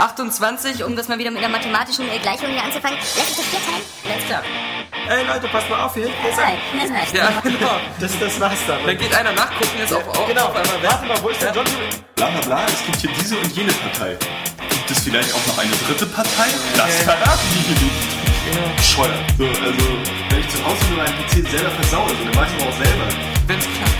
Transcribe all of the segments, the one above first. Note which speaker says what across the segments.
Speaker 1: 28, um das mal wieder mit einer mathematischen äh, Gleichung hier anzufangen, lässt sich das vier teilen?
Speaker 2: Alles klar.
Speaker 3: Ey Leute, passt mal auf hier. Ist
Speaker 1: Nein,
Speaker 3: er.
Speaker 1: das reicht.
Speaker 2: Ja, genau.
Speaker 3: Das, das war's dann.
Speaker 2: Dann geht einer nachgucken, jetzt auf, auf,
Speaker 3: Genau,
Speaker 2: auf einmal
Speaker 3: warte mal, wo ist der John?
Speaker 4: Bla bla bla, es gibt hier diese und jene Partei. Gibt es vielleicht auch noch eine dritte Partei? Das verraten die hier nicht. Bescheuert. So, also, wenn ich zu Hause nur meinen PC selber versaue, so, dann weiß ich aber auch selber.
Speaker 2: Wenn's klappt.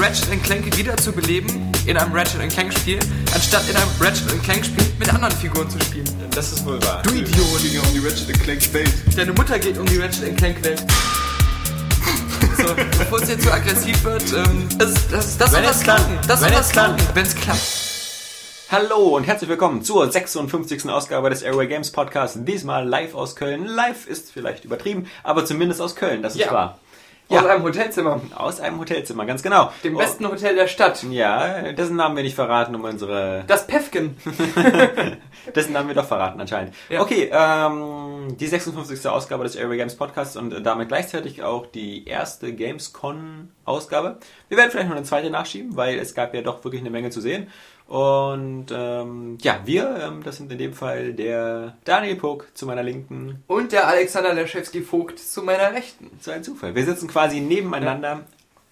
Speaker 2: Ratchet Clank wiederzubeleben in einem Ratchet Clank Spiel, anstatt in einem Ratchet Clank Spiel mit anderen Figuren zu spielen.
Speaker 3: Das ist wohl wahr.
Speaker 2: Du Idiot!
Speaker 4: Ging ja um die Ratchet Clank Welt.
Speaker 2: Deine Mutter geht um die Ratchet Clank Welt. So, bevor es jetzt zu aggressiv wird, ähm, das, das, das
Speaker 3: Wenn
Speaker 2: soll
Speaker 3: klappt.
Speaker 2: klappen. Das soll
Speaker 3: Wenn
Speaker 2: was
Speaker 3: es klappt.
Speaker 2: klappen, wenn es klappt.
Speaker 3: Hallo und herzlich willkommen zur 56. Ausgabe des Airway Games Podcast. Diesmal live aus Köln. Live ist vielleicht übertrieben, aber zumindest aus Köln, das ist
Speaker 2: Ja.
Speaker 3: wahr.
Speaker 2: Aus
Speaker 3: Ja.
Speaker 2: einem Hotelzimmer.
Speaker 3: Aus einem Hotelzimmer, ganz genau.
Speaker 2: Dem besten Hotel der Stadt.
Speaker 3: Ja, dessen Namen wir nicht verraten, um unsere.
Speaker 2: Das Pefken.
Speaker 3: Dessen Namen wir doch verraten anscheinend.
Speaker 2: Ja.
Speaker 3: Okay, ähm, die 56. Ausgabe des Airway Games Podcasts und äh, damit gleichzeitig auch die erste Gamescon-Ausgabe. Wir werden vielleicht noch eine zweite nachschieben, weil es gab ja doch wirklich eine Menge zu sehen. Und ähm, ja, wir, ähm, das sind in dem Fall der Daniel Puck zu meiner Linken.
Speaker 2: Und der Alexander Leschewski-Vogt zu meiner Rechten.
Speaker 3: So ein Zufall. Wir sitzen quasi nebeneinander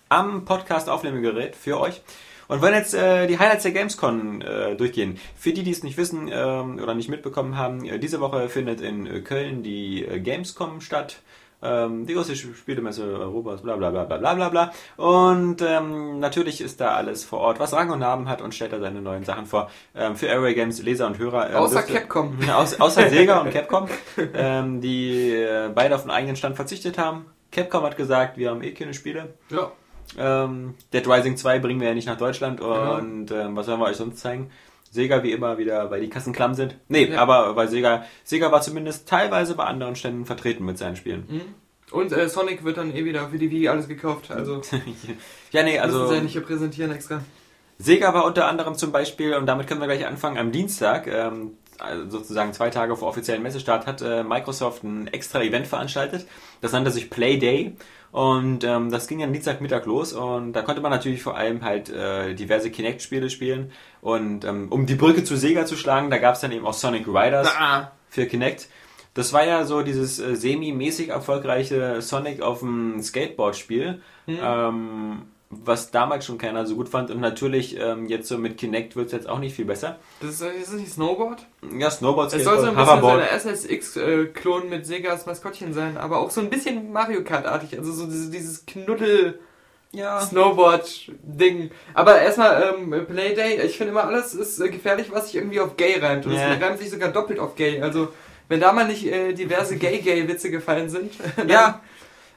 Speaker 3: am Podcast-Aufnahmegerät für euch und wollen jetzt äh, die Highlights der Gamescon äh, durchgehen. Für die, die es nicht wissen ähm, oder nicht mitbekommen haben, äh, diese Woche findet in äh, Köln die äh, Gamescom statt. Ähm, die größte Spielemesse Europas, bla bla bla bla bla bla bla. Und ähm, natürlich ist da alles vor Ort, was Rang und Namen hat und stellt da seine neuen Sachen vor. Ähm, für Airway Games Leser und Hörer. ähm,
Speaker 2: Außer
Speaker 3: dürfte-
Speaker 2: Capcom.
Speaker 3: Aus, außer Sega und Capcom, ähm, die äh, beide auf den eigenen Stand verzichtet haben. Capcom hat gesagt, wir haben eh keine Spiele.
Speaker 2: Ja.
Speaker 3: Ähm, Dead Rising 2 bringen wir ja nicht nach Deutschland und ähm, was sollen wir euch sonst zeigen? Sega wie immer wieder, weil die Kassen klamm sind. Nee,
Speaker 2: Ja.
Speaker 3: aber bei Sega, Sega war zumindest teilweise bei anderen Ständen vertreten mit seinen Spielen.
Speaker 2: Und äh, Sonic wird dann eh wieder für die Wii alles gekauft. Also
Speaker 3: ja, nee,
Speaker 2: also, müssen sie ja nicht hier präsentieren extra.
Speaker 3: Sega war unter anderem zum Beispiel, und damit können wir gleich anfangen, am Dienstag, ähm, also sozusagen zwei Tage vor offiziellen Messestart, hat äh, Microsoft ein extra Event veranstaltet. Das nannte sich Play Day. Und ähm, das ging am Dienstagmittag los und da konnte man natürlich vor allem halt äh, diverse Kinect-Spiele spielen. Und ähm, um die Brücke zu Sega zu schlagen, da gab es dann eben auch Sonic Riders
Speaker 2: Ah,
Speaker 3: für Kinect. Das war ja so dieses äh, semi-mäßig erfolgreiche Sonic auf dem Skateboard-Spiel, ähm, was damals schon keiner so gut fand. Und natürlich ähm, jetzt so mit Kinect wird es jetzt auch nicht viel besser.
Speaker 2: das ist, ist das nicht Snowboard?
Speaker 3: Ja, Snowboard,
Speaker 2: Es soll so ein bisschen so eine SSX-Klon mit Segas Maskottchen sein, aber auch so ein bisschen Mario Kart-artig, also so dieses, dieses
Speaker 3: Ja.
Speaker 2: Knuddel-Snowboard-Ding. Aber erstmal ähm, Playday, ich finde immer alles ist äh, gefährlich, was sich irgendwie auf gay reimt. Und es reimt sich sogar doppelt auf gay. Also wenn da mal nicht äh, diverse Gay-Gay-Witze gefallen sind. dann-
Speaker 3: Ja,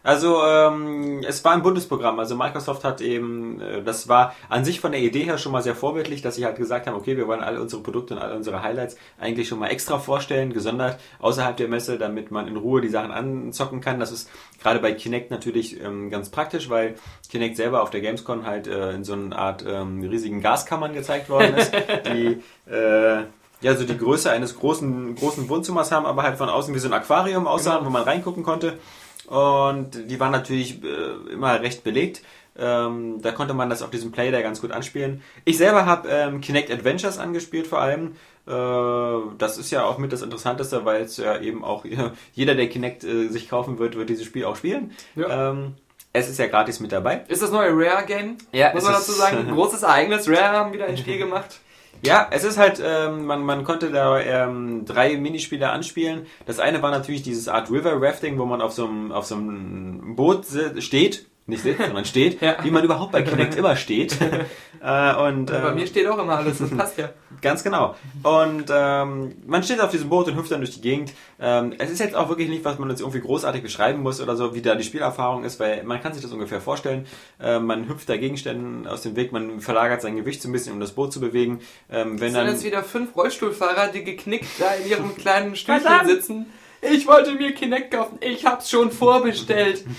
Speaker 3: also ähm, es war ein Bundesprogramm. Also Microsoft hat eben, äh, das war an sich von der Idee her schon mal sehr vorbildlich, dass sie halt gesagt haben, okay, wir wollen alle unsere Produkte und alle unsere Highlights eigentlich schon mal extra vorstellen, gesondert außerhalb der Messe, damit man in Ruhe die Sachen anzocken kann. Das ist gerade bei Kinect natürlich ähm, ganz praktisch, weil Kinect selber auf der Gamescom halt äh, in so einer Art ähm, riesigen Gaskammern gezeigt worden ist, die äh, ja, so die Größe eines großen, großen Wohnzimmers haben, aber halt von außen wie so ein Aquarium aussahen,
Speaker 2: Genau.
Speaker 3: wo man reingucken konnte. Und die waren natürlich äh, immer recht belegt. Ähm, da konnte man das auf diesem Playday ganz gut anspielen. Ich selber habe ähm, Kinect Adventures angespielt vor allem. Äh, das ist ja auch mit das Interessanteste, weil es ja eben auch jeder, der Kinect äh, sich kaufen wird, wird dieses Spiel auch spielen.
Speaker 2: Ja.
Speaker 3: Ähm, es ist ja gratis mit dabei.
Speaker 2: Ist das neue Rare-Game?
Speaker 3: Ja,
Speaker 2: Muss man dazu sagen. Ein großes Ereignis. Rare haben wieder ein Spiel gemacht.
Speaker 3: Ja, es ist halt, ähm, man, man konnte da ähm, drei Minispiele anspielen. Das eine war natürlich dieses Art River Rafting, wo man auf so einem, auf so einem Boot steht, nicht sitzt, sondern steht,
Speaker 2: Ja.
Speaker 3: wie man überhaupt bei Kinect immer steht. äh, und,
Speaker 2: Bei
Speaker 3: ähm,
Speaker 2: mir steht auch immer alles. Das passt ja.
Speaker 3: Ganz genau. Und ähm, man steht auf diesem Boot und hüpft dann durch die Gegend. Ähm, es ist jetzt auch wirklich nicht, was man uns irgendwie großartig beschreiben muss oder so, wie da die Spielerfahrung ist, weil man kann sich das ungefähr vorstellen. Äh, man hüpft da Gegenständen aus dem Weg, man verlagert sein Gewicht so ein bisschen, um das Boot zu bewegen. Ähm, wenn
Speaker 2: Es sind
Speaker 3: dann
Speaker 2: jetzt wieder fünf Rollstuhlfahrer, die geknickt da in ihrem kleinen Stühlchen
Speaker 3: Verdammt.
Speaker 2: sitzen, ich wollte mir Kinect kaufen, ich hab's schon vorbestellt.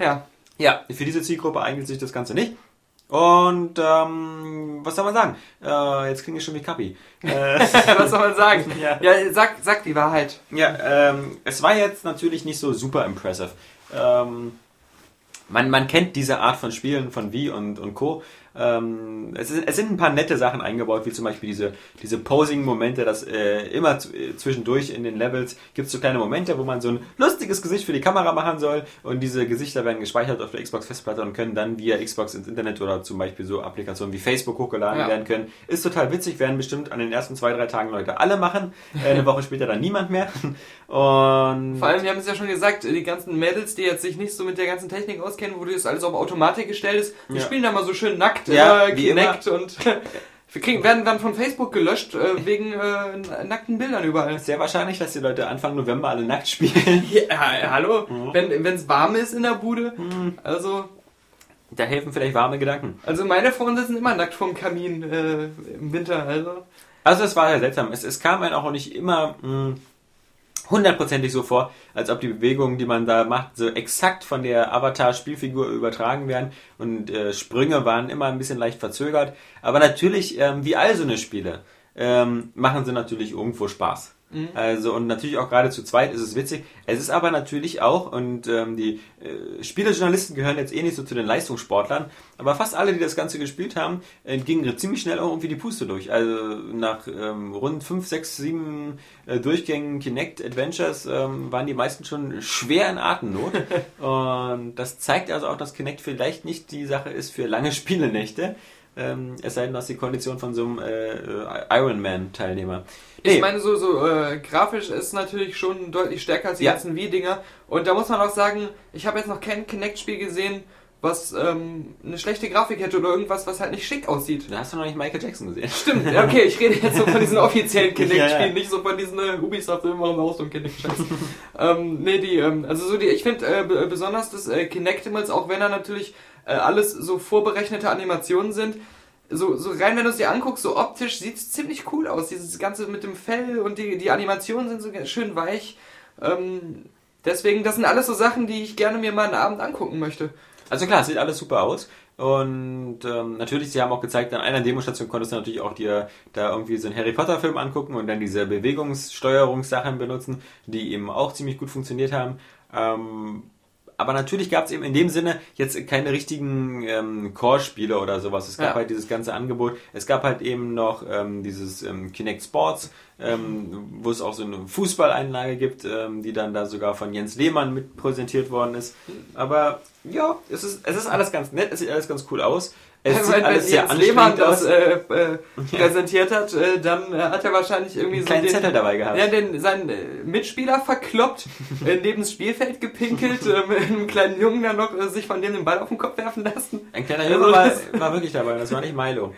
Speaker 2: Ja.
Speaker 3: Ja, für diese Zielgruppe eignet sich das Ganze nicht. Und ähm, was soll man sagen? Äh, jetzt klinge ich schon wie Kapi. Äh,
Speaker 2: Was soll man sagen?
Speaker 3: Ja.
Speaker 2: Ja, sag, sag die Wahrheit.
Speaker 3: ja, ähm, es war jetzt natürlich nicht so super impressive. Ähm, man, man kennt diese Art von Spielen von Wii und, und Co. Ähm, es, ist, es sind ein paar nette Sachen eingebaut, wie zum Beispiel diese, diese Posing-Momente, dass äh, immer äh, zwischendurch in den Levels gibt es so kleine Momente, wo man so ein lustiges Gesicht für die Kamera machen soll und diese Gesichter werden gespeichert auf der Xbox-Festplatte und können dann via Xbox ins Internet oder zum Beispiel so Applikationen wie Facebook hochgeladen
Speaker 2: Ja.
Speaker 3: werden können. Ist total witzig, werden bestimmt an den ersten zwei, drei Tagen Leute alle machen. Äh, eine Woche später dann niemand mehr. Und
Speaker 2: Vor allem, wir haben es ja schon gesagt, die ganzen Mädels, die jetzt sich nicht so mit der ganzen Technik auskennen, wo das alles auf Automatik gestellt ist, die
Speaker 3: Ja.
Speaker 2: spielen da mal so schön nackt,
Speaker 3: Ja,
Speaker 2: äh,
Speaker 3: wie
Speaker 2: Kinect und wir kriegen, werden dann von Facebook gelöscht äh, wegen äh, nackten Bildern überall.
Speaker 3: sehr wahrscheinlich, dass die Leute Anfang November alle nackt spielen.
Speaker 2: Ja, hallo? Wenn es warm ist in der Bude, also
Speaker 3: Da helfen vielleicht warme Gedanken.
Speaker 2: also meine Freunde sitzen immer nackt vorm Kamin äh, im Winter, also
Speaker 3: Also es war ja seltsam. Es, es kam einem auch nicht immer mh, hundertprozentig so vor, als ob die Bewegungen, die man da macht, so exakt von der Avatar-Spielfigur übertragen werden. Und äh, Sprünge waren immer ein bisschen leicht verzögert. Aber natürlich, ähm, wie all so eine Spiele, ähm, machen sie natürlich irgendwo Spaß. Also und natürlich auch gerade zu zweit ist es witzig. Es ist aber natürlich auch, und ähm, die äh, Spielejournalisten gehören jetzt eh nicht so zu den Leistungssportlern, aber fast alle, die das Ganze gespielt haben, äh, gingen ziemlich schnell auch irgendwie die Puste durch. Also nach ähm, rund 5, 6, 7 äh, Durchgängen Kinect Adventures ähm, waren die meisten schon schwer in Atemnot. und das zeigt also auch, dass Kinect vielleicht nicht die Sache ist für lange Spielenächte. Ähm, es sei denn, dass die Kondition von so einem äh, äh, Ironman-Teilnehmer.
Speaker 2: Ich meine, so, so äh, grafisch ist natürlich schon deutlich stärker als die
Speaker 3: Ja.
Speaker 2: ganzen Wii-Dinger. Und da muss man auch sagen, ich habe jetzt noch kein Kinect-Spiel gesehen, was ähm, eine schlechte Grafik hätte oder irgendwas, was halt nicht schick aussieht.
Speaker 3: Da hast du noch nicht Michael Jackson gesehen.
Speaker 2: Stimmt, okay, ich rede jetzt so von diesen offiziellen Kinect-Spielen,
Speaker 3: Ja, ja.
Speaker 2: nicht so von diesen äh, Ubisoft, wir machen auch so ein Kinect-Scheiß. ähm, nee, die, ähm, also so die, ich finde äh, besonders das äh, Kinectimals, auch wenn da natürlich äh, alles so vorberechnete Animationen sind, so, so rein, wenn du es dir anguckst, so optisch sieht es ziemlich cool aus. Dieses Ganze mit dem Fell und die, die Animationen sind so schön weich. Ähm, deswegen, das sind alles so Sachen, die ich gerne mir mal einen Abend angucken möchte.
Speaker 3: Also klar, es sieht alles super aus. Und ähm, natürlich, sie haben auch gezeigt, an einer Demostation konntest du natürlich auch dir da irgendwie so einen Harry Potter Film angucken und dann diese Bewegungssteuerungssachen benutzen, die eben auch ziemlich gut funktioniert haben. Ähm, aber natürlich gab es eben in dem Sinne jetzt keine richtigen ähm, Core-Spiele oder sowas. Es gab
Speaker 2: Ja.
Speaker 3: halt dieses ganze Angebot. Es gab halt eben noch ähm, dieses ähm, Kinect Sports, ähm, wo es auch so eine Fußballeinlage gibt, ähm, die dann da sogar von Jens Lehmann mit präsentiert worden ist. Aber ja, es ist, es ist alles ganz nett, es sieht alles ganz cool aus. Es
Speaker 2: Also
Speaker 3: sieht
Speaker 2: wenn,
Speaker 3: alles
Speaker 2: wenn
Speaker 3: sehr
Speaker 2: Jens Lehmann das äh, äh, präsentiert hat, äh, dann äh, hat er wahrscheinlich irgendwie
Speaker 3: Einen
Speaker 2: so
Speaker 3: kleinen
Speaker 2: den,
Speaker 3: Zettel dabei gehabt.
Speaker 2: Ja, den, seinen äh, Mitspieler verkloppt, neben das Spielfeld gepinkelt, mit einem kleinen Jungen dann noch äh, sich von dem den Ball auf den Kopf werfen lassen.
Speaker 3: Ein kleiner
Speaker 2: Also
Speaker 3: Junge war,
Speaker 2: das-
Speaker 3: war wirklich dabei, das war nicht Milo.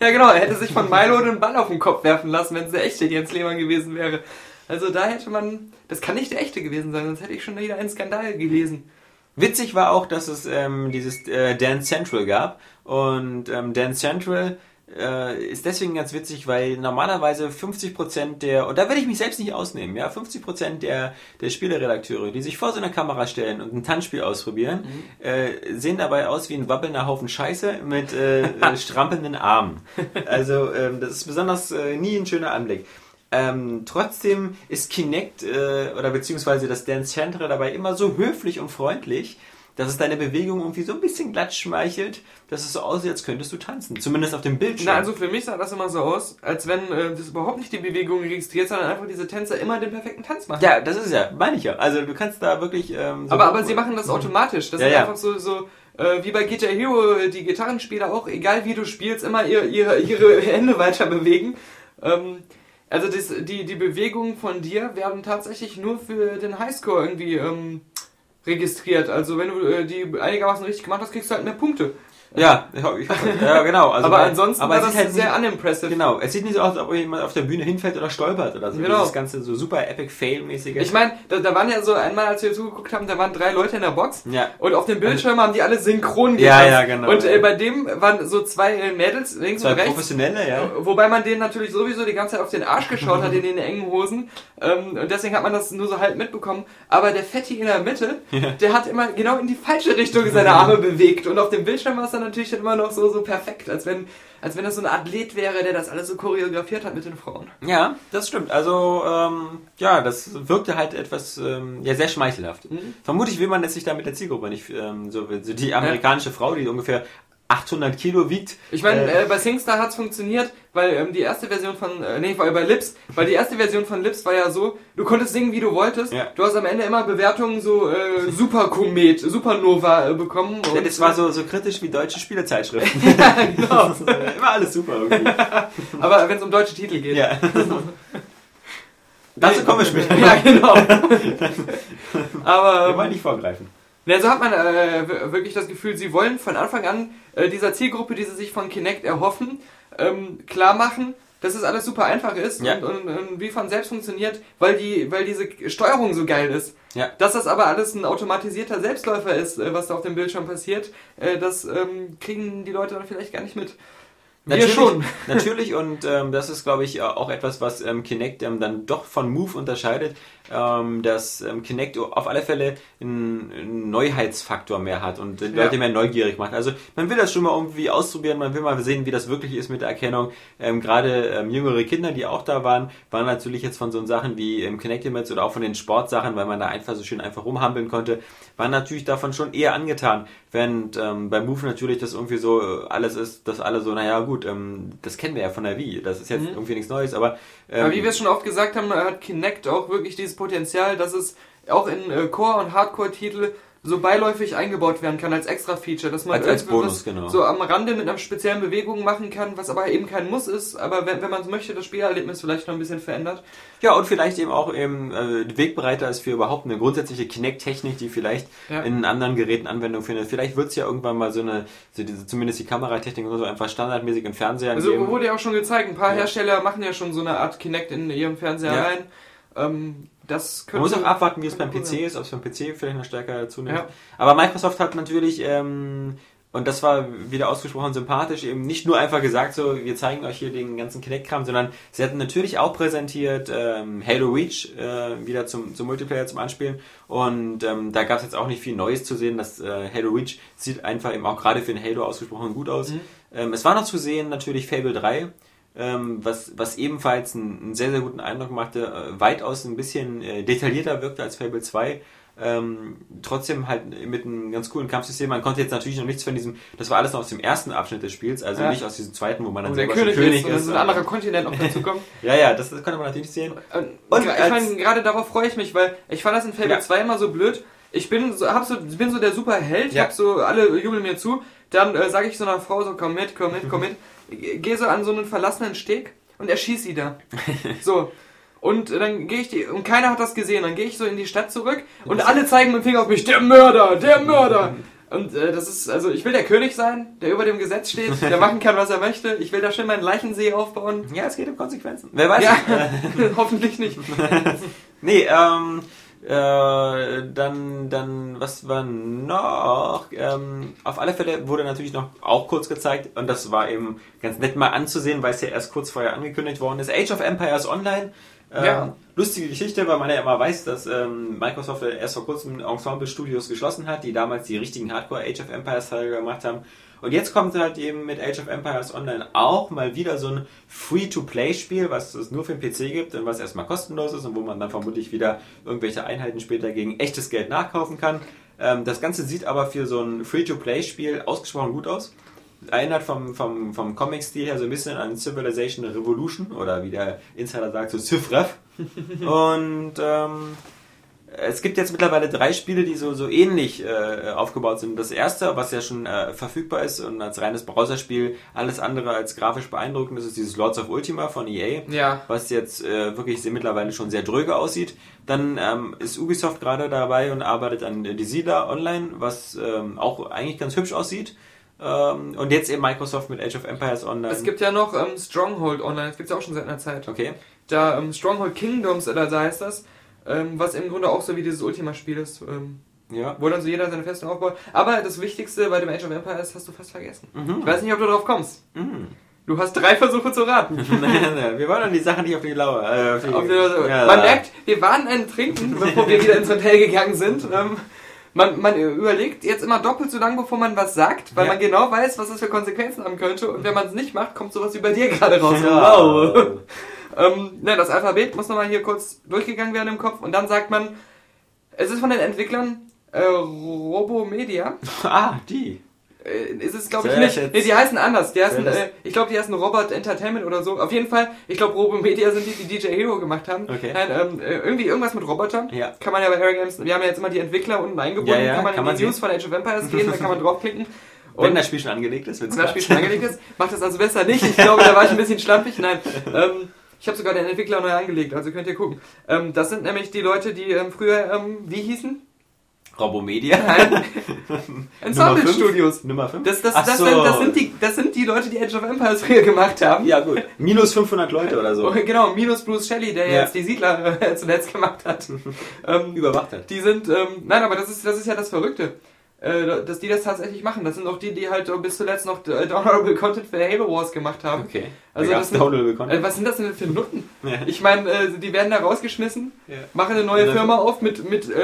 Speaker 2: Ja genau, er hätte sich von Milo den Ball auf den Kopf werfen lassen, wenn es der echte Jens Lehmann gewesen wäre. Also da hätte man, das kann nicht der echte gewesen sein, sonst hätte ich schon wieder einen Skandal gelesen.
Speaker 3: Witzig war auch, dass es ähm, dieses äh, Dance Central gab. Und ähm, Dance Central äh, ist deswegen ganz witzig, weil normalerweise 50% der, und da werde ich mich selbst nicht ausnehmen, ja, 50% der, der Spieleredakteure, die sich vor so einer Kamera stellen und ein Tanzspiel ausprobieren, äh, sehen dabei aus wie ein wabbelnder Haufen Scheiße mit äh, äh, strampelnden Armen. Also ähm, das ist besonders äh, nie ein schöner Anblick. Ähm, trotzdem ist Kinect äh, oder beziehungsweise das Dance Central dabei immer so höflich und freundlich, dass es deine Bewegung irgendwie so ein bisschen glatt schmeichelt, dass es so aussieht, als könntest du tanzen. Zumindest auf dem Bildschirm.
Speaker 2: Na, also für mich sah das immer so aus, als wenn äh, das überhaupt nicht die Bewegung registriert, sondern einfach diese Tänzer immer den perfekten Tanz machen.
Speaker 3: ja, das ist ja, meine ich ja. Also du kannst da wirklich. Ähm, so
Speaker 2: aber, aber sie machen das automatisch. Das
Speaker 3: Ja,
Speaker 2: ist
Speaker 3: ja.
Speaker 2: einfach so, so äh, wie bei Guitar Hero, die Gitarrenspieler auch, egal wie du spielst, immer ihr, ihre, ihre Hände weiter bewegen. Ähm, also das, die, die Bewegungen von dir werden tatsächlich nur für den Highscore irgendwie ähm, registriert. Also wenn du äh, die einigermaßen richtig gemacht hast, kriegst du halt mehr Punkte.
Speaker 3: Ja, ich ich ja genau. Also
Speaker 2: aber
Speaker 3: weil-
Speaker 2: ansonsten
Speaker 3: aber
Speaker 2: war das
Speaker 3: halt
Speaker 2: sehr
Speaker 3: nicht,
Speaker 2: unimpressive.
Speaker 3: Genau, es sieht nicht so aus, als ob jemand auf der Bühne hinfällt oder stolpert oder so.
Speaker 2: Genau.
Speaker 3: Dieses ganze so super epic fail-mäßige.
Speaker 2: Ich meine, da, da waren ja so einmal, als wir zugeguckt haben, da waren drei Leute in der Box
Speaker 3: Ja.
Speaker 2: und auf dem Bildschirm haben die alle synchron
Speaker 3: Ja,
Speaker 2: getanzt.
Speaker 3: ja, genau.
Speaker 2: Und äh, bei dem waren so zwei äh, Mädels links
Speaker 3: Zwei
Speaker 2: und rechts.
Speaker 3: professionelle, ja.
Speaker 2: Wobei man denen natürlich sowieso die ganze Zeit auf den Arsch geschaut hat in den engen Hosen. Ähm, und deswegen hat man das nur so halb mitbekommen. Aber der Fetti in der Mitte, der hat immer genau in die falsche Richtung seine Arme bewegt. Und auf dem Bildschirm war es dann natürlich dann immer noch so, so perfekt, als wenn, als wenn das so ein Athlet wäre, der das alles so choreografiert hat mit den Frauen.
Speaker 3: Ja, das stimmt. Also, ähm, ja, das wirkte halt etwas, ähm, ja, sehr schmeichelhaft.
Speaker 2: Mhm.
Speaker 3: Vermutlich will man es sich da mit der Zielgruppe nicht, ähm, so, so die amerikanische Frau, die ungefähr 800 Kilo wiegt.
Speaker 2: Ich meine,
Speaker 3: äh,
Speaker 2: äh, bei SingStar hat's funktioniert, weil ähm, die erste Version von, äh, nee, weil bei Lips, weil die erste Version von Lips war ja so, du konntest singen, wie du wolltest.
Speaker 3: Ja.
Speaker 2: Du hast am Ende immer Bewertungen so äh, Superkomet, Supernova äh, bekommen.
Speaker 3: ja,
Speaker 2: und-
Speaker 3: das war so, so kritisch wie deutsche Spielezeitschriften.
Speaker 2: genau.
Speaker 3: Ist, äh, Immer alles super irgendwie.
Speaker 2: Aber wenn es um deutsche Titel geht.
Speaker 3: Ja. Dazu komme ich später.
Speaker 2: Ja, genau. Aber
Speaker 3: Wir
Speaker 2: ähm,
Speaker 3: wollen nicht vorgreifen.
Speaker 2: Ja, so hat man äh, wirklich das Gefühl, sie wollen von Anfang an äh, dieser Zielgruppe, die sie sich von Kinect erhoffen, ähm, klar machen, dass es alles super einfach ist
Speaker 3: Ja.
Speaker 2: und, und, und wie von selbst funktioniert, weil die, weil diese Steuerung so geil ist.
Speaker 3: Ja.
Speaker 2: Dass das aber alles ein automatisierter Selbstläufer ist, äh, was da auf dem Bildschirm passiert, äh, das ähm, kriegen die Leute dann vielleicht gar nicht mit. Wir
Speaker 3: Natürlich,
Speaker 2: schon.
Speaker 3: natürlich und ähm, das ist, glaube ich, auch etwas, was ähm, Kinect ähm, dann doch von Move unterscheidet, ähm, dass ähm, Kinect auf alle Fälle einen, Neuheitsfaktor mehr hat und die
Speaker 2: Ja.
Speaker 3: Leute mehr neugierig macht. Also man will das schon mal irgendwie ausprobieren, man will mal sehen, wie das wirklich ist mit der Erkennung. Ähm, Gerade ähm, jüngere Kinder, die auch da waren, waren natürlich jetzt von so Sachen wie ähm, Kinect-Emits oder auch von den Sportsachen, weil man da einfach so schön einfach rumhampeln konnte, waren natürlich davon schon eher angetan. Während ähm, bei Move natürlich das irgendwie so äh, alles ist, dass alle so, naja gut, ähm, das kennen wir ja von der Wii, das ist jetzt irgendwie nichts Neues, aber, ähm,
Speaker 2: wie wir es schon oft gesagt haben, hat Kinect auch wirklich dieses Potenzial, dass es auch in äh, Core- und Hardcore-Titel so beiläufig eingebaut werden kann als extra Feature, dass man
Speaker 3: Als- als Bonus, genau.
Speaker 2: so am Rande mit einer speziellen Bewegung machen kann, was aber eben kein Muss ist, aber wenn, wenn man es möchte, das Spielerlebnis vielleicht noch ein bisschen verändert.
Speaker 3: Ja, und vielleicht eben auch eben äh, Wegbereiter ist für überhaupt eine grundsätzliche Kinect-Technik, die vielleicht
Speaker 2: Ja.
Speaker 3: in anderen Geräten Anwendung findet. Vielleicht wird es ja irgendwann mal so eine, so diese, zumindest die Kameratechnik oder so einfach standardmäßig in Fernsehern
Speaker 2: Also
Speaker 3: geben.
Speaker 2: wurde ja auch schon gezeigt, ein paar
Speaker 3: Ja.
Speaker 2: Hersteller machen ja schon so eine Art Kinect in ihrem Fernseher
Speaker 3: Ja.
Speaker 2: rein. Ähm, das
Speaker 3: Man muss auch abwarten, wie es beim PC ist, ob es beim PC vielleicht noch stärker zunimmt.
Speaker 2: Ja.
Speaker 3: Aber Microsoft hat natürlich, ähm, und das war wieder ausgesprochen sympathisch, eben nicht nur einfach gesagt, so, wir zeigen euch hier den ganzen Kinect-Kram, sondern sie hatten natürlich auch präsentiert ähm, Halo Reach äh, wieder zum, zum Multiplayer, zum Anspielen. Und ähm, da gab es jetzt auch nicht viel Neues zu sehen. Das äh, Halo Reach sieht einfach eben auch gerade für ein Halo ausgesprochen gut aus. Ähm, es war noch zu sehen natürlich Fable 3 ähm, was, was ebenfalls einen, einen sehr, sehr guten Eindruck machte, äh, weitaus ein bisschen äh, detaillierter wirkte als Fable 2. Ähm, trotzdem halt mit einem ganz coolen Kampfsystem. Man konnte jetzt natürlich noch nichts von diesem, das war alles noch aus dem ersten Abschnitt des Spiels, also
Speaker 2: Ja.
Speaker 3: nicht aus diesem zweiten, wo man dann
Speaker 2: wo der
Speaker 3: selber schon
Speaker 2: König, ist, und so ein anderer Kontinent noch dazu kommt.
Speaker 3: Ja, ja, das, das konnte man natürlich sehen.
Speaker 2: Und,
Speaker 3: Und
Speaker 2: ich meine, gerade darauf freue ich mich, weil ich fand das in Fable
Speaker 3: Ja.
Speaker 2: 2 immer so blöd. Ich bin so, hab so, bin so der Superheld,
Speaker 3: Ja.
Speaker 2: hab so, alle jubeln mir zu. Dann äh, sage ich so einer Frau so, komm mit, komm mit, komm mit. Gehe so an so einen verlassenen Steg und erschieß sie da. So. Und äh, dann gehe ich die, und keiner hat das gesehen, dann gehe ich so in die Stadt zurück und alle zeigen mit dem Finger auf mich, der Mörder, der Mörder. Und äh, das ist, also ich will der König sein, der über dem Gesetz steht, der machen kann, was er möchte. Ich will da schön meinen Leichensee aufbauen.
Speaker 3: Ja, es geht um Konsequenzen. Wer weiß.
Speaker 2: Ja, hoffentlich nicht.
Speaker 3: nee, ähm, äh, dann, dann, was war noch? Ähm, auf alle Fälle wurde natürlich noch auch kurz gezeigt und das war eben ganz nett mal anzusehen, weil es ja erst kurz vorher angekündigt worden ist. Age of Empires Online. Ähm,
Speaker 2: Ja.
Speaker 3: Lustige Geschichte, weil man ja immer weiß, dass ähm, Microsoft erst vor kurzem Ensemble Studios geschlossen hat, die damals die richtigen Hardcore Age of Empires Teile gemacht haben. Und jetzt kommt halt eben mit Age of Empires Online auch mal wieder so ein Free-to-Play-Spiel, was es nur für den PC gibt und was erstmal kostenlos ist und wo man dann vermutlich wieder irgendwelche Einheiten später gegen echtes Geld nachkaufen kann. Ähm, das Ganze sieht aber für so ein Free-to-Play-Spiel ausgesprochen gut aus. Erinnert vom, vom, vom Comic-Stil her so ein bisschen an Civilization Revolution oder wie der Insider sagt, so Civref. und ähm, es gibt jetzt mittlerweile drei Spiele, die so, so ähnlich äh, aufgebaut sind. Das erste, was ja schon äh, verfügbar ist und als reines Browserspiel alles andere als grafisch beeindruckend ist, ist dieses Lords of Ultima von EA,
Speaker 2: Ja.
Speaker 3: was jetzt äh, wirklich sehr, mittlerweile schon sehr dröge aussieht. Dann ähm, ist Ubisoft gerade dabei und arbeitet an äh, Die Siedler Online, was ähm, auch eigentlich ganz hübsch aussieht. Ähm, und jetzt eben Microsoft mit Age of Empires Online.
Speaker 2: Es gibt ja noch ähm, Stronghold Online, das gibt es ja auch schon seit einer Zeit.
Speaker 3: Okay.
Speaker 2: Da ähm, Stronghold Kingdoms, oder so heißt das, ähm, was im Grunde auch so wie dieses Ultima-Spiel ist, ähm,
Speaker 3: Ja.
Speaker 2: wo dann so jeder seine Festung aufbaut. Aber das Wichtigste bei dem Age of Empires hast du fast vergessen. Ich weiß nicht, ob du drauf kommst.
Speaker 3: Mhm.
Speaker 2: Du hast drei Versuche zu raten.
Speaker 3: wir wollen an die Sachen nicht auf die Lauer. Äh, auf die,
Speaker 2: Auf der-
Speaker 3: Ja.
Speaker 2: Man merkt, wir waren ein Trinken, bevor wir wieder ins Hotel gegangen sind. Ähm, man, man überlegt jetzt immer doppelt so lange, bevor man was sagt, weil
Speaker 3: Ja.
Speaker 2: man genau weiß, was das für Konsequenzen haben könnte. Und wenn man es nicht macht, kommt sowas wie bei dir gerade raus.
Speaker 3: Ja.
Speaker 2: Wow. Ähm, ne, das Alphabet muss nochmal hier kurz durchgegangen werden im Kopf. Und dann sagt man, es ist von den Entwicklern äh, Robomedia.
Speaker 3: Ah, die.
Speaker 2: Äh, ist es, glaube ich, nicht. Nee, die heißen anders. Die heißen, äh, ich glaube, die heißen Robot Entertainment oder so. Auf jeden Fall, ich glaube, Robomedia sind die, die DJ Hero gemacht haben.
Speaker 3: Okay.
Speaker 2: Nein, ähm, äh, irgendwie irgendwas mit Robotern.
Speaker 3: Ja.
Speaker 2: Kann man ja bei Air Games, wir haben ja jetzt immer die Entwickler unten eingebunden,
Speaker 3: Ja, ja,
Speaker 2: kann man
Speaker 3: kann
Speaker 2: in
Speaker 3: man
Speaker 2: die News von Age of Empires gehen, da kann man draufklicken.
Speaker 3: Wenn
Speaker 2: Und
Speaker 3: das Spiel schon angelegt ist,
Speaker 2: wenn das Spiel schon angelegt ist, macht das also besser nicht. Ich glaube, da war ich ein bisschen schlampig. Nein, ähm, ich habe sogar den Entwickler neu angelegt, also könnt ihr gucken. Ähm, das sind nämlich die Leute, die ähm, früher, ähm, wie hießen?
Speaker 3: Robomedia.
Speaker 2: Ensemble
Speaker 3: fünf?
Speaker 2: Studios.
Speaker 3: Nummer 5.
Speaker 2: Das, das, das, sind, das, sind die, das sind die Leute, die Age of Empires früher gemacht haben.
Speaker 3: Ja, gut. Minus 500 Leute oder so.
Speaker 2: Oh, Genau, minus Bruce Shelley, der
Speaker 3: Ja.
Speaker 2: jetzt die Siedler zuletzt gemacht hat. ähm,
Speaker 3: Überwacht hat.
Speaker 2: die sind, ähm, nein, aber das ist, das ist ja das Verrückte. Äh, dass die das tatsächlich machen. Das sind auch die, die halt bis zuletzt noch äh, Downloadable Content für Halo Wars gemacht haben.
Speaker 3: Okay.
Speaker 2: Also
Speaker 3: Da
Speaker 2: das sind,
Speaker 3: Downloadable Content.
Speaker 2: äh, was sind das denn für Nutten?
Speaker 3: Ja.
Speaker 2: Ich meine, äh, die werden da rausgeschmissen,
Speaker 3: Ja.
Speaker 2: machen eine neue
Speaker 3: Ja,
Speaker 2: Firma auf mit, mit äh,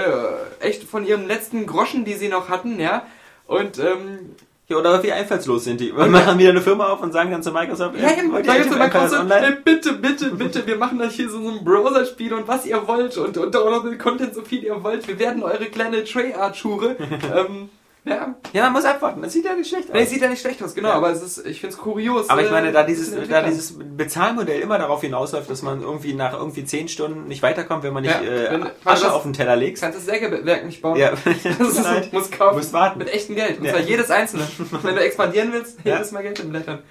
Speaker 2: echt von ihrem letzten Groschen, die sie noch hatten, ja. Und ähm,
Speaker 3: Ja, oder wie einfallslos sind die? Wir machen wieder eine Firma auf und sagen dann zu Microsoft,
Speaker 2: Ja,
Speaker 3: äh,
Speaker 2: eben,
Speaker 3: wollt ihr Age of Empires online?
Speaker 2: ey, bitte, bitte, bitte, wir machen euch hier so ein Browser-Spiel und was ihr wollt und, und downloadable Content so viel ihr wollt. Wir werden eure kleine Treyarch-Schure. ähm, ja,
Speaker 3: Ja, man muss abwarten. Das sieht ja nicht schlecht aus.
Speaker 2: nee, sieht ja nicht schlecht aus, genau,
Speaker 3: Ja.
Speaker 2: aber es ist, ich find's kurios.
Speaker 3: aber ich
Speaker 2: äh,
Speaker 3: meine, da dieses, da dieses Bezahlmodell immer darauf hinausläuft, dass man irgendwie nach irgendwie 10 Stunden nicht weiterkommt, wenn man nicht
Speaker 2: Ja,
Speaker 3: äh,
Speaker 2: wenn-
Speaker 3: Asche
Speaker 2: das-
Speaker 3: auf den Teller
Speaker 2: Du
Speaker 3: legst.
Speaker 2: kannst das Sägewerk nicht bauen.
Speaker 3: Ja,
Speaker 2: Das ist,
Speaker 3: Leid.
Speaker 2: muss kaufen.
Speaker 3: Musst warten.
Speaker 2: Mit echtem Geld. Und
Speaker 3: Ja.
Speaker 2: zwar jedes einzelne. Wenn du expandieren willst,
Speaker 3: Ja.
Speaker 2: jedes Mal Geld in Blättern.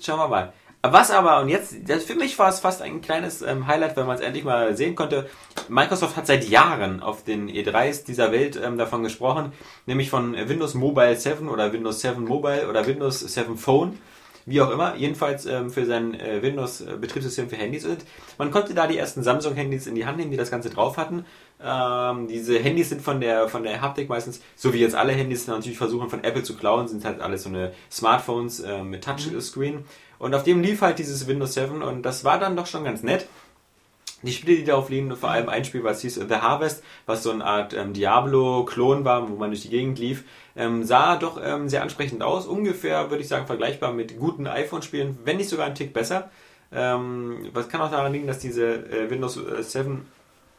Speaker 3: Schauen wir mal. Was aber, und jetzt, das, für mich war es fast ein kleines ähm, Highlight, wenn man es endlich mal sehen konnte. Microsoft hat seit Jahren auf den E3s dieser Welt ähm, davon gesprochen, nämlich von Windows Mobile 7 oder Windows 7 Mobile oder Windows 7 Phone, wie auch immer, jedenfalls ähm, für sein äh, Windows-Betriebssystem für Handys. Und man konnte da die ersten Samsung-Handys in die Hand nehmen, die das Ganze drauf hatten. Ähm, diese Handys sind von der, von der Haptik meistens, so wie jetzt alle Handys natürlich versuchen von Apple zu klauen, sind halt alles so eine Smartphones äh, mit Touchscreen. Und auf dem lief halt dieses Windows 7 und das war dann doch schon ganz nett. Die Spiele, die darauf liegen, vor allem ein Spiel, was hieß The Harvest, was so eine Art ähm, Diablo-Klon war, wo man durch die Gegend lief, ähm, sah doch ähm, sehr ansprechend aus. Ungefähr, würde ich sagen, vergleichbar mit guten iPhone-Spielen, wenn nicht sogar ein Tick besser. Ähm, was kann auch daran liegen, dass diese äh, Windows äh, 7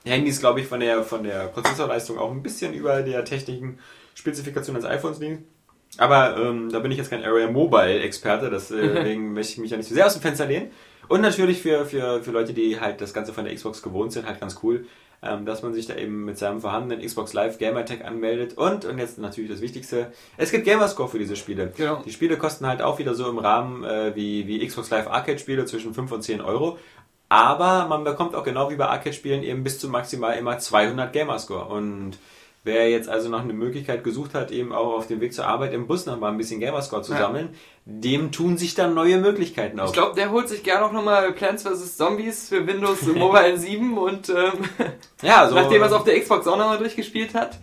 Speaker 3: Handys, glaube ich, von der, von der Prozessorleistung auch ein bisschen über der technischen Spezifikation des iPhones liegen. Aber ähm, da bin ich jetzt kein Area Mobile Experte, deswegen möchte ich mich ja nicht so sehr aus dem Fenster lehnen. Und natürlich für, für, für Leute, die halt das Ganze von der Xbox gewohnt sind, halt ganz cool, ähm, dass man sich da eben mit seinem vorhandenen Xbox Live Gamertag anmeldet. Und, und jetzt natürlich das Wichtigste, es gibt Gamerscore für diese Spiele.
Speaker 2: Genau.
Speaker 3: Die Spiele kosten halt auch wieder so im Rahmen äh, wie, wie Xbox Live Arcade Spiele zwischen 5 und 10 Euro. Aber man bekommt auch genau wie bei Arcade-Spielen eben bis zu maximal immer 200 Gamerscore. Und wer jetzt also noch eine Möglichkeit gesucht hat, eben auch auf dem Weg zur Arbeit im Bus noch mal ein bisschen Gamerscore zu
Speaker 2: Ja.
Speaker 3: sammeln, dem tun sich dann neue Möglichkeiten auf.
Speaker 2: Ich glaube, der holt sich gerne auch nochmal Plants vs. Zombies für Windows Mobile 7 und ähm,
Speaker 3: ja, also,
Speaker 2: nachdem er es auf der Xbox auch nochmal durchgespielt hat.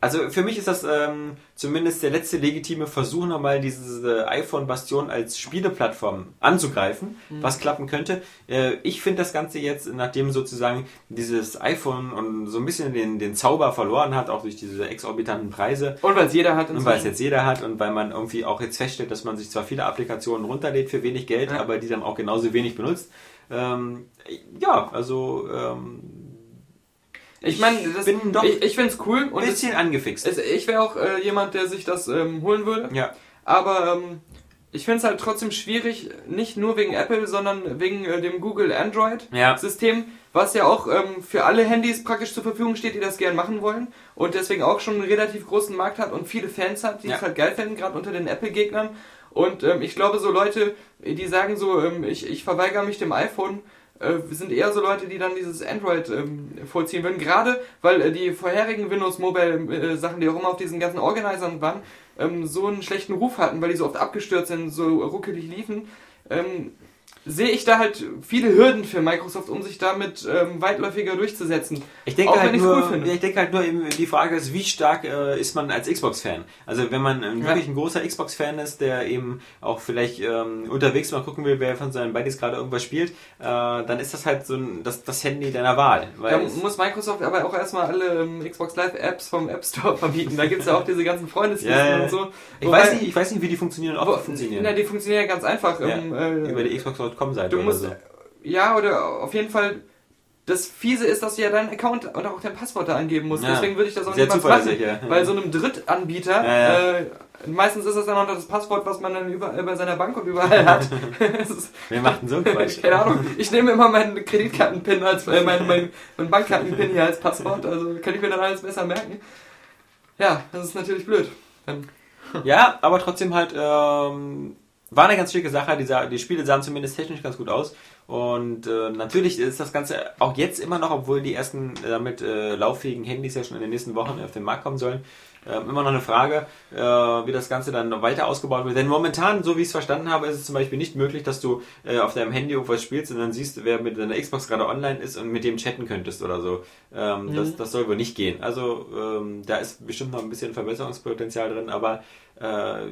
Speaker 3: Also für mich ist das ähm, zumindest der letzte legitime Versuch, nochmal diese iPhone-Bastion als Spieleplattform anzugreifen,
Speaker 2: Mhm.
Speaker 3: was klappen könnte. Äh, ich finde das Ganze jetzt, nachdem sozusagen dieses iPhone und so ein bisschen den, den Zauber verloren hat, auch durch diese exorbitanten Preise,
Speaker 2: Und weil es jeder hat
Speaker 3: Und weil es jetzt jeder hat und weil man irgendwie auch jetzt feststellt, dass man sich zwar viele Applikationen runterlädt für wenig Geld,
Speaker 2: Ja.
Speaker 3: aber die dann auch genauso wenig benutzt. Ähm, ja, also ähm,
Speaker 2: Ich meine,
Speaker 3: bin doch
Speaker 2: ich, ich finde es cool
Speaker 3: ein bisschen angefixt.
Speaker 2: es, ich wäre auch äh, jemand, der sich das ähm, holen würde.
Speaker 3: ja,
Speaker 2: Aber ähm, ich finde es halt trotzdem schwierig, nicht nur wegen Apple, sondern wegen äh, dem Google Android
Speaker 3: Ja.
Speaker 2: System, was ja auch ähm, für alle Handys praktisch zur Verfügung steht, die das gern machen wollen und deswegen auch schon einen relativ großen Markt hat und viele Fans hat, die
Speaker 3: Ja.
Speaker 2: es halt geil finden, gerade unter den Apple-Gegnern. Und ähm, ich glaube, so Leute, die sagen so, ähm, ich, ich verweigere mich dem iPhone, äh, sind eher so Leute, die dann dieses Android ähm, vorziehen würden. Gerade weil äh, die vorherigen Windows Mobile äh, Sachen, die auch immer auf diesen ganzen Organisern waren, ähm, so einen schlechten Ruf hatten, weil die so oft abgestürzt sind, so ruckelig liefen. Ähm, sehe ich da halt viele Hürden für Microsoft, um sich damit ähm, weitläufiger durchzusetzen.
Speaker 3: Ich denke,
Speaker 2: Auch
Speaker 3: halt nur,
Speaker 2: cool finde.
Speaker 3: ich denke halt nur, eben, die Frage ist, wie stark äh, ist man als Xbox-Fan? Also wenn man ähm,
Speaker 2: Ja.
Speaker 3: wirklich ein großer Xbox-Fan ist, der eben auch vielleicht ähm, unterwegs mal gucken will, wer von seinen Buddies gerade irgendwas spielt, äh, dann ist das halt so ein, das, das Handy deiner Wahl.
Speaker 2: Da muss Microsoft aber auch erstmal alle ähm, Xbox Live Apps vom App Store verbieten. Da gibt es ja auch diese ganzen Freundeslisten
Speaker 3: Ja, ja.
Speaker 2: und so.
Speaker 3: ich,
Speaker 2: Wobei-
Speaker 3: weiß nicht, ich weiß nicht, wie die funktionieren und ob die funktionieren.
Speaker 2: Na, die funktionieren ja ganz einfach.
Speaker 3: Ja,
Speaker 2: ähm, äh,
Speaker 3: über die Xbox.com-Seite
Speaker 2: Du
Speaker 3: oder
Speaker 2: musst,
Speaker 3: so.
Speaker 2: ja, oder auf jeden Fall, das Fiese ist, dass du ja deinen Account und auch dein Passwort da angeben musst.
Speaker 3: Ja.
Speaker 2: Deswegen würde ich das auch
Speaker 3: Sehr
Speaker 2: niemals machen.
Speaker 3: ja.
Speaker 2: Bei so einem Drittanbieter,
Speaker 3: Ja.
Speaker 2: Äh, meistens ist das dann auch noch das Passwort, was man dann über, bei seiner Bank und überall hat.
Speaker 3: Macht denn so Quatsch?
Speaker 2: keine Ahnung. Ich nehme immer meinen Kreditkartenpin als, äh, mein, mein, mein Bankkartenpin hier als Passwort, also kann ich mir dann alles besser merken. Ja, das ist natürlich blöd. Dann,
Speaker 3: Ja, aber trotzdem halt, ähm, war eine ganz schicke Sache. Die, sah, die Spiele sahen zumindest technisch ganz gut aus. Und äh, natürlich ist das Ganze auch jetzt immer noch, obwohl die ersten äh, damit äh, lauffähigen Handys ja schon in den nächsten Wochen auf den Markt kommen sollen, ähm, immer noch eine Frage, äh, wie das Ganze dann noch weiter ausgebaut wird. Denn momentan, so wie ich es verstanden habe, ist es zum Beispiel nicht möglich, dass du äh, auf deinem Handy irgendwas spielst und dann siehst, wer mit deiner Xbox gerade online ist und mit dem chatten könntest oder so. Ähm, das, das soll wohl nicht gehen. Also ähm, da ist bestimmt noch ein bisschen Verbesserungspotenzial drin, aber äh,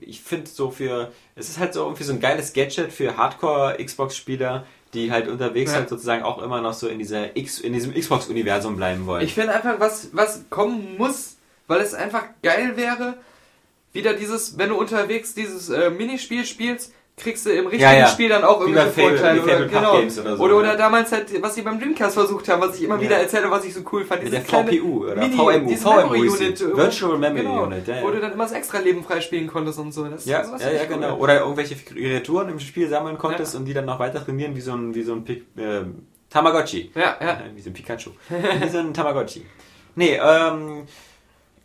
Speaker 3: ich finde so für, es ist halt so irgendwie so ein geiles Gadget für Hardcore-Xbox-Spieler, die halt unterwegs
Speaker 2: Ja.
Speaker 3: halt sozusagen auch immer noch so in dieser X, in diesem Xbox-Universum bleiben wollen.
Speaker 2: Ich finde einfach, was, was kommen muss, weil es einfach geil wäre, wieder dieses, wenn du unterwegs dieses äh, Minispiel spielst, kriegst du im richtigen
Speaker 3: Ja, ja.
Speaker 2: Spiel dann auch
Speaker 3: Wie
Speaker 2: irgendwelche
Speaker 3: Fable-
Speaker 2: Vorteile. Oder, genau.
Speaker 3: Games oder so,
Speaker 2: oder, oder
Speaker 3: ja.
Speaker 2: damals halt, was sie beim Dreamcast versucht haben, was ich immer wieder erzähle, was ich so cool fand. Kleine
Speaker 3: VPU oder
Speaker 2: Mini,
Speaker 3: VMU,
Speaker 2: diese
Speaker 3: VMU.
Speaker 2: Unit. äh,
Speaker 3: Virtual Memory
Speaker 2: genau,
Speaker 3: Unit, ja.
Speaker 2: Wo du dann immer das extra Leben freispielen konntest und so. Das,
Speaker 3: Ja, ja, ja, genau. Oder irgendwelche Kreaturen im Spiel sammeln konntest und die dann noch weiter trainieren, wie so ein, wie so ein Pik ähm, Tamagotchi.
Speaker 2: Ja, ja.
Speaker 3: Wie so ein Pikachu. wie so ein Tamagotchi. Nee, ähm,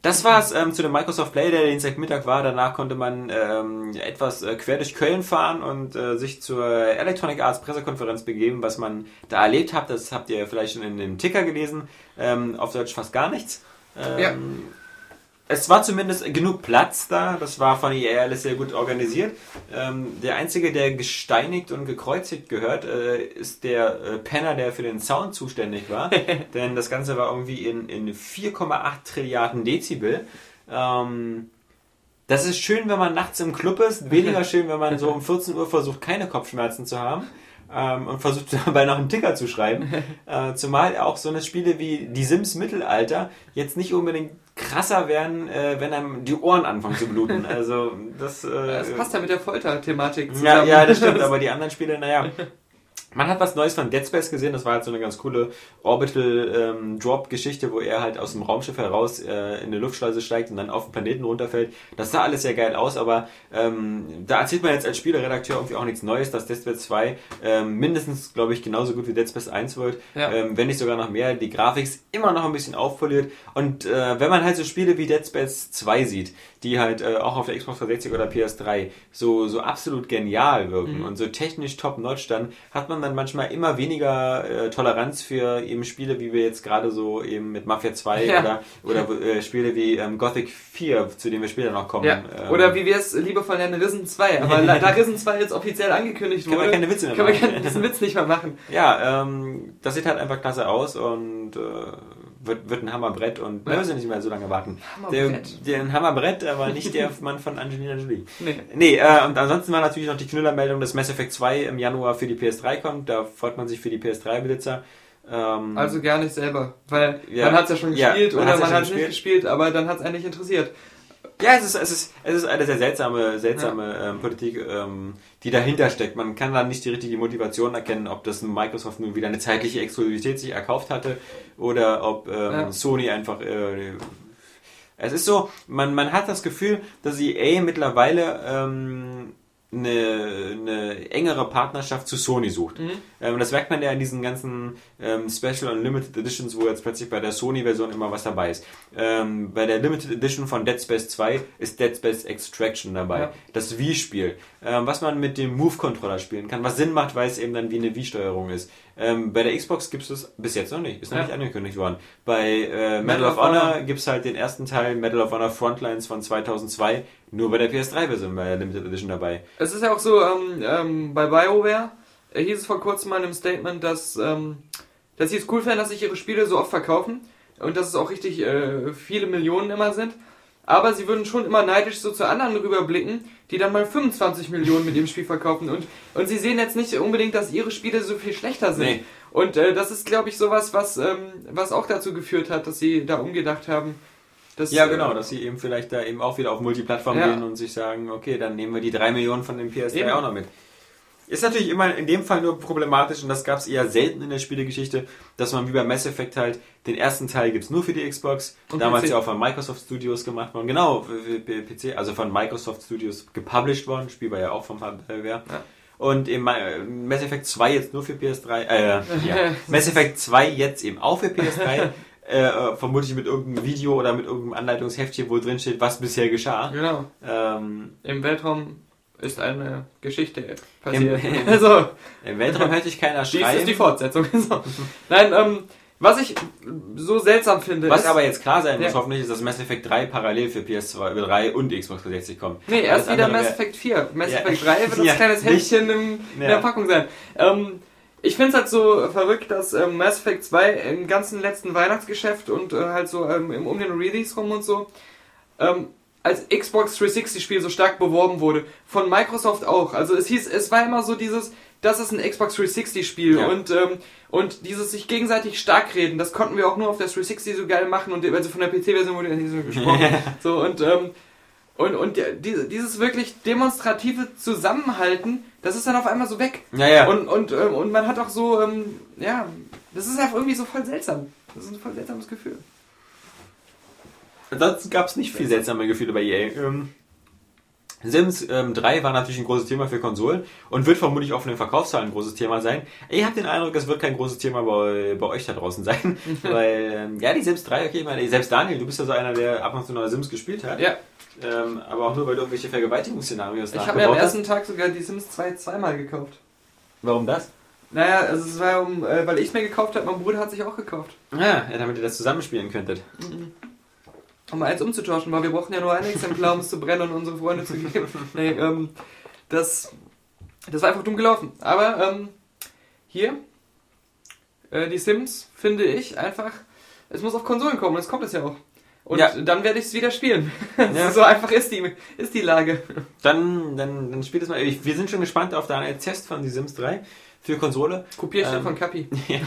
Speaker 3: das war's ähm, zu dem Microsoft Play, der Dienstagmittag war. Danach konnte man ähm, etwas äh, quer durch Köln fahren und äh, sich zur Electronic Arts Pressekonferenz begeben. Was man da erlebt hat, das habt ihr vielleicht schon in dem Ticker gelesen. Ähm, auf Deutsch fast gar nichts. Ähm,
Speaker 2: Ja.
Speaker 3: Es war zumindest genug Platz da. Das war von EA alles sehr gut organisiert. Ähm, der einzige, der gesteinigt und gekreuzigt gehört, äh, ist der äh, Penner, der für den Sound zuständig war. Denn das Ganze war irgendwie in, in 4,8 Trilliarden Dezibel. Ähm, das ist schön, wenn man nachts im Club ist. Weniger schön, wenn man so um 14 Uhr versucht, keine Kopfschmerzen zu haben. Ähm, und versucht dabei noch einen Ticker zu schreiben. Äh, zumal auch so eine Spiele wie die Sims Mittelalter jetzt nicht unbedingt krasser werden, äh, wenn einem die Ohren anfangen zu bluten. Also das, äh,
Speaker 2: Das passt ja mit der Folter-Thematik
Speaker 3: ja,
Speaker 2: zusammen.
Speaker 3: ja, das stimmt, aber die anderen Spiele, naja. Man hat was Neues von Dead Space gesehen, das war halt so eine ganz coole Orbital-Drop-Geschichte, wo er halt aus dem Raumschiff heraus äh, in eine Luftschleuse steigt und dann auf den Planeten runterfällt. Das sah alles sehr geil aus, aber ähm, da erzählt man jetzt als Spieleredakteur irgendwie auch nichts Neues, dass Dead Space 2 ähm, mindestens, glaube ich, genauso gut wie Dead Space 1 wird,
Speaker 2: Ja.
Speaker 3: ähm, wenn nicht sogar noch mehr. Die Grafik ist immer noch ein bisschen aufpoliert und äh, wenn man halt so Spiele wie Dead Space 2 sieht, die halt äh, auch auf der Xbox 360 oder PS3 so, so absolut genial wirken und so technisch top-notch, dann hat man dann manchmal immer weniger äh, Toleranz für eben Spiele, wie wir jetzt gerade so eben mit Mafia 2
Speaker 2: Ja.
Speaker 3: oder, oder äh, Spiele wie ähm, Gothic 4, zu denen wir später noch kommen.
Speaker 2: Ja.
Speaker 3: Ähm,
Speaker 2: Oder wie wir es liebevoll nennen, Risen 2. Aber da Risen 2 jetzt offiziell angekündigt
Speaker 3: Können wir
Speaker 2: wurde,
Speaker 3: keine Witze mehr
Speaker 2: können wir
Speaker 3: machen.
Speaker 2: keinen- diesen Witz nicht mehr machen.
Speaker 3: Ja, ähm, das sieht halt einfach klasse aus und äh, wird, wird ein Hammerbrett und wir
Speaker 2: Ja.
Speaker 3: müssen nicht mehr so lange warten. Der,
Speaker 2: Hammerbrett.
Speaker 3: der ein Hammerbrett, aber nicht der Mann von Angelina Jolie.
Speaker 2: Nee.
Speaker 3: Nee, äh, und ansonsten war natürlich noch die Knüllermeldung, dass Mass Effect 2 im Januar für die PS3 kommt. Da freut man sich für die PS3-Besitzer. Ähm,
Speaker 2: Also gar nicht selber. Weil
Speaker 3: Ja.
Speaker 2: man hat es ja schon
Speaker 3: Ja,
Speaker 2: gespielt
Speaker 3: man
Speaker 2: oder
Speaker 3: ja
Speaker 2: man hat es nicht gespielt, aber dann hat es einen nicht interessiert.
Speaker 3: Ja, es ist, es ist, es ist eine sehr seltsame, seltsame ähm, Politik, ähm, die dahinter steckt. Man kann da nicht die richtige Motivation erkennen, ob das Microsoft nun wieder eine zeitliche Exklusivität sich erkauft hatte oder ob ähm,
Speaker 2: Ja.
Speaker 3: Sony einfach. Äh, es ist so, man, man hat das Gefühl, dass EA mittlerweile ähm, eine, eine engere Partnerschaft zu Sony sucht.
Speaker 2: Mhm.
Speaker 3: Ähm, das merkt man ja in diesen ganzen ähm, Special und Limited Editions, wo jetzt plötzlich bei der Sony-Version immer was dabei ist. Ähm, bei der Limited Edition von Dead Space 2 ist Dead Space Extraction dabei.
Speaker 2: Ja.
Speaker 3: Das Wii-Spiel, ähm, was man mit dem Move-Controller spielen kann, was Sinn macht, weil es eben dann wie eine Wii-Steuerung ist. Ähm, bei der Xbox gibt es das bis jetzt noch nicht, ist noch
Speaker 2: Ja.
Speaker 3: nicht angekündigt worden. Bei äh, Medal of Honor gibt es halt den ersten Teil Medal of Honor Frontlines von 2002 nur bei der PS3-Version bei der Limited Edition dabei.
Speaker 2: Es ist ja auch so, ähm, ähm, bei BioWare äh, hieß es vor kurzem mal in einem Statement, dass, ähm, dass sie es cool fänden, dass sich ihre Spiele so oft verkaufen und dass es auch richtig äh, viele Millionen immer sind. Aber sie würden schon immer neidisch so zu anderen rüberblicken, die dann mal 25 Millionen mit ihrem Spiel verkaufen. Und, und sie sehen jetzt nicht unbedingt, dass ihre Spiele so viel schlechter sind.
Speaker 3: Nee.
Speaker 2: Und äh, das ist, glaube ich, sowas, was, ähm, was auch dazu geführt hat, dass sie da umgedacht haben. Dass,
Speaker 3: Ja, genau, dass sie eben vielleicht da eben auch wieder auf Multiplattform
Speaker 2: Ja.
Speaker 3: gehen und sich sagen, okay, dann nehmen wir die 3 Millionen von dem PS3
Speaker 2: Eben.
Speaker 3: auch noch mit. Ist natürlich immer in dem Fall nur problematisch und das gab es eher selten in der Spielegeschichte, dass man wie bei Mass Effect halt, den ersten Teil gibt's nur für die Xbox,
Speaker 2: Und
Speaker 3: damals
Speaker 2: PC.
Speaker 3: ja auch von Microsoft Studios gemacht worden, genau, PC, also von Microsoft Studios gepublished worden, Spiel war ja auch von Hardware.
Speaker 2: Ja.
Speaker 3: Und eben äh, Mass Effect 2 jetzt nur für PS3, äh, ja. Mass Effect 2 jetzt eben auch für PS3, äh, vermutlich mit irgendeinem Video oder mit irgendeinem Anleitungsheftchen, wo drin steht, was bisher geschah.
Speaker 2: Genau.
Speaker 3: Ähm,
Speaker 2: Im Weltraum ist eine Geschichte passiert.
Speaker 3: Im-
Speaker 2: also,
Speaker 3: Im Weltraum hört sich keiner
Speaker 2: dies
Speaker 3: schreien.
Speaker 2: ist die Fortsetzung. so. Nein, ähm, was ich so seltsam finde,
Speaker 3: Was
Speaker 2: ist,
Speaker 3: aber jetzt klar sein muss,
Speaker 2: Ja.
Speaker 3: hoffentlich, ist, dass Mass Effect 3 parallel für PS2 3 und Xbox 360 kommt.
Speaker 2: Nee, erst wieder Mass Effect 4. Mass
Speaker 3: Ja.
Speaker 2: Effect 3 wird das
Speaker 3: Ja,
Speaker 2: kleines
Speaker 3: nicht-
Speaker 2: Heftchen im, in
Speaker 3: Ja.
Speaker 2: der Packung sein. Ähm, ich finde es halt so verrückt, dass ähm, Mass Effect 2 im ganzen letzten Weihnachtsgeschäft und äh, halt so ähm, im- um den Release rum und so ähm, als Xbox 360 Spiel so stark beworben wurde. Von Microsoft auch. Also es hieß, es war immer so dieses, das ist ein Xbox 360 Spiel
Speaker 3: Ja.
Speaker 2: und ähm, und dieses sich gegenseitig stark reden, das konnten wir auch nur auf der 360 so geil machen und also von der PC-Version wurde ja nicht so gesprochen. so und ähm, und, und dieses wirklich demonstrative Zusammenhalten, das ist dann auf einmal so weg.
Speaker 3: Ja, ja.
Speaker 2: Und, und, ähm, und man hat auch so, ähm, ja, das ist einfach irgendwie so voll seltsam. Das ist ein voll seltsames Gefühl.
Speaker 3: Ansonsten gab es nicht viel seltsame Gefühle bei EA. Ähm, Sims ähm, 3 war natürlich ein großes Thema für Konsolen und wird vermutlich auch von den Verkaufszahlen ein großes Thema sein. Ich habe den Eindruck, es wird kein großes Thema bei, bei euch da draußen sein, weil ähm, ja, die Sims 3, okay, ich meine, selbst Daniel, du bist ja so einer, der ab und zu noch Sims gespielt hat,
Speaker 2: Ja,
Speaker 3: ähm, aber auch nur, weil du irgendwelche Vergewaltigungsszenarios
Speaker 2: ich habe mir am
Speaker 3: hast.
Speaker 2: ersten Tag sogar die Sims 2 zweimal gekauft.
Speaker 3: Warum das?
Speaker 2: Naja, also es war um, äh, weil ich es mir gekauft habe, mein Bruder hat sich auch gekauft.
Speaker 3: Ah, ja, damit ihr das zusammenspielen könntet.
Speaker 2: Um eins umzutauschen, weil wir brauchen ja nur ein Exemplar, um es zu brennen und unsere Freunde zu geben. Nee, ähm, das, das war einfach dumm gelaufen. Aber ähm, hier, äh, die Sims, finde ich einfach, es muss auf Konsolen kommen, das kommt es ja auch. Und
Speaker 3: Ja.
Speaker 2: dann werde ich es wieder spielen.
Speaker 3: Ja.
Speaker 2: so einfach ist die, ist die Lage.
Speaker 3: Dann, dann, dann spielt es mal. Ich, wir sind schon gespannt auf deinen Test von die Sims 3 für Konsole.
Speaker 2: Kopierchen
Speaker 3: Ähm,
Speaker 2: von Kapi.
Speaker 3: Ja.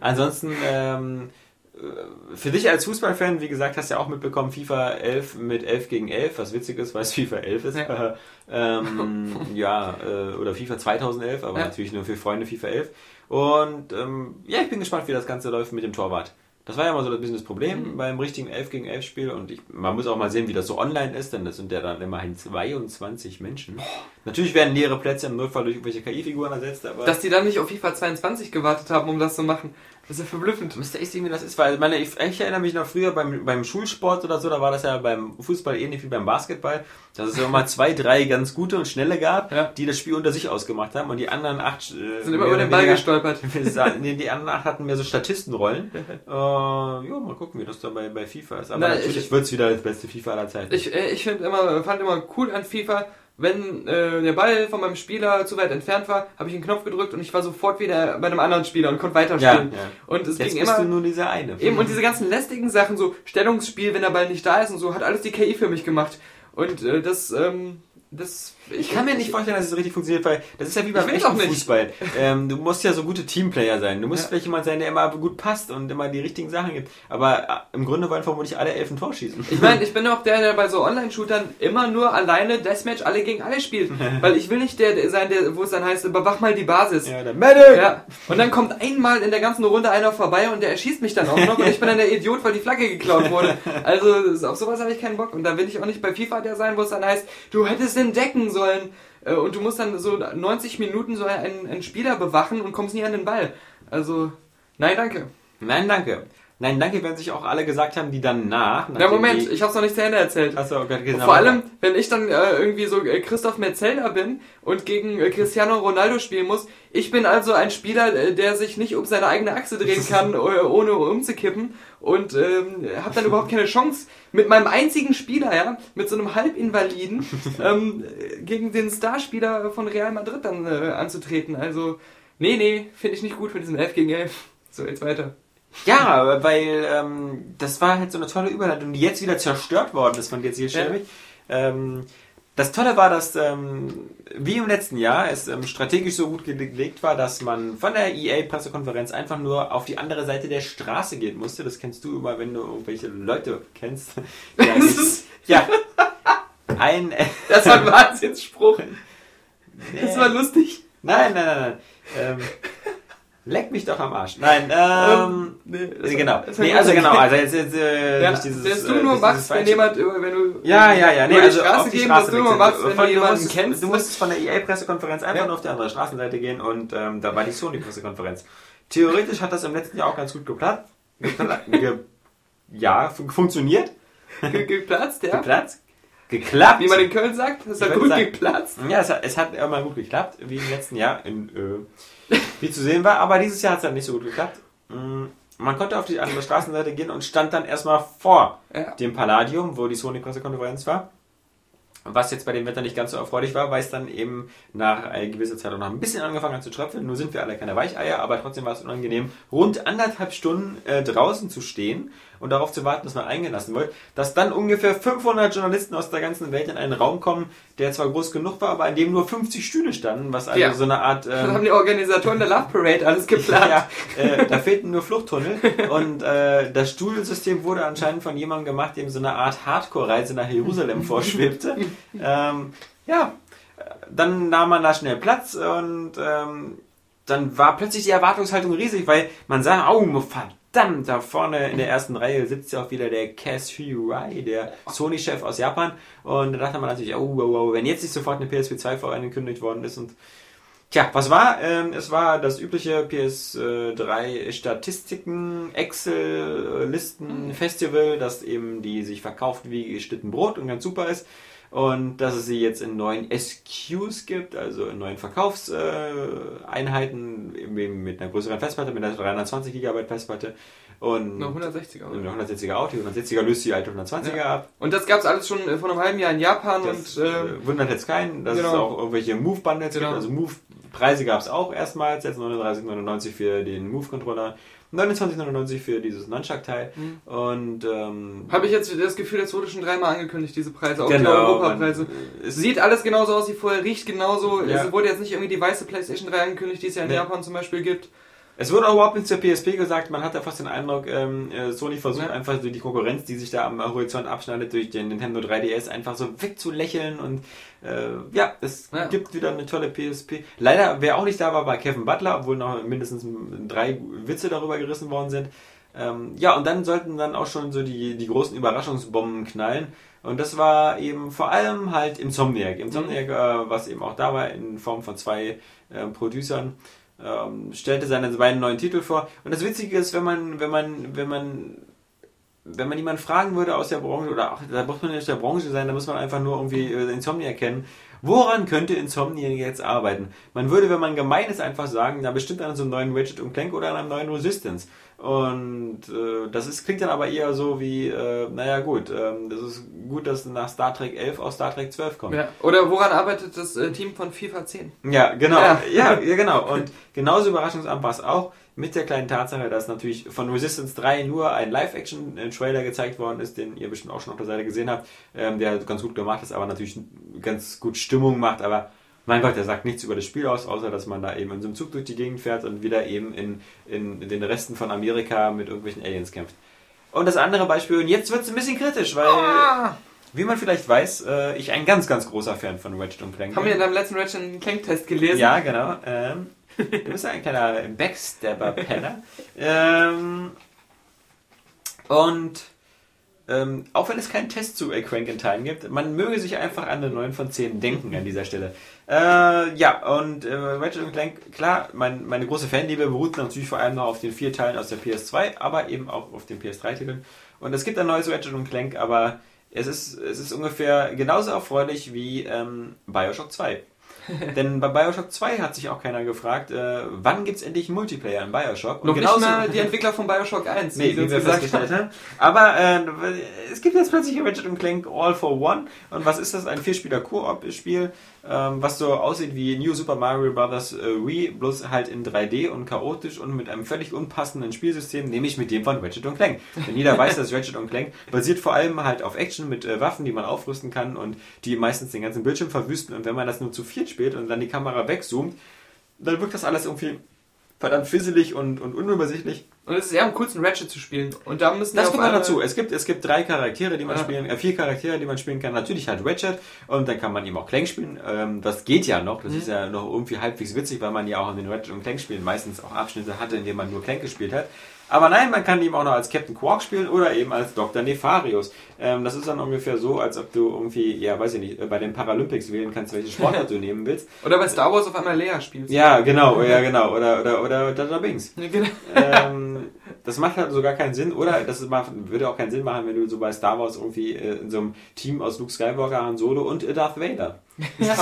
Speaker 3: Ansonsten, ähm, äh, für dich als Fußballfan, wie gesagt, hast du ja auch mitbekommen, FIFA 11 mit 11 gegen 11, was witzig ist, weil es FIFA 11 ist.
Speaker 2: Ja.
Speaker 3: ähm, ja, äh, oder FIFA 2011, aber
Speaker 2: Ja.
Speaker 3: natürlich nur für Freunde FIFA 11. Und ähm, ja, ich bin gespannt, wie das Ganze läuft mit dem Torwart. Das war ja mal so ein bisschen das Problem
Speaker 2: Mhm.
Speaker 3: beim richtigen 11 gegen 11 Spiel und ich, man muss auch mal sehen, wie das so online ist, denn das sind ja dann immerhin 22 Menschen. Natürlich werden leere Plätze im Notfall durch irgendwelche KI-Figuren ersetzt, aber...
Speaker 2: Dass die dann nicht auf FIFA 22 gewartet haben, um das zu machen. Das ist ja verblüffend.
Speaker 3: Echt sehen, wie das ist, weil meine, ich, ich erinnere mich noch früher beim, beim Schulsport oder so, da war das ja beim Fußball ähnlich wie beim Basketball, dass es immer mal zwei, drei ganz gute und schnelle gab,
Speaker 2: Ja.
Speaker 3: die das Spiel unter sich ausgemacht haben und die anderen acht äh,
Speaker 2: Sind immer über den Ball
Speaker 3: weniger-
Speaker 2: gestolpert.
Speaker 3: nee, die anderen acht hatten mehr so Statistenrollen. äh, ja, mal gucken, wie das da bei, bei FIFA ist. Aber
Speaker 2: Na,
Speaker 3: natürlich
Speaker 2: ich-
Speaker 3: wird es wieder das beste FIFA aller Zeiten.
Speaker 2: Ich, äh, ich find immer, fand immer cool an FIFA, wenn äh, der Ball von meinem Spieler zu weit entfernt war, habe ich einen Knopf gedrückt und ich war sofort wieder bei einem anderen Spieler und konnte
Speaker 3: ja,
Speaker 2: weiterspielen.
Speaker 3: ja.
Speaker 2: Und es
Speaker 3: Jetzt
Speaker 2: ging
Speaker 3: bist
Speaker 2: immer.
Speaker 3: du nur dieser eine.
Speaker 2: Eben, und diese ganzen lästigen Sachen, so Stellungsspiel, wenn der Ball nicht da ist und so, hat alles die KI für mich gemacht. Und äh, das, ähm, das.
Speaker 3: Ich kann mir nicht vorstellen, dass es richtig funktioniert, weil das ist ja wie beim echten. Fußball. Ähm, du musst ja so gute Teamplayer sein. Du musst
Speaker 2: Ja.
Speaker 3: vielleicht jemand sein, der immer gut passt und immer die richtigen Sachen gibt. Aber äh, im Grunde wollen vermutlich alle elf ein Tor schießen.
Speaker 2: Ich meine, ich bin auch der, der bei so Online-Shootern immer nur alleine Deathmatch alle gegen alle spielt. Weil ich will nicht der sein, der, wo es dann heißt, überwach mal die Basis.
Speaker 3: Ja, der Medic!
Speaker 2: Ja, und dann kommt einmal in der ganzen Runde einer vorbei und der erschießt mich dann auch noch und ich bin dann der Idiot, weil die Flagge geklaut wurde. Also auf sowas habe ich keinen Bock und da will ich auch nicht bei FIFA der sein, wo es dann heißt, du hättest denn decken sollen? Äh, und du musst dann so 90 Minuten so einen, einen Spieler bewachen und kommst nie an den Ball. Also, nein, danke.
Speaker 3: Nein, danke. Nein, danke, wenn sich auch alle gesagt haben, die danach.
Speaker 2: Ja, Moment, ich hab's noch nicht zu Ende erzählt.
Speaker 3: Gerade
Speaker 2: Und
Speaker 3: gesehen,
Speaker 2: vor allem, wenn ich dann äh, irgendwie so äh, Christoph Metzelder bin und gegen äh, Cristiano Ronaldo spielen muss. Ich bin also ein Spieler, äh, der sich nicht um seine eigene Achse drehen kann, äh, ohne umzukippen. Und ähm, habe dann überhaupt keine Chance, mit meinem einzigen Spieler, ja, mit so einem Halbinvaliden, ähm, äh, gegen den Starspieler von Real Madrid dann äh, anzutreten. Also, nee, nee, finde ich nicht gut mit diesem 11 gegen 11. So, jetzt weiter.
Speaker 3: Ja, weil ähm, das war halt so eine tolle Überleitung, die jetzt wieder zerstört worden ist von dir jetzt hier
Speaker 2: Ja.
Speaker 3: ähm, Das Tolle war, dass ähm, wie im letzten Jahr es ähm, strategisch so gut gelegt war, dass man von der EA-Pressekonferenz einfach nur auf die andere Seite der Straße gehen musste. Das kennst du immer, wenn du irgendwelche Leute kennst. Ja,
Speaker 2: Das ist-
Speaker 3: ja. ein.
Speaker 2: Das war ein Wahnsinnsspruch. Das war lustig.
Speaker 3: Nein, nein, nein, nein. Ähm, leck mich doch am Arsch. Nein, ähm.
Speaker 2: nee,
Speaker 3: äh, genau.
Speaker 2: das
Speaker 3: Nee,
Speaker 2: gut.
Speaker 3: also genau, also jetzt, jetzt äh,
Speaker 2: Ja,
Speaker 3: dieses.
Speaker 2: dass du
Speaker 3: äh,
Speaker 2: nur machst, wenn jemand, über- wenn du
Speaker 3: Ja, ja, ja, nee, also
Speaker 2: Straße
Speaker 3: auf die
Speaker 2: gehen,
Speaker 3: Straße
Speaker 2: dass du nur machst, wenn du jemanden kennst.
Speaker 3: Du musstest von der EA-Pressekonferenz einfach
Speaker 2: Ja.
Speaker 3: nur auf die andere Straßenseite gehen und ähm, da war die Sony-Pressekonferenz. Theoretisch hat das im letzten Jahr auch ganz gut geplant. Gepla ge ja, fun funktioniert.
Speaker 2: ge geplatzt, ja.
Speaker 3: Geplatzt. Geklappt.
Speaker 2: Wie man in Köln sagt, das hat gut
Speaker 3: sagen-
Speaker 2: geplatzt.
Speaker 3: Ja, es hat, es hat immer gut geklappt, wie im letzten Jahr, in, äh, wie zu sehen war. Aber dieses Jahr hat es dann nicht so gut geklappt. Mm, Man konnte auf die andere Straßenseite gehen und stand dann erstmal vor
Speaker 2: Ja.
Speaker 3: dem Palladium, wo die Sony-Pressekonferenz war. Was jetzt bei dem Wetter nicht ganz so erfreulich war, weil es dann eben nach einer gewissen Zeit auch noch ein bisschen angefangen hat zu tröpfeln. Nur sind wir alle keine Weicheier, aber trotzdem war es unangenehm, rund anderthalb Stunden äh, draußen zu stehen und darauf zu warten, dass man eingelassen wird. Dass dann ungefähr 500 Journalisten aus der ganzen Welt in einen Raum kommen, der zwar groß genug war, aber in dem nur 50 Stühle standen, was also
Speaker 2: Ja.
Speaker 3: so eine Art...
Speaker 2: Das
Speaker 3: ähm,
Speaker 2: haben die Organisatoren der Love Parade alles geplant.
Speaker 3: ja, äh, da fehlten nur Fluchttunnel und äh, das Stuhlsystem wurde anscheinend von jemandem gemacht, dem so eine Art Hardcore-Reise nach Jerusalem vorschwebte. Ähm, ja, dann nahm man da schnell Platz und ähm, dann war plötzlich die Erwartungshaltung riesig, weil man sah, oh, verdammt, da vorne in der ersten Reihe sitzt ja auch wieder der Kaz Hirai, der Sony-Chef aus Japan. Und da dachte man natürlich, oh, oh, oh, wenn jetzt nicht sofort eine PSP 2 vorangekündigt worden ist und Tja, was war? Ähm, es war das übliche PS3 Statistiken, Excel-Listen, Festival, das eben die sich verkauft wie geschnitten Brot und ganz super ist. Und dass es sie jetzt in neuen SQs gibt, also in neuen Verkaufseinheiten, mit einer größeren Festplatte, mit einer 320 GB Festplatte und
Speaker 2: Eine 160er.
Speaker 3: eine
Speaker 2: oder?
Speaker 3: 160er Auto. Die 160er löst die alte 120er
Speaker 2: Ja.
Speaker 3: ab.
Speaker 2: Und das gab's alles schon äh, vor einem halben Jahr in Japan
Speaker 3: Das
Speaker 2: und äh,
Speaker 3: äh, wundert jetzt keinen, dass
Speaker 2: genau.
Speaker 3: es auch irgendwelche Move-Bundles
Speaker 2: Genau.
Speaker 3: gibt. Also Move-Preise gab es auch erstmals, jetzt 39,99 für den Move-Controller, 29,99 für dieses Nunchuck-Teil.
Speaker 2: Mhm.
Speaker 3: Und ähm,
Speaker 2: habe ich jetzt das Gefühl, das wurde schon dreimal angekündigt, diese Preise, auch die
Speaker 3: genau,
Speaker 2: Europapreise.
Speaker 3: man-
Speaker 2: Es sieht alles genauso aus wie vorher, riecht genauso.
Speaker 3: Ja.
Speaker 2: Es wurde jetzt nicht irgendwie die weiße PlayStation 3 angekündigt, die es ja in
Speaker 3: Nee.
Speaker 2: Japan zum Beispiel gibt.
Speaker 3: Es wurde auch überhaupt nichts zur PSP gesagt. Man hatte fast den Eindruck, ähm, äh, Sony versucht
Speaker 2: Ja.
Speaker 3: einfach so die Konkurrenz, die sich da am Horizont abschneidet, durch den Nintendo 3DS einfach so wegzulächeln. Und äh, ja, es
Speaker 2: Ja.
Speaker 3: gibt wieder eine tolle PSP. Leider, wer auch nicht da war, war Kevin Butler, obwohl noch mindestens drei Witze darüber gerissen worden sind. Ähm, ja, und dann sollten dann auch schon so die, die großen Überraschungsbomben knallen. Und das war eben vor allem halt Insomniac. Insomniac, äh, was eben auch da war, in Form von zwei äh, Producern ähm, stellte seine beiden neuen Titel vor. Und das Witzige ist, wenn man, wenn man, wenn man, wenn man jemanden fragen würde aus der Branche, oder ach, da muss man nicht aus der Branche sein, da muss man einfach nur irgendwie äh, Insomnia kennen. Woran könnte Insomnia jetzt arbeiten? Man würde, wenn man gemein ist, einfach sagen, na bestimmt an so einem neuen Widget und Clank oder an einem neuen Resistance. Und äh, das ist, klingt dann aber eher so wie, äh, naja gut, ähm, das ist gut, dass nach Star Trek 11 aus Star Trek 12 kommt.
Speaker 2: Ja. Oder woran arbeitet das äh, Team von FIFA 10?
Speaker 3: Ja, genau.
Speaker 2: Ja.
Speaker 3: Ja, ja, genau. Und genauso überraschungsarm war es auch mit der kleinen Tatsache, dass natürlich von Resistance 3 nur ein Live-Action-Trailer gezeigt worden ist, den ihr bestimmt auch schon auf der Seite gesehen habt, ähm, der ganz gut gemacht ist, aber natürlich ganz gut Stimmung macht, aber mein Gott, der sagt nichts über das Spiel aus, außer dass man da eben in so einem Zug durch die Gegend fährt und wieder eben in, in, in den Resten von Amerika mit irgendwelchen Aliens kämpft. Und das andere Beispiel, und jetzt wird es ein bisschen kritisch, weil, wie man vielleicht weiß, äh, ich ein ganz, ganz großer Fan von Ratchet und Clank
Speaker 2: Haben wir in deinem letzten Ratchet einen Clank-Test gelesen?
Speaker 3: ja, genau. Ähm, du bist ein kleiner Backstabber-Penner. ähm, und ähm, auch wenn es keinen Test zu A Crank in Time gibt, man möge sich einfach an eine 9 von 10 denken an dieser Stelle. Äh, ja, und äh, Ratchet Clank, klar, mein, meine große Fanliebe beruht natürlich vor allem noch auf den vier Teilen aus der PS2, aber eben auch auf den PS3-Titeln. Und es gibt ein neues Ratchet Clank, aber es ist, es ist ungefähr genauso erfreulich wie ähm, Bioshock 2. Denn bei Bioshock 2 hat sich auch keiner gefragt, äh, wann gibt es endlich Multiplayer in Bioshock?
Speaker 2: Und Noch genauso, nicht mal die Entwickler von Bioshock 1,
Speaker 3: nee, wie, wie wir festgestellt haben. Aber äh, es gibt jetzt plötzlich Ratchet Clank All for One. Und was ist das? Ein Vierspieler-Koop-Spiel ähm, was so aussieht wie New Super Mario Bros. Äh, Wii, bloß halt in 3D und chaotisch und mit einem völlig unpassenden Spielsystem, nämlich mit dem von Ratchet Clank. Denn jeder weiß, dass Ratchet Clank basiert vor allem halt auf Action mit äh, Waffen, die man aufrüsten kann und die meistens den ganzen Bildschirm verwüsten. Und wenn man das nur zu viert spielt und dann die Kamera wegzoomt, dann wirkt das alles irgendwie verdammt fisselig und, und unübersichtlich.
Speaker 2: Und es ist eher am coolsten Ratchet zu spielen. Und da müssen
Speaker 3: Das kommt noch dazu. Es gibt, es gibt drei Charaktere, die man ja. spielen, äh, vier Charaktere, die man spielen kann. Natürlich halt Ratchet und dann kann man ihm auch Clank spielen. Ähm, das geht ja noch. Das mhm. ist ja noch irgendwie halbwegs witzig, weil man ja auch in den Ratchet und Clank Spielen meistens auch Abschnitte hatte, in denen man nur Clank gespielt hat. Aber nein, man kann ihn auch noch als Captain Quark spielen oder eben als Dr. Nefarius. Ähm, das ist dann ungefähr so, als ob du irgendwie, ja, weiß ich nicht, bei den Paralympics wählen kannst, welche Sportart du nehmen willst.
Speaker 2: Oder bei Star Wars auf einmal Lea spielst.
Speaker 3: Ja, genau, ja, genau. Oder, oder, oder Dada Bings. Genau. Ähm, das macht halt sogar keinen Sinn. Oder das macht, würde auch keinen Sinn machen, wenn du so bei Star Wars irgendwie äh, in so einem Team aus Luke Skywalker, Han Solo und äh, Darth Vader. Ja,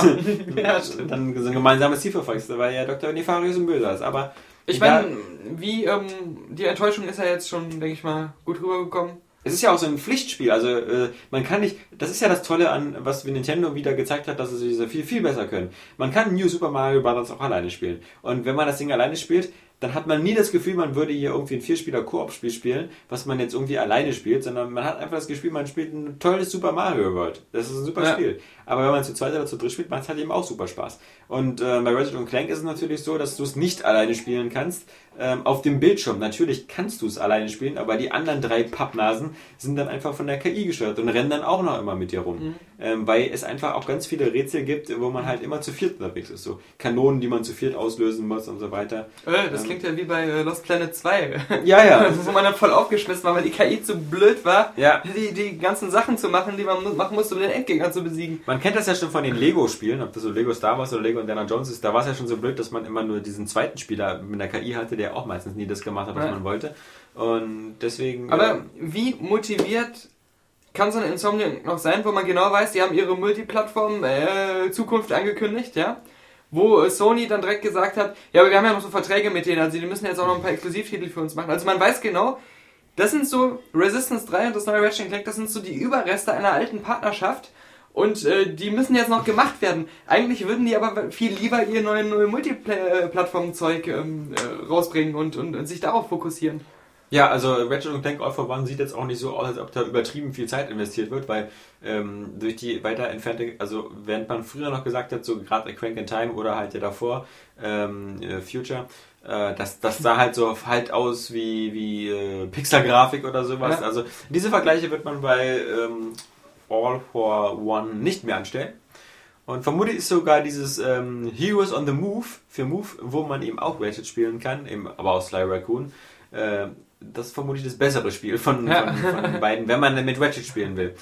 Speaker 3: ja dann so ein gemeinsames Ziel verfolgst, weil ja Dr. Nefarius ein Böser ist. Aber
Speaker 2: ich meine, wie ähm, die Enttäuschung ist ja jetzt schon, denke ich mal, gut rübergekommen.
Speaker 3: Es ist ja auch so ein Pflichtspiel, also äh, man kann nicht, das ist ja das Tolle an, was Nintendo wieder gezeigt hat, dass sie diese viel, viel besser können. Man kann New Super Mario Bros. auch alleine spielen. Und wenn man das Ding alleine spielt, dann hat man nie das Gefühl, man würde hier irgendwie ein Vierspieler-Koop-Spiel spielen, was man jetzt irgendwie alleine spielt, sondern man hat einfach das Gefühl, man spielt ein tolles Super Mario World. Das ist ein super ja. Spiel. Aber wenn man zu zweit oder zu dritt spielt, macht es halt eben auch super Spaß. Und äh, bei Resident Clank ist es natürlich so, dass du es nicht alleine spielen kannst, ähm, auf dem Bildschirm. Natürlich kannst du es alleine spielen, aber die anderen drei Pappnasen sind dann einfach von der KI gesteuert und rennen dann auch noch immer mit dir rum. Mhm. Ähm, weil es einfach auch ganz viele Rätsel gibt, wo man halt immer zu viert unterwegs ist. So Kanonen, die man zu viert auslösen muss und so weiter.
Speaker 2: Äh, das ähm, klingt ja wie bei äh, Lost Planet 2.
Speaker 3: Ja, ja.
Speaker 2: wo man dann voll aufgeschmissen war, weil die KI zu blöd war,
Speaker 3: ja.
Speaker 2: die, die ganzen Sachen zu machen, die man machen musste, um den Endgegner zu besiegen.
Speaker 3: Man kennt das ja schon von den Lego-Spielen, ob das so Lego Star Wars oder Lego Indiana Jones ist. Da war es ja schon so blöd, dass man immer nur diesen zweiten Spieler mit der KI hatte, der auch meistens nie das gemacht hat, was ja. man wollte. Und deswegen.
Speaker 2: Aber äh, wie motiviert kann so eine Insomniac noch sein, wo man genau weiß, die haben ihre Multiplattform-Zukunft äh, angekündigt, ja? Wo Sony dann direkt gesagt hat, ja, aber wir haben ja noch so Verträge mit denen, also die müssen jetzt auch noch ein paar Exklusivtitel für uns machen. Also man weiß genau, das sind so Resistance 3 und das neue Ratchet Clank, das sind so die Überreste einer alten Partnerschaft. Und äh, die müssen jetzt noch gemacht werden. Eigentlich würden die aber viel lieber ihr neues neue Multiplattform-Zeug ähm, äh, rausbringen und, und, und sich darauf fokussieren.
Speaker 3: Ja, also Ratchet Clank All for One sieht jetzt auch nicht so aus, als ob da übertrieben viel Zeit investiert wird, weil ähm, durch die weiter entfernte, also während man früher noch gesagt hat, so gerade Crank in Time oder halt ja davor, ähm, äh, Future, äh, das, das sah halt so halt aus wie, wie äh, Pixel-Grafik oder sowas. Ja. Also diese Vergleiche wird man bei ähm, All for One nicht mehr anstellen. Und vermutlich ist sogar dieses ähm, Heroes on the Move für Move, wo man eben auch Ratchet spielen kann, eben, aber aus Sly Raccoon, äh, das ist vermutlich das bessere Spiel von, ja. von, von den beiden, wenn man mit Ratchet spielen will.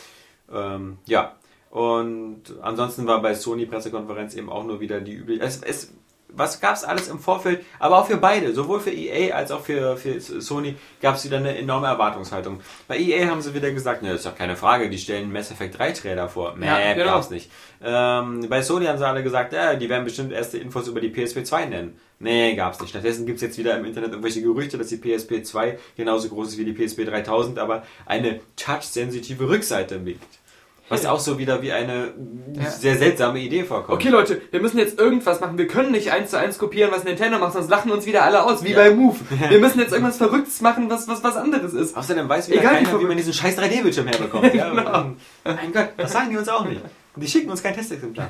Speaker 3: Ähm, ja. Und ansonsten war bei Sony Pressekonferenz eben auch nur wieder die übliche. Es, es, was gab es alles im Vorfeld? Aber auch für beide, sowohl für EA als auch für, für Sony, gab es wieder eine enorme Erwartungshaltung. Bei EA haben sie wieder gesagt, ne, das ist doch keine Frage, die stellen Mass Effect 3 Trailer vor. Nee, ja, genau. gab's nicht. Ähm, bei Sony haben sie alle gesagt, ja, die werden bestimmt erste Infos über die PSP 2 nennen. Nee, gab's nicht. Stattdessen gibt's jetzt wieder im Internet irgendwelche Gerüchte, dass die PSP 2 genauso groß ist wie die PSP 3000, aber eine touch-sensitive Rückseite biegt. Was auch so wieder wie eine ja. sehr seltsame Idee vorkommt.
Speaker 2: Okay, Leute, wir müssen jetzt irgendwas machen. Wir können nicht eins zu eins kopieren, was Nintendo macht, sonst lachen uns wieder alle aus, wie ja. bei Move. Wir müssen jetzt irgendwas Verrücktes machen, was was, was anderes ist.
Speaker 3: Außerdem weiß wieder Egal, keiner, wie man diesen scheiß 3D-Bildschirm herbekommt. ja, genau. mein Gott, das sagen die uns auch nicht. Die schicken uns kein Testexemplar.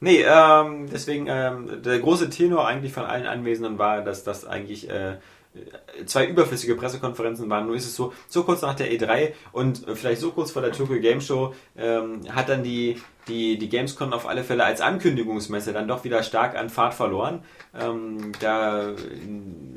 Speaker 3: Nee, ähm, deswegen, ähm, der große Tenor eigentlich von allen Anwesenden war, dass das eigentlich äh, zwei überflüssige Pressekonferenzen waren. Nur ist es so, so kurz nach der E3 und vielleicht so kurz vor der Tokyo Game Show ähm, hat dann die, die, die Gamescom auf alle Fälle als Ankündigungsmesse dann doch wieder stark an Fahrt verloren. Ähm, da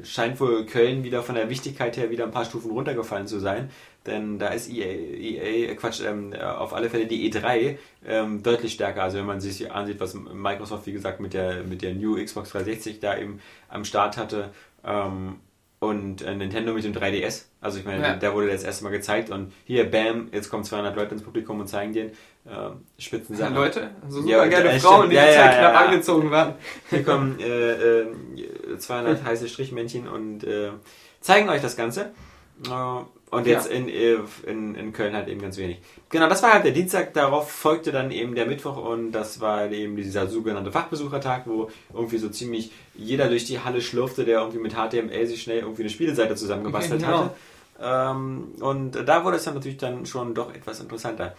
Speaker 3: scheint wohl Köln wieder von der Wichtigkeit her wieder ein paar Stufen runtergefallen zu sein denn da ist EA, EA äh, Quatsch, ähm, äh, auf alle Fälle die E3 ähm, deutlich stärker. Also wenn man sich ansieht, was Microsoft, wie gesagt, mit der, mit der New Xbox 360 da eben am Start hatte ähm, und äh, Nintendo mit dem 3DS. Also ich meine,
Speaker 2: Ja.
Speaker 3: da wurde das erste Mal gezeigt und hier, bam, jetzt kommen 200 Leute ins Publikum und zeigen den ähm, Spitzensachen.
Speaker 2: Leute, so super
Speaker 3: Ja,
Speaker 2: geile
Speaker 3: ja,
Speaker 2: Frauen, die
Speaker 3: Ja,
Speaker 2: total
Speaker 3: ja, ja,
Speaker 2: knapp
Speaker 3: ja.
Speaker 2: angezogen waren.
Speaker 3: Hier kommen äh, äh, 200 heiße Strichmännchen und äh, zeigen euch das Ganze. Und jetzt in, äh, in, in Köln halt eben ganz wenig. Genau, das war halt der Dienstag. Darauf folgte dann eben der Mittwoch und das war eben dieser sogenannte Fachbesuchertag, wo irgendwie so ziemlich jeder durch die Halle schlurfte, der irgendwie mit HTML sich schnell irgendwie eine Spieleseite zusammengebastelt
Speaker 2: genau.
Speaker 3: hatte. Ähm, und da wurde es dann natürlich dann schon doch etwas interessanter.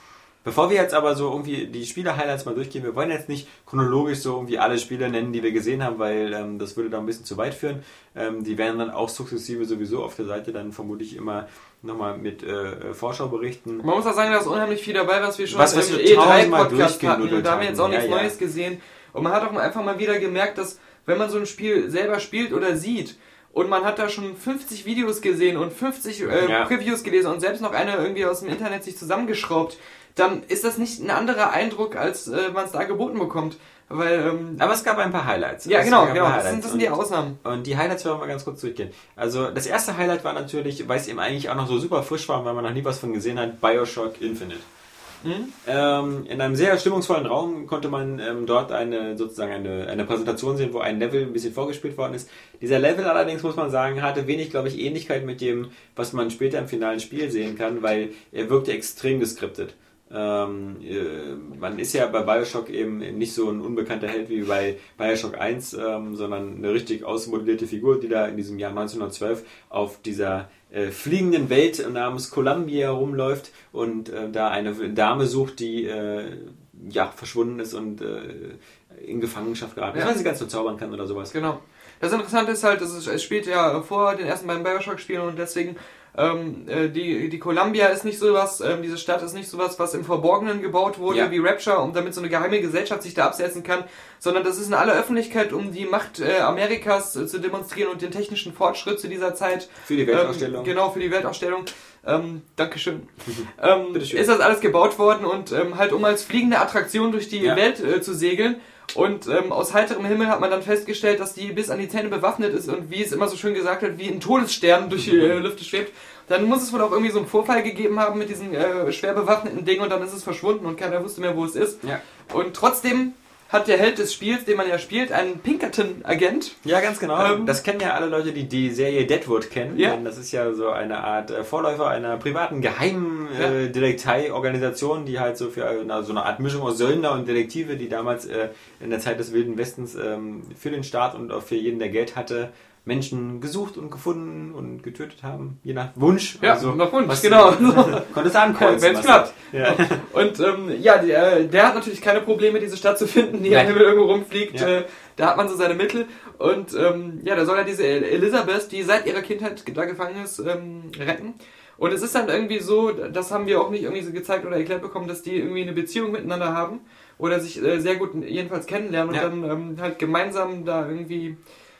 Speaker 3: Bevor wir jetzt aber so irgendwie die Spiele-Highlights mal durchgehen, wir wollen jetzt nicht chronologisch so irgendwie alle Spiele nennen, die wir gesehen haben, weil ähm, das würde da ein bisschen zu weit führen. Ähm, die werden dann auch sukzessive sowieso auf der Seite dann vermutlich immer nochmal mit äh, Vorschau berichten.
Speaker 2: Man muss auch sagen, da ist unheimlich viel dabei, was wir schon
Speaker 3: Was- was
Speaker 2: im
Speaker 3: wir tausendmal
Speaker 2: E3-Podcast hatten. da haben wir jetzt auch nichts
Speaker 3: Ja, ja.
Speaker 2: Neues gesehen. Und man hat auch einfach mal wieder gemerkt, dass wenn man so ein Spiel selber spielt oder sieht und man hat da schon 50 Videos gesehen und 50 äh,
Speaker 3: Ja.
Speaker 2: Previews gelesen und selbst noch eine irgendwie aus dem Internet sich zusammengeschraubt, dann ist das nicht ein anderer Eindruck, als äh, man es da geboten bekommt. Weil, ähm,
Speaker 3: Aber es gab ein paar Highlights.
Speaker 2: ja
Speaker 3: Es
Speaker 2: genau, genau, das sind, das sind die
Speaker 3: Und-
Speaker 2: Ausnahmen.
Speaker 3: Und die Highlights wollen wir mal ganz kurz durchgehen. Also das erste Highlight war natürlich, weil es eben eigentlich auch noch so super frisch war, weil man noch nie was von gesehen hat, Bioshock Infinite.
Speaker 2: Mhm.
Speaker 3: Ähm, in einem sehr stimmungsvollen Raum konnte man ähm, dort eine sozusagen eine, eine Präsentation sehen, wo ein Level ein bisschen vorgespielt worden ist. Dieser Level allerdings, muss man sagen, hatte wenig, glaube ich, Ähnlichkeit mit dem, was man später im finalen Spiel sehen kann, weil er wirkte extrem geskriptet. Ähm, äh, man ist ja bei Bioshock eben nicht so ein unbekannter Held wie bei Bioshock 1, ähm, sondern eine richtig ausmodellierte Figur, die da in diesem Jahr 1912 auf dieser äh, fliegenden Welt namens Columbia herumläuft und äh, da eine Dame sucht, die äh, ja verschwunden ist und äh, in Gefangenschaft geraten ist,
Speaker 2: Ja.
Speaker 3: weil sie ganz so zaubern kann oder sowas.
Speaker 2: Genau. Das Interessante ist halt, es spielt ja vor den ersten beiden Bioshock-Spielen und deswegen ähm, äh, die, die Columbia ist nicht sowas, ähm, diese Stadt ist nicht sowas, was im Verborgenen gebaut wurde
Speaker 3: Ja.
Speaker 2: wie Rapture, um damit so eine geheime Gesellschaft sich da absetzen kann, sondern das ist in aller Öffentlichkeit, um die Macht äh, Amerikas äh, zu demonstrieren und den technischen Fortschritt zu dieser Zeit.
Speaker 3: Für die Weltausstellung.
Speaker 2: Ähm, genau, für die Weltausstellung. Ähm, Dankeschön. ähm, ist das alles gebaut worden und ähm, halt um als fliegende Attraktion durch die
Speaker 3: Ja.
Speaker 2: Welt äh, zu segeln. Und ähm, aus heiterem Himmel hat man dann festgestellt, dass die bis an die Zähne bewaffnet ist und wie es immer so schön gesagt wird, wie ein Todesstern durch die äh, Lüfte schwebt. Dann muss es wohl auch irgendwie so einen Vorfall gegeben haben mit diesem äh, schwer bewaffneten Ding und dann ist es verschwunden und keiner wusste mehr, wo es ist.
Speaker 3: Ja.
Speaker 2: Und trotzdem hat der Held des Spiels, den man ja spielt, einen Pinkerton-Agent.
Speaker 3: Ja, ganz genau.
Speaker 2: Ähm,
Speaker 3: das kennen ja alle Leute, die die Serie Deadwood kennen.
Speaker 2: Ja.
Speaker 3: Denn das ist ja so eine Art äh, Vorläufer einer privaten geheimen
Speaker 2: Ja.
Speaker 3: äh, Detektei-Organisation, die halt so für na, so eine Art Mischung aus Söldner und Detektive, die damals äh, in der Zeit des Wilden Westens ähm, für den Staat und auch für jeden, der Geld hatte, Menschen gesucht und gefunden und getötet haben, je nach Wunsch.
Speaker 2: Ja,
Speaker 3: also,
Speaker 2: nach Wunsch,
Speaker 3: was-
Speaker 2: genau.
Speaker 3: Konntest ankreuzen.
Speaker 2: Wenn's
Speaker 3: was-
Speaker 2: klappt.
Speaker 3: Ja.
Speaker 2: Und ähm, ja, der, der hat natürlich keine Probleme, diese Stadt zu finden, die am. Himmel irgendwo rumfliegt.
Speaker 3: Ja.
Speaker 2: Äh, da hat man so seine Mittel. Und ähm, ja, da soll er diese El- Elisabeth, die seit ihrer Kindheit da gefangen ist, ähm, retten. Und es ist dann irgendwie so, das haben wir auch nicht irgendwie so gezeigt oder erklärt bekommen, dass die irgendwie eine Beziehung miteinander haben oder sich äh, sehr gut jedenfalls kennenlernen und
Speaker 3: Ja.
Speaker 2: dann ähm, halt gemeinsam da irgendwie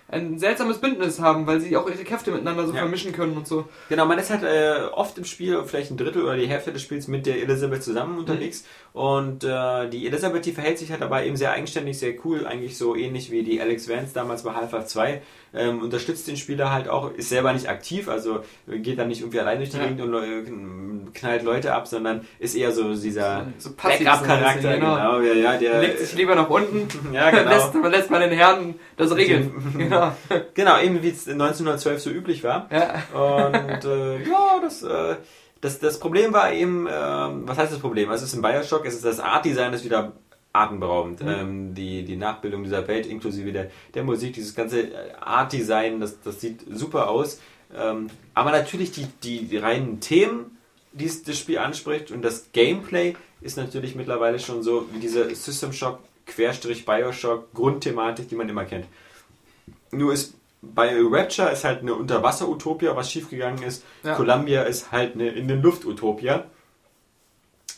Speaker 2: ein seltsames Bündnis haben, weil sie auch ihre Kräfte miteinander so
Speaker 3: Ja.
Speaker 2: vermischen können und so.
Speaker 3: Genau, man ist halt äh, oft im Spiel, vielleicht ein Drittel oder die Hälfte des Spiels mit der Elisabeth zusammen unterwegs. Und äh, die Elisabeth, die verhält sich halt dabei eben sehr eigenständig, sehr cool, eigentlich so ähnlich wie die Alex Vance damals bei Half-Life 2. Ähm, unterstützt den Spieler halt auch, ist selber nicht aktiv, also geht dann nicht irgendwie allein durch die
Speaker 2: Ja.
Speaker 3: Gegend und äh, knallt Leute ab, sondern ist eher so dieser
Speaker 2: So
Speaker 3: Backup-Charakter,
Speaker 2: so ein bisschen,
Speaker 3: genau. ja, ja, der
Speaker 2: legt sich lieber nach unten,
Speaker 3: Ja, genau.
Speaker 2: lässt, lässt man den Herren das regeln. genau.
Speaker 3: Genau, eben wie es 1912 so üblich war.
Speaker 2: Ja.
Speaker 3: Und äh, ja, das, äh, das, das Problem war eben, ähm, was heißt das Problem? Es ist ein Bioshock, es ist das Art-Design ist wieder atemberaubend.
Speaker 2: Mhm.
Speaker 3: Ähm, die, die Nachbildung dieser Welt inklusive der, der Musik, dieses ganze äh, Art-Design, das, das sieht super aus. Ähm, aber natürlich die, die, die reinen Themen, die das Spiel anspricht und das Gameplay ist natürlich mittlerweile schon so wie diese System Shock Querstrich Bioshock Grundthematik, die man immer kennt. Nur ist bei Rapture ist halt eine Unterwasser-Utopia, was schiefgegangen ist.
Speaker 2: Ja.
Speaker 3: Columbia ist halt eine in den Luft-Utopia.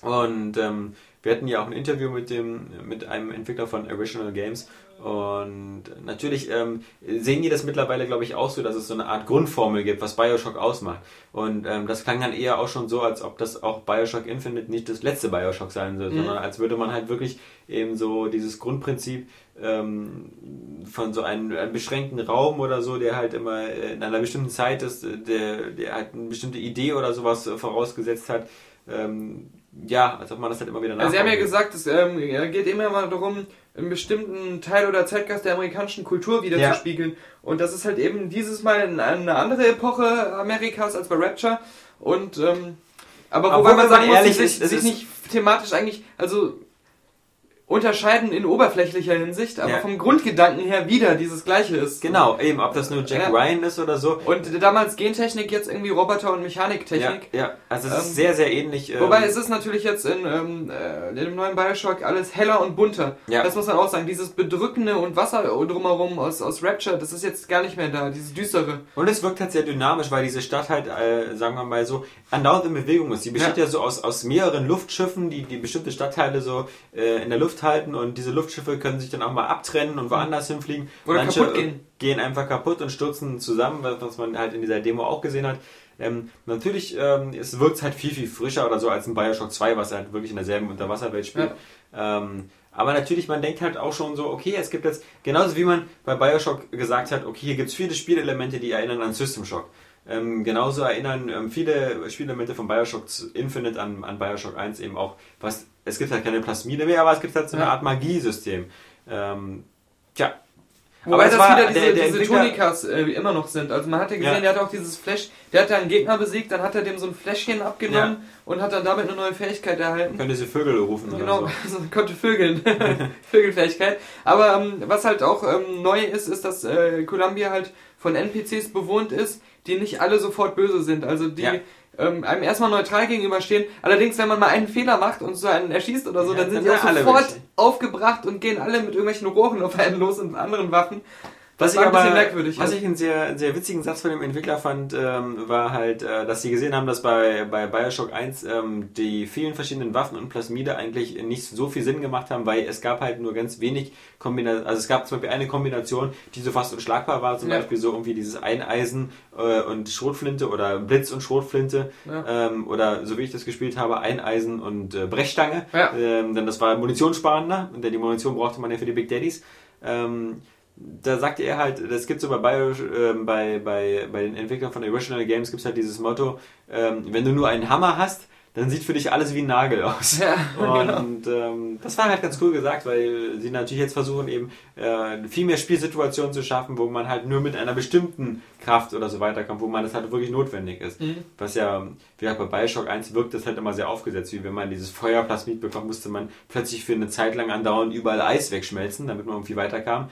Speaker 3: Und ähm, wir hatten ja auch ein Interview mit dem mit einem Entwickler von Original Games und natürlich ähm, sehen die das mittlerweile, glaube ich, auch so, dass es so eine Art Grundformel gibt, was Bioshock ausmacht. Und ähm, das klang dann eher auch schon so, als ob das auch Bioshock Infinite nicht das letzte Bioshock sein soll, mhm. sondern als würde man halt wirklich eben so dieses Grundprinzip ähm, von so einem, einem, beschränkten Raum oder so, der halt immer in einer bestimmten Zeit ist, der, der halt eine bestimmte Idee oder sowas vorausgesetzt hat, ähm, ja, als ob man das halt immer wieder
Speaker 2: nachmacht. Also Sie haben ja gesagt, es ähm, geht immer mal darum, einen bestimmten Teil oder Zeitgeist der amerikanischen Kultur wieder ja. zu spiegeln. Und das ist halt eben dieses Mal in eine andere Epoche Amerikas als bei Rapture. Und ähm, aber wobei man sagen muss, sich, sich nicht thematisch eigentlich, also unterscheiden in oberflächlicher Hinsicht, aber ja. vom Grundgedanken her wieder dieses gleiche ist.
Speaker 3: Genau, eben, ob das nur Jack ja. Ryan ist oder so.
Speaker 2: Und damals Gentechnik, jetzt irgendwie Roboter- und Mechaniktechnik.
Speaker 3: Ja, ja. also es ähm, ist sehr, sehr ähnlich.
Speaker 2: Ähm, wobei es ist natürlich jetzt in, ähm, äh, in dem neuen Bioshock alles heller und bunter. Ja. Das muss man auch sagen. Dieses Bedrückende und Wasser drumherum aus, aus Rapture, das ist jetzt gar nicht mehr da, dieses Düstere.
Speaker 3: Und es wirkt halt sehr dynamisch, weil diese Stadt halt, äh, sagen wir mal so, andauernd in Bewegung ist. Die besteht ja, ja so aus, aus mehreren Luftschiffen, die, die bestimmte Stadtteile so äh, in der Luft halten und diese Luftschiffe können sich dann auch mal abtrennen und woanders hinfliegen.
Speaker 2: Oder Manche kaputt gehen.
Speaker 3: gehen einfach kaputt und stürzen zusammen, was man halt in dieser Demo auch gesehen hat. Ähm, natürlich, ähm, es wirkt halt viel, viel frischer oder so als ein Bioshock 2, was halt wirklich in derselben Unterwasserwelt spielt. Ja. Ähm, aber natürlich, man denkt halt auch schon so, okay, es gibt jetzt, genauso wie man bei Bioshock gesagt hat, okay, hier gibt es viele Spielelemente, die erinnern an System Shock. Ähm, genauso erinnern ähm, viele Spielelemente von Bioshock Infinite an, an Bioshock 1 eben auch, was, es gibt halt keine Plasmide mehr, aber es gibt halt so eine ja. Art Magiesystem. Ähm, tja.
Speaker 2: Wobei das wieder diese, der, der diese Tonikas äh, immer noch sind. Also man hat ja gesehen, ja. der hat auch dieses Flash, der hat da einen Gegner besiegt, dann hat er dem so ein Fläschchen abgenommen ja. und hat dann damit eine neue Fähigkeit erhalten.
Speaker 3: Könnte sie Vögel rufen
Speaker 2: genau, oder so. also konnte Vögeln. Vögelfähigkeit. Aber ähm, was halt auch ähm, neu ist, ist, dass äh, Columbia halt von NPCs bewohnt ist, die nicht alle sofort böse sind. Also die ja. Ähm, einem erstmal neutral gegenüberstehen. Allerdings, wenn man mal einen Fehler macht und so einen erschießt oder so, ja, dann sind die auch sofort aufgebracht und gehen alle mit irgendwelchen Rohren auf einen los und anderen Waffen.
Speaker 3: Was ich aber, was ich einen sehr, sehr witzigen Satz von dem Entwickler fand, ähm, war halt, äh, dass sie gesehen haben, dass bei, bei Bioshock 1 ähm, die vielen verschiedenen Waffen und Plasmide eigentlich nicht so viel Sinn gemacht haben, weil es gab halt nur ganz wenig Kombinationen, also es gab zum Beispiel eine Kombination, die so fast unschlagbar war, zum ja. Beispiel so irgendwie dieses Eineisen äh, und Schrotflinte oder Blitz und Schrotflinte ja. ähm, oder so wie ich das gespielt habe, Eineisen und äh, Brechstange, ja. ähm, denn das war munitionssparender, denn die Munition brauchte man ja für die Big Daddies. Ähm, da sagte er halt, das gibt so bei, Bio, äh, bei, bei, bei den Entwicklern von Original Games gibt es halt dieses Motto, ähm, wenn du nur einen Hammer hast, dann sieht für dich alles wie ein Nagel aus. Ja, und genau. ähm, das war halt ganz cool gesagt, weil sie natürlich jetzt versuchen, eben äh, viel mehr Spielsituationen zu schaffen, wo man halt nur mit einer bestimmten Kraft oder so weiterkommt, wo man das halt wirklich notwendig ist. Mhm. Was ja, wie gesagt, bei Bioshock 1 wirkt das halt immer sehr aufgesetzt, wie wenn man dieses Feuerplasmid bekommt, musste man plötzlich für eine Zeit lang andauernd überall Eis wegschmelzen, damit man irgendwie weiterkam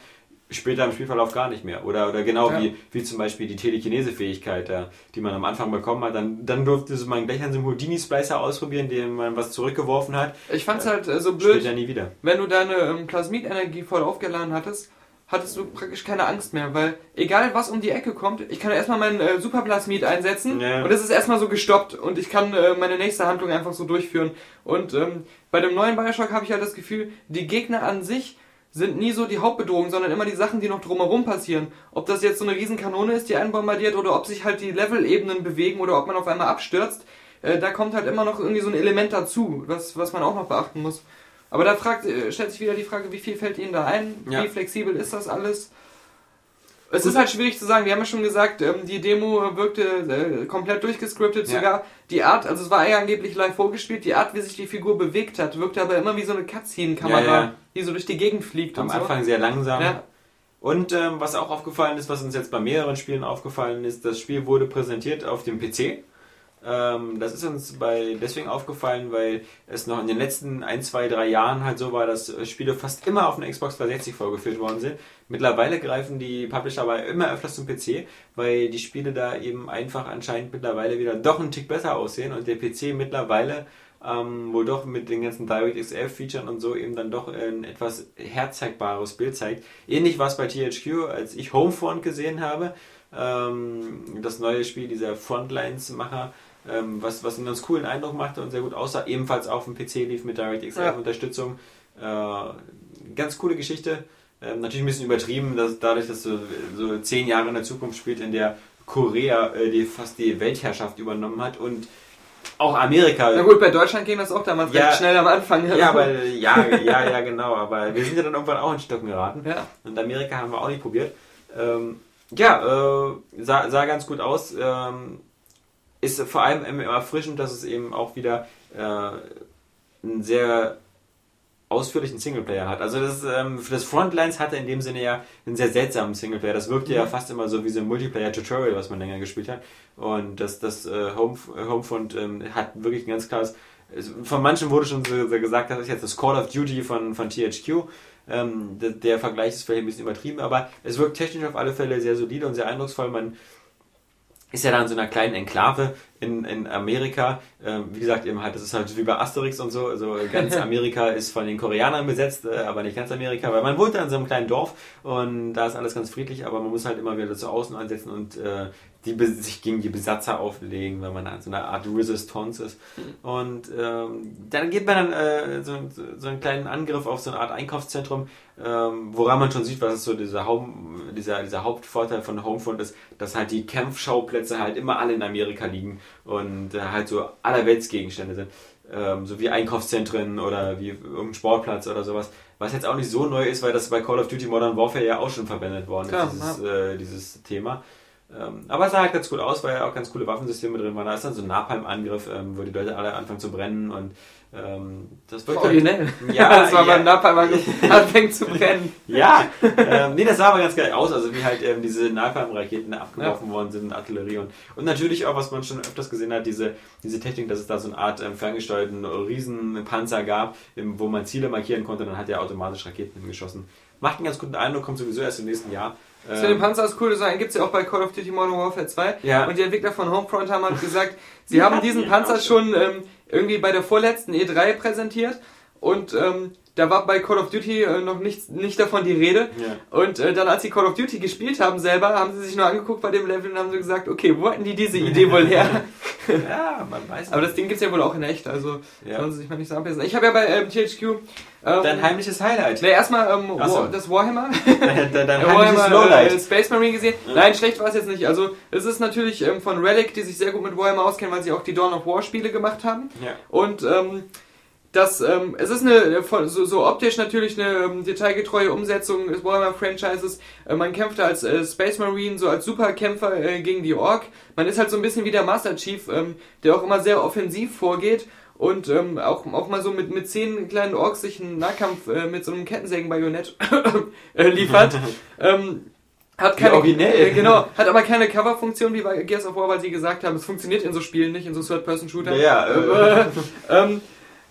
Speaker 3: später im Spielverlauf gar nicht mehr. Oder, oder genau ja. wie, wie zum Beispiel die Telekinese-Fähigkeit, äh, die man am Anfang bekommen hat. Dann, dann durfte man gleich an so einem Houdini-Splicer ausprobieren, dem man was zurückgeworfen hat.
Speaker 2: Ich fand's äh, halt äh, so blöd,
Speaker 3: ja nie wieder.
Speaker 2: wenn du deine ähm, Plasmidenergie voll aufgeladen hattest, hattest du praktisch keine Angst mehr, weil egal was um die Ecke kommt, ich kann erstmal meinen äh, Superplasmid einsetzen ja. und es ist erstmal so gestoppt und ich kann äh, meine nächste Handlung einfach so durchführen. Und ähm, bei dem neuen Bioshock habe ich halt das Gefühl, die Gegner an sich sind nie so die Hauptbedrohung, sondern immer die Sachen, die noch drumherum passieren. Ob das jetzt so eine Riesenkanone ist, die einen bombardiert, oder ob sich halt die Level-Ebenen bewegen oder ob man auf einmal abstürzt, äh, da kommt halt immer noch irgendwie so ein Element dazu, was, was man auch noch beachten muss. Aber da fragt, äh, stellt sich wieder die Frage, wie viel fällt Ihnen da ein? Ja. Wie flexibel ist das alles? Es ist halt schwierig zu sagen. Wir haben ja schon gesagt, ähm, die Demo wirkte äh, komplett durchgescriptet. Ja. Sogar die Art, also es war ja angeblich live vorgespielt, die Art, wie sich die Figur bewegt hat, wirkte aber immer wie so eine Cutscene-Kamera, ja, ja. die so durch die Gegend fliegt.
Speaker 3: Am Anfang sehr langsam. Ja. Und ähm, was auch aufgefallen ist, was uns jetzt bei mehreren Spielen aufgefallen ist, das Spiel wurde präsentiert auf dem PC. Ähm, das ist uns bei deswegen aufgefallen, weil es noch in den letzten ein, zwei, drei Jahren halt so war, dass Spiele fast immer auf einer Xbox 360 vorgeführt worden sind. Mittlerweile greifen die Publisher aber immer öfters zum PC, weil die Spiele da eben einfach anscheinend mittlerweile wieder doch einen Tick besser aussehen und der PC mittlerweile ähm, wohl doch mit den ganzen DirectX-11-Features und so eben dann doch ein etwas herzeigbares Bild zeigt. Ähnlich war es bei THQ, als ich Homefront gesehen habe, ähm, das neue Spiel dieser Frontlines-Macher, ähm, was, was einen ganz coolen Eindruck machte und sehr gut aussah. Ebenfalls auf dem PC lief mit DirectX
Speaker 2: Ja.
Speaker 3: Unterstützung. Äh, ganz coole Geschichte. Ähm, natürlich ein bisschen übertrieben, dass dadurch, dass so, so zehn Jahre in der Zukunft spielt, in der Korea äh, die fast die Weltherrschaft übernommen hat und auch Amerika.
Speaker 2: Na gut, bei Deutschland ging das auch damals
Speaker 3: Ja.
Speaker 2: recht schnell am Anfang.
Speaker 3: Ja, aber ja, ja, ja, genau. Aber wir sind ja dann irgendwann auch in Stocken geraten.
Speaker 2: Ja.
Speaker 3: Und Amerika haben wir auch nicht probiert. Ähm, ja, äh, sah, sah ganz gut aus. Ähm, ist vor allem immer erfrischend, dass es eben auch wieder äh, einen sehr ausführlichen Singleplayer hat. Also das, ähm, für das Frontlines hatte in dem Sinne ja einen sehr seltsamen Singleplayer. Das wirkte ja fast immer so wie so ein Multiplayer-Tutorial, was man länger gespielt hat. Und das, das äh, Home, Homefront ähm, hat wirklich ein ganz klares es- von manchen wurde schon so, so gesagt, das ist jetzt das Call of Duty von, von THQ. Ähm, der, der Vergleich ist vielleicht ein bisschen übertrieben, aber es wirkt technisch auf alle Fälle sehr solide und sehr eindrucksvoll. Man ist ja da in so einer kleinen Enklave in, in Amerika. Ähm, wie gesagt, eben halt, das ist halt wie bei Asterix und so. Also ganz Amerika ist von den Koreanern besetzt, äh, aber nicht ganz Amerika, weil man wohnt da in so einem kleinen Dorf und da ist alles ganz friedlich, aber man muss halt immer wieder zu außen ansetzen und äh, die, sich gegen die Besatzer auflegen, weil man so eine Art Resistance ist. Und ähm, dann geht man dann äh, so, so einen kleinen Angriff auf so eine Art Einkaufszentrum, ähm, woran man schon sieht, was ist so dieser, Haupt, dieser, dieser Hauptvorteil von Homefront ist, dass halt die Kampfschauplätze halt immer alle in Amerika liegen und äh, halt so allerweltsgegenstände sind. Ähm, so wie Einkaufszentren oder wie irgendein Sportplatz oder sowas. Was jetzt auch nicht so neu ist, weil das bei Call of Duty Modern Warfare ja auch schon verwendet worden
Speaker 2: Klar,
Speaker 3: ist, dieses, äh, dieses Thema. Ähm, aber es sah halt ganz gut aus, weil ja auch ganz coole Waffensysteme drin waren. Da ist dann so ein Napalm-Angriff, ähm, wo die Leute alle anfangen zu brennen und ähm, das wirkt halt-
Speaker 2: Originell.
Speaker 3: Ja,
Speaker 2: das war
Speaker 3: ja.
Speaker 2: beim Napalm anfängt zu brennen.
Speaker 3: Ja, ähm, nee, das sah aber ganz geil aus, also wie halt ähm, diese Napalm-Raketen abgeworfen worden sind, Artillerie und, und natürlich auch, was man schon öfters gesehen hat, diese, diese Technik, dass es da so eine Art ähm, ferngesteuerten Riesenpanzer gab, wo man Ziele markieren konnte, dann hat er automatisch Raketen hingeschossen. Macht einen ganz guten Eindruck, kommt sowieso erst im nächsten Jahr.
Speaker 2: Das mit dem
Speaker 3: Ähm,
Speaker 2: Panzer ist cool, das gibt es ja auch bei Call of Duty Modern Warfare 2.
Speaker 3: Ja.
Speaker 2: Und die Entwickler von Homefront haben halt gesagt, sie haben diesen Panzer schon ähm, irgendwie bei der vorletzten E3 präsentiert. Und ähm, da war bei Call of Duty äh, noch nicht, nicht davon die Rede.
Speaker 3: Ja.
Speaker 2: Und äh, dann, als sie Call of Duty gespielt haben selber, haben sie sich nur angeguckt bei dem Level und haben so gesagt, okay, wo hatten die diese Idee wohl her?
Speaker 3: ja, man weiß
Speaker 2: Aber das Ding gibt's ja wohl auch in echt, also
Speaker 3: Ja.
Speaker 2: sollen sie sich mal nicht so anpassen. Ich habe ja bei ähm, THQ... Ähm,
Speaker 3: Dein heimliches Highlight.
Speaker 2: Ne, erstmal ähm,
Speaker 3: so.
Speaker 2: War, das Warhammer.
Speaker 3: Dein, dein
Speaker 2: Ja,
Speaker 3: heimliches
Speaker 2: Warhammer,
Speaker 3: Lowlight.
Speaker 2: Äh, Space Marine gesehen. Nein, schlecht war es jetzt nicht. Also es ist natürlich ähm, von Relic, die sich sehr gut mit Warhammer auskennen, weil sie auch die Dawn of War Spiele gemacht haben.
Speaker 3: Ja.
Speaker 2: Und ähm, das, ähm, es ist eine von, so, so optisch natürlich eine ähm, detailgetreue Umsetzung des Warhammer Franchises. Äh, man kämpft als äh, Space Marine, so als Superkämpfer äh, gegen die Ork. Man ist halt so ein bisschen wie der Master Chief, ähm, der auch immer sehr offensiv vorgeht und ähm, auch, auch mal so mit, mit zehn kleinen Orks sich einen Nahkampf äh, mit so einem Kettensägenbajonett äh, liefert. ähm, hat keine,
Speaker 3: originell.
Speaker 2: Äh, genau, hat aber keine Coverfunktion wie bei Gears of War, weil sie gesagt haben, es funktioniert in so Spielen nicht, in so Third-Person-Shooter.
Speaker 3: Ja, äh,
Speaker 2: Äh, ähm,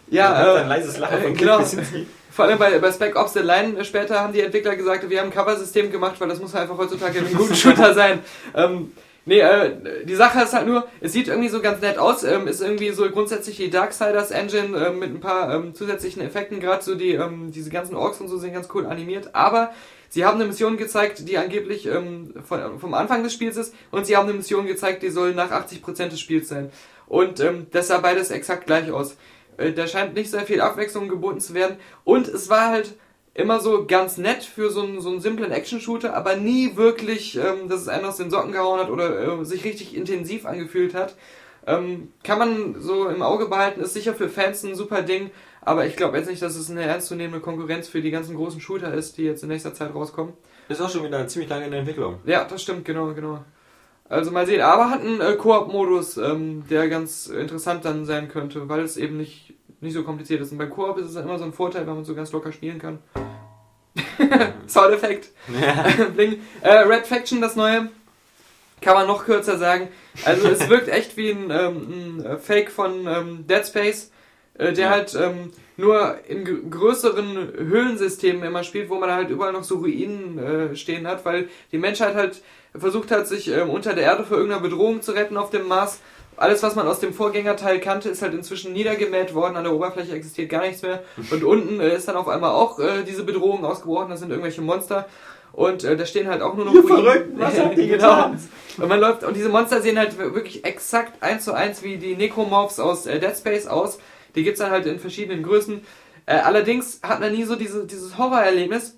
Speaker 2: ja, äh,
Speaker 3: ein leises Lachen von
Speaker 2: äh,
Speaker 3: Cliff
Speaker 2: genau. Vor allem bei, bei Spec Ops The Line äh, später haben die Entwickler gesagt, wir haben ein Cover-System gemacht, weil das muss einfach heutzutage ein guter Shooter sein. Ähm, nee, äh, die Sache ist halt nur, es sieht irgendwie so ganz nett aus, ähm, ist irgendwie so grundsätzlich die Darksiders Engine ähm, mit ein paar ähm, zusätzlichen Effekten, gerade so die, ähm, diese ganzen Orks und so sind ganz cool animiert, aber sie haben eine Mission gezeigt, die angeblich ähm, von, vom Anfang des Spiels ist und sie haben eine Mission gezeigt, die soll nach 80% des Spiels sein. Und ähm, das sah beides exakt gleich aus. Äh, Da scheint nicht sehr viel Abwechslung geboten zu werden. Und es war halt immer so ganz nett für so einen, so einen simplen Action-Shooter, aber nie wirklich, ähm, dass es einen aus den Socken gehauen hat oder äh, sich richtig intensiv angefühlt hat. Ähm, kann man so im Auge behalten, ist sicher für Fans ein super Ding, aber ich glaube jetzt nicht, dass es eine ernstzunehmende Konkurrenz für die ganzen großen Shooter ist, die jetzt in nächster Zeit rauskommen.
Speaker 3: Ist auch schon wieder ziemlich lange in der Entwicklung.
Speaker 2: Ja, das stimmt, genau, genau. Also mal sehen, aber hat einen äh, Koop-Modus, ähm, der ganz interessant dann sein könnte, weil es eben nicht, nicht so kompliziert ist. Und beim Koop ist es dann immer so ein Vorteil, weil man so ganz locker spielen kann. Soundeffekt. Bling. äh, Red Faction, das neue, kann man noch kürzer sagen. Also es wirkt echt wie ein, ähm, ein Fake von ähm, Dead Space, äh, der
Speaker 3: Ja.
Speaker 2: halt ähm, nur in gr- größeren Höhlensystemen immer spielt, wo man halt überall noch so Ruinen äh, stehen hat, weil die Menschheit halt versucht hat, sich ähm, unter der Erde vor irgendeiner Bedrohung zu retten auf dem Mars. Alles, was man aus dem Vorgängerteil kannte, ist halt inzwischen niedergemäht worden. An der Oberfläche existiert gar nichts mehr. Und unten äh, ist dann auf einmal auch äh, diese Bedrohung ausgebrochen. Das sind irgendwelche Monster. Und äh, da stehen halt auch nur noch
Speaker 3: Ihr. Verrückten, was habt ihr
Speaker 2: genau.
Speaker 3: getan?
Speaker 2: Und man läuft, und diese Monster sehen halt wirklich exakt eins zu eins wie die Necromorphs aus äh, Dead Space aus. Die gibt's dann halt in verschiedenen Größen. Äh, allerdings hat man nie so diese, dieses Horrorerlebnis,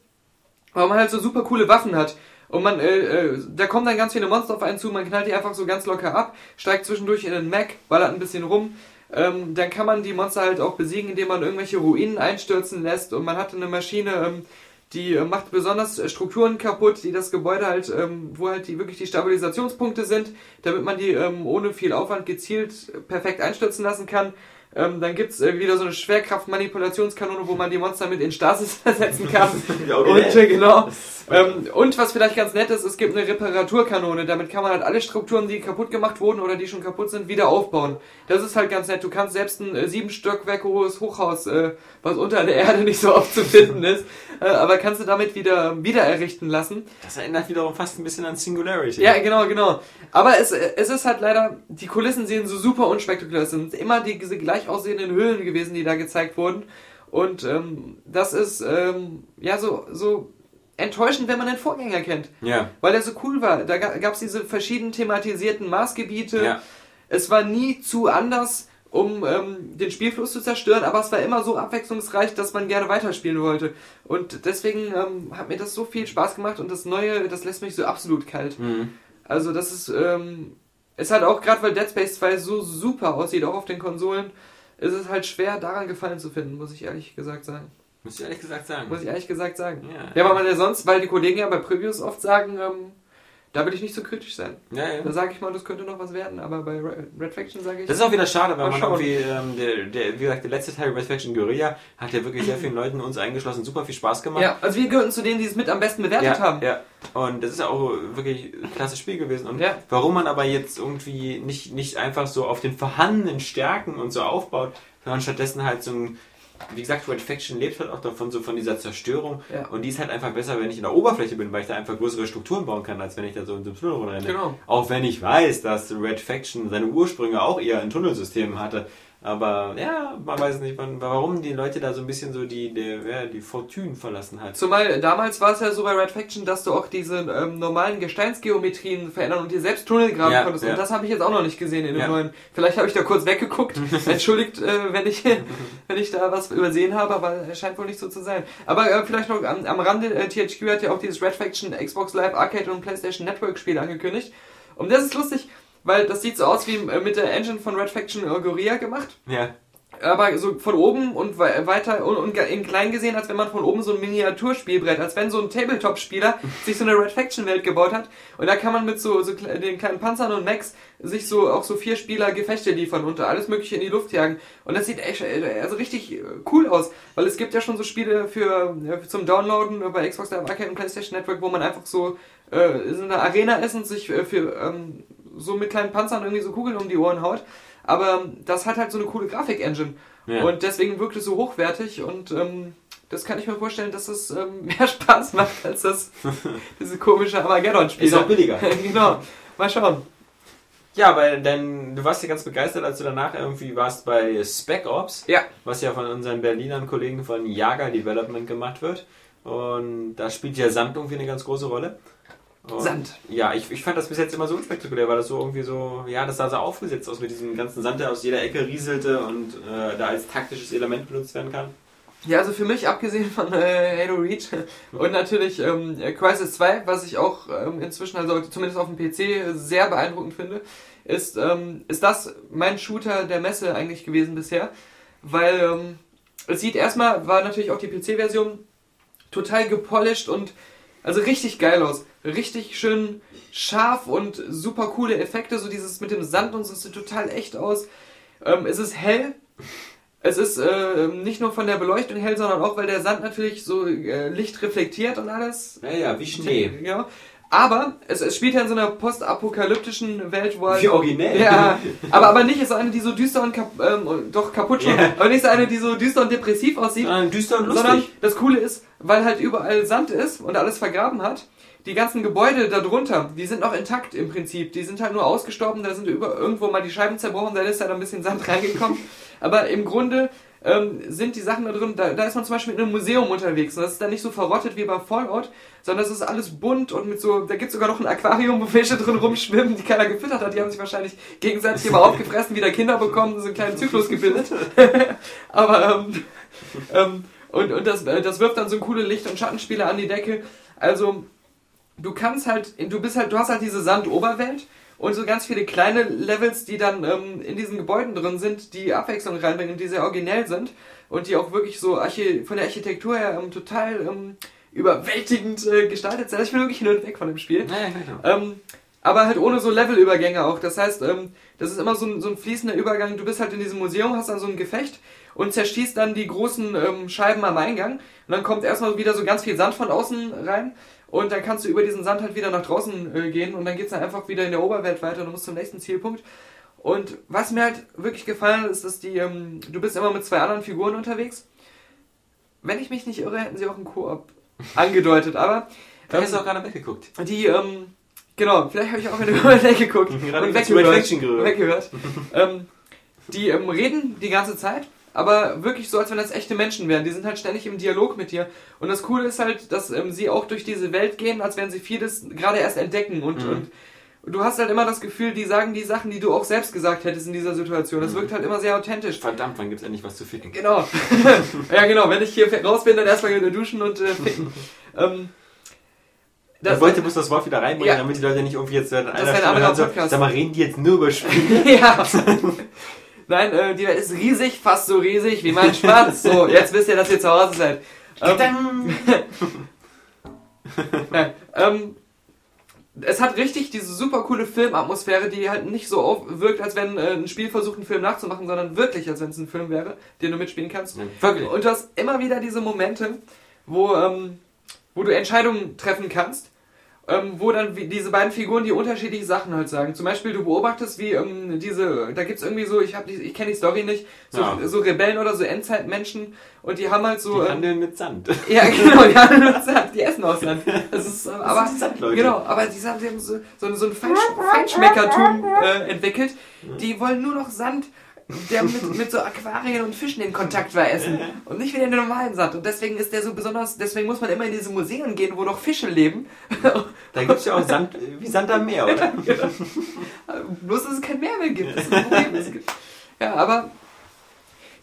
Speaker 2: weil man halt so super coole Waffen hat. Und man, äh, äh, da kommen dann ganz viele Monster auf einen zu, man knallt die einfach so ganz locker ab, steigt zwischendurch in den Mac, ballert ein bisschen rum. Ähm, dann kann man die Monster halt auch besiegen, indem man irgendwelche Ruinen einstürzen lässt und man hat eine Maschine, ähm, die äh, macht besonders äh, Strukturen kaputt, die das Gebäude halt, ähm, wo halt die wirklich die Stabilisationspunkte sind, damit man die ähm, ohne viel Aufwand gezielt perfekt einstürzen lassen kann. Ähm, dann gibt's äh, wieder so eine Schwerkraft-Manipulationskanone, wo man die Monster mit in Stasis versetzen kann.
Speaker 3: Ja,
Speaker 2: und,
Speaker 3: originell.
Speaker 2: äh, genau. Ähm, und was vielleicht ganz nett ist, es gibt eine Reparaturkanone. Damit kann man halt alle Strukturen, die kaputt gemacht wurden oder die schon kaputt sind, wieder aufbauen. Das ist halt ganz nett. Du kannst selbst ein äh, sieben Stockwerke hohes Hochhaus, äh, was unter der Erde nicht so oft zu finden ist, aber kannst du damit wieder wieder errichten lassen.
Speaker 3: Das erinnert wiederum fast ein bisschen an Singularity.
Speaker 2: Ja, genau, genau. Aber es, es ist halt leider, die Kulissen sehen so super unspektakulär. Es sind immer die, diese gleich aussehenden Höhlen gewesen, die da gezeigt wurden. Und ähm, das ist ähm, ja so, so enttäuschend, wenn man den Vorgänger kennt.
Speaker 3: Ja.
Speaker 2: Weil er so cool war. Da gab es diese verschieden thematisierten Maßgebiete.
Speaker 3: Ja.
Speaker 2: Es war nie zu anders, um ähm, den Spielfluss zu zerstören, aber es war immer so abwechslungsreich, dass man gerne weiterspielen wollte. Und deswegen ähm, hat mir das so viel Spaß gemacht und das Neue, das lässt mich so absolut kalt.
Speaker 3: Mhm.
Speaker 2: Also das ist, ähm, ist halt auch gerade, weil Dead Space 2 so super aussieht, auch auf den Konsolen, ist es halt schwer, daran Gefallen zu finden, muss ich ehrlich gesagt sagen.
Speaker 3: Muss ich ehrlich gesagt sagen.
Speaker 2: Muss ich ehrlich gesagt sagen.
Speaker 3: Ja.
Speaker 2: Ja, weil man ja sonst, weil die Kollegen ja bei Previews oft sagen, ähm, da will ich nicht so kritisch sein.
Speaker 3: Ja, ja.
Speaker 2: Da sage ich mal, das könnte noch was werden, aber bei Red Faction sage ich.
Speaker 3: Das ist auch wieder schade, weil man
Speaker 2: schauen.
Speaker 3: irgendwie, ähm, der, der, wie gesagt, der letzte Teil Red Faction Guerilla hat ja wirklich sehr vielen Leuten, uns eingeschlossen, super viel Spaß gemacht.
Speaker 2: ja, also wir gehörten zu denen, die es mit am besten bewertet
Speaker 3: ja,
Speaker 2: haben.
Speaker 3: ja. Und das ist ja auch wirklich ein klasse Spiel gewesen. Und
Speaker 2: Ja.
Speaker 3: warum man aber jetzt irgendwie nicht, nicht einfach so auf den vorhandenen Stärken und so aufbaut, sondern stattdessen halt so ein, wie gesagt, Red Faction lebt halt auch davon, so von dieser Zerstörung.
Speaker 2: Ja.
Speaker 3: Und die ist halt einfach besser, wenn ich in der Oberfläche bin, weil ich da einfach größere Strukturen bauen kann, als wenn ich da so in so einem Tunnel rumrenne.
Speaker 2: Genau.
Speaker 3: Auch wenn ich weiß, dass Red Faction seine Ursprünge auch eher in Tunnelsystemen hatte. Aber ja, man weiß nicht, wann, warum die Leute da so ein bisschen so die, der, ja, die Fortune verlassen hat.
Speaker 2: Zumal damals war es ja so bei Red Faction, dass du auch diese ähm, normalen Gesteinsgeometrien verändern und dir selbst Tunnel graben
Speaker 3: Ja,
Speaker 2: konntest.
Speaker 3: ja.
Speaker 2: Und das habe ich jetzt auch noch nicht gesehen in dem neuen. Vielleicht habe ich da kurz weggeguckt. Entschuldigt, äh, wenn ich wenn ich da was übersehen habe, aber es scheint wohl nicht so zu sein. Aber äh, vielleicht noch am, am Rande, äh, THQ hat ja auch dieses Red Faction Xbox Live Arcade und PlayStation Network Spiel angekündigt. Und das ist lustig, weil das sieht so aus wie äh, mit der Engine von Red Faction Gorilla gemacht
Speaker 3: Ja.
Speaker 2: aber so von oben und wei- weiter und, in klein gesehen, als wenn man von oben so ein Miniaturspielbrett, als wenn so ein Tabletop-Spieler sich so eine Red Faction-Welt gebaut hat. Und da kann man mit so, so den kleinen Panzern und Mechs sich so auch so vier Spieler Gefechte liefern und alles mögliche in die Luft jagen. Und das sieht echt äh, also richtig äh, cool aus, weil es gibt ja schon so Spiele für, zum Downloaden bei Xbox Live Arcade und PlayStation Network, wo man einfach so äh, in einer Arena ist und sich äh, für ähm, so mit kleinen Panzern irgendwie so Kugeln um die Ohren haut. Aber das hat halt so eine coole Grafik-Engine.
Speaker 3: Ja.
Speaker 2: Und deswegen wirkt es so hochwertig und ähm, das kann ich mir vorstellen, dass es ähm, mehr Spaß macht als das diese komische Armageddon-Spiel.
Speaker 3: Ist auch billiger.
Speaker 2: genau. Mal schauen.
Speaker 3: Ja, weil denn du warst ja ganz begeistert, als du danach irgendwie warst bei Spec Ops,
Speaker 2: Ja.
Speaker 3: was ja von unseren Berlinern Kollegen von Jager Development gemacht wird. Und da spielt ja Sand irgendwie eine ganz große Rolle. Und
Speaker 2: Sand.
Speaker 3: Ja, ich, ich fand das bis jetzt immer so unspektakulär, weil das so irgendwie so, ja, das sah so aufgesetzt aus mit diesem ganzen Sand, der aus jeder Ecke rieselte und äh, da als taktisches Element benutzt werden kann.
Speaker 2: Ja, also für mich, abgesehen von äh, Halo Reach und natürlich ähm, Crisis 2, was ich auch ähm, inzwischen, also zumindest auf dem PC, sehr beeindruckend finde, ist, ähm, ist das mein Shooter der Messe eigentlich gewesen bisher. Weil ähm, es sieht erstmal, war natürlich auch die PC-Version total gepolished und also richtig geil aus. Richtig schön scharf und super coole Effekte, so dieses mit dem Sand und so, sieht total echt aus. Ähm, es ist hell, es ist äh, nicht nur von der Beleuchtung hell, sondern auch, weil der Sand natürlich so äh, Licht reflektiert und alles.
Speaker 3: Ja, ja, wie Schnee.
Speaker 2: Ja. Aber es, es spielt ja in so einer postapokalyptischen Welt, wo halt-
Speaker 3: Wie originell.
Speaker 2: Ja, aber, aber nicht ist eine, die so düster und kap ähm, doch kaputt schon,
Speaker 3: Ja.
Speaker 2: aber nicht so eine, die so düster und depressiv aussieht,
Speaker 3: Sondern düster und
Speaker 2: sondern
Speaker 3: lustig.
Speaker 2: das Coole ist, weil halt überall Sand ist und alles vergraben hat, die ganzen Gebäude darunter, die sind noch intakt im Prinzip. Die sind halt nur ausgestorben, da sind über irgendwo mal die Scheiben zerbrochen, da ist halt ein bisschen Sand reingekommen. Aber im Grunde ähm, sind die Sachen da drin, da, da ist man zum Beispiel in einem Museum unterwegs und das ist dann nicht so verrottet wie bei Fallout, sondern das ist alles bunt und mit so, da gibt es sogar noch ein Aquarium, wo Fische drin rumschwimmen, die keiner gefüttert hat, die haben sich wahrscheinlich gegenseitig immer aufgefressen, wieder Kinder bekommen, so einen kleinen Zyklus gebildet. Aber, ähm, ähm, und, und das, äh, das wirft dann so coole Licht- und Schattenspiele an die Decke. Also, du kannst halt, du bist halt, du hast halt diese Sandoberwelt und so ganz viele kleine Levels, die dann ähm, in diesen Gebäuden drin sind, die Abwechslung reinbringen und die sehr originell sind und die auch wirklich so Archi von der Architektur her ähm, total ähm, überwältigend äh, gestaltet sind. Ich bin wirklich hin und weg von dem Spiel.
Speaker 3: Ja, genau.
Speaker 2: Ähm, aber halt ohne so Levelübergänge auch. Das heißt, ähm, das ist immer so ein, so ein fließender Übergang. Du bist halt in diesem Museum, hast dann so ein Gefecht und zerschießt dann die großen ähm, Scheiben am Eingang. Und dann kommt erstmal wieder so ganz viel Sand von außen rein. Und dann kannst du über diesen Sand halt wieder nach draußen äh, gehen und dann geht's dann einfach wieder in der Oberwelt weiter und du musst zum nächsten Zielpunkt. Und was mir halt wirklich gefallen ist, dass die, ähm, du bist immer mit zwei anderen Figuren unterwegs. Wenn ich mich nicht irre, hätten sie auch einen Koop angedeutet, aber
Speaker 3: Da hast du auch gerade weggeguckt.
Speaker 2: die, ähm, genau, vielleicht habe ich auch in der Überwelt geguckt
Speaker 3: Gerade
Speaker 2: und weggehört. Weggehört. ähm, die ähm, reden die ganze Zeit, aber wirklich so, als wenn das echte Menschen wären. Die sind halt ständig im Dialog mit dir. Und das Coole ist halt, dass ähm, sie auch durch diese Welt gehen, als wenn sie vieles gerade erst entdecken. Und,
Speaker 3: Mhm.
Speaker 2: und du hast halt immer das Gefühl, die sagen die Sachen, die du auch selbst gesagt hättest in dieser Situation.
Speaker 3: Mhm.
Speaker 2: Das wirkt halt immer sehr authentisch.
Speaker 3: Verdammt, wann gibt's endlich was zu ficken?
Speaker 2: Genau. ja, genau. Wenn ich hier raus bin, dann erstmal duschen und äh, ficken. ähm,
Speaker 3: Ich wollte bloß das Wort wieder reinbringen,
Speaker 2: Ja.
Speaker 3: damit die Leute nicht irgendwie jetzt in einer
Speaker 2: wäre ein
Speaker 3: Stunde
Speaker 2: anderer
Speaker 3: hören, so,
Speaker 2: Podcast.
Speaker 3: Sag mal, reden die jetzt nur über Spiele?
Speaker 2: ja. Nein, äh, die Welt ist riesig, fast so riesig wie mein Schwanz. So, jetzt wisst ihr, dass ihr zu Hause seid. Ähm, nein, ähm, es hat richtig diese super coole Filmatmosphäre, die halt nicht so auf, wirkt, als wenn äh, ein Spiel versucht, einen Film nachzumachen, sondern wirklich, als wenn es ein Film wäre, den du mitspielen kannst.
Speaker 3: Ja, wirklich.
Speaker 2: Und du hast immer wieder diese Momente, wo, ähm, wo du Entscheidungen treffen kannst, ähm, wo dann wie diese beiden Figuren die unterschiedliche Sachen halt sagen. Zum Beispiel, du beobachtest, wie ähm, diese, da gibt's irgendwie so, ich, hab die, ich kenne die Story nicht, so,
Speaker 3: Ja.
Speaker 2: so Rebellen oder so Endzeitmenschen und die haben halt so.
Speaker 3: Die
Speaker 2: ähm,
Speaker 3: handeln mit Sand.
Speaker 2: ja, genau, die haben nur Sand, die essen aus Sand. Das ist, äh, aber,
Speaker 3: sind Sandleute.
Speaker 2: Genau, aber die, haben, die haben so, so, so ein Feinsch Feinschmeckertum äh, entwickelt. Die wollen nur noch Sand, der mit, mit so Aquarien und Fischen in Kontakt war, essen. Und nicht wieder den normalen Sand. Und deswegen ist der so besonders, deswegen muss man immer in diese Museen gehen, wo noch Fische leben.
Speaker 3: Da gibt's ja auch Sand, wie Sand am Meer, oder?
Speaker 2: Bloß, dass es kein Meer mehr gibt. Es gibt- Ja, aber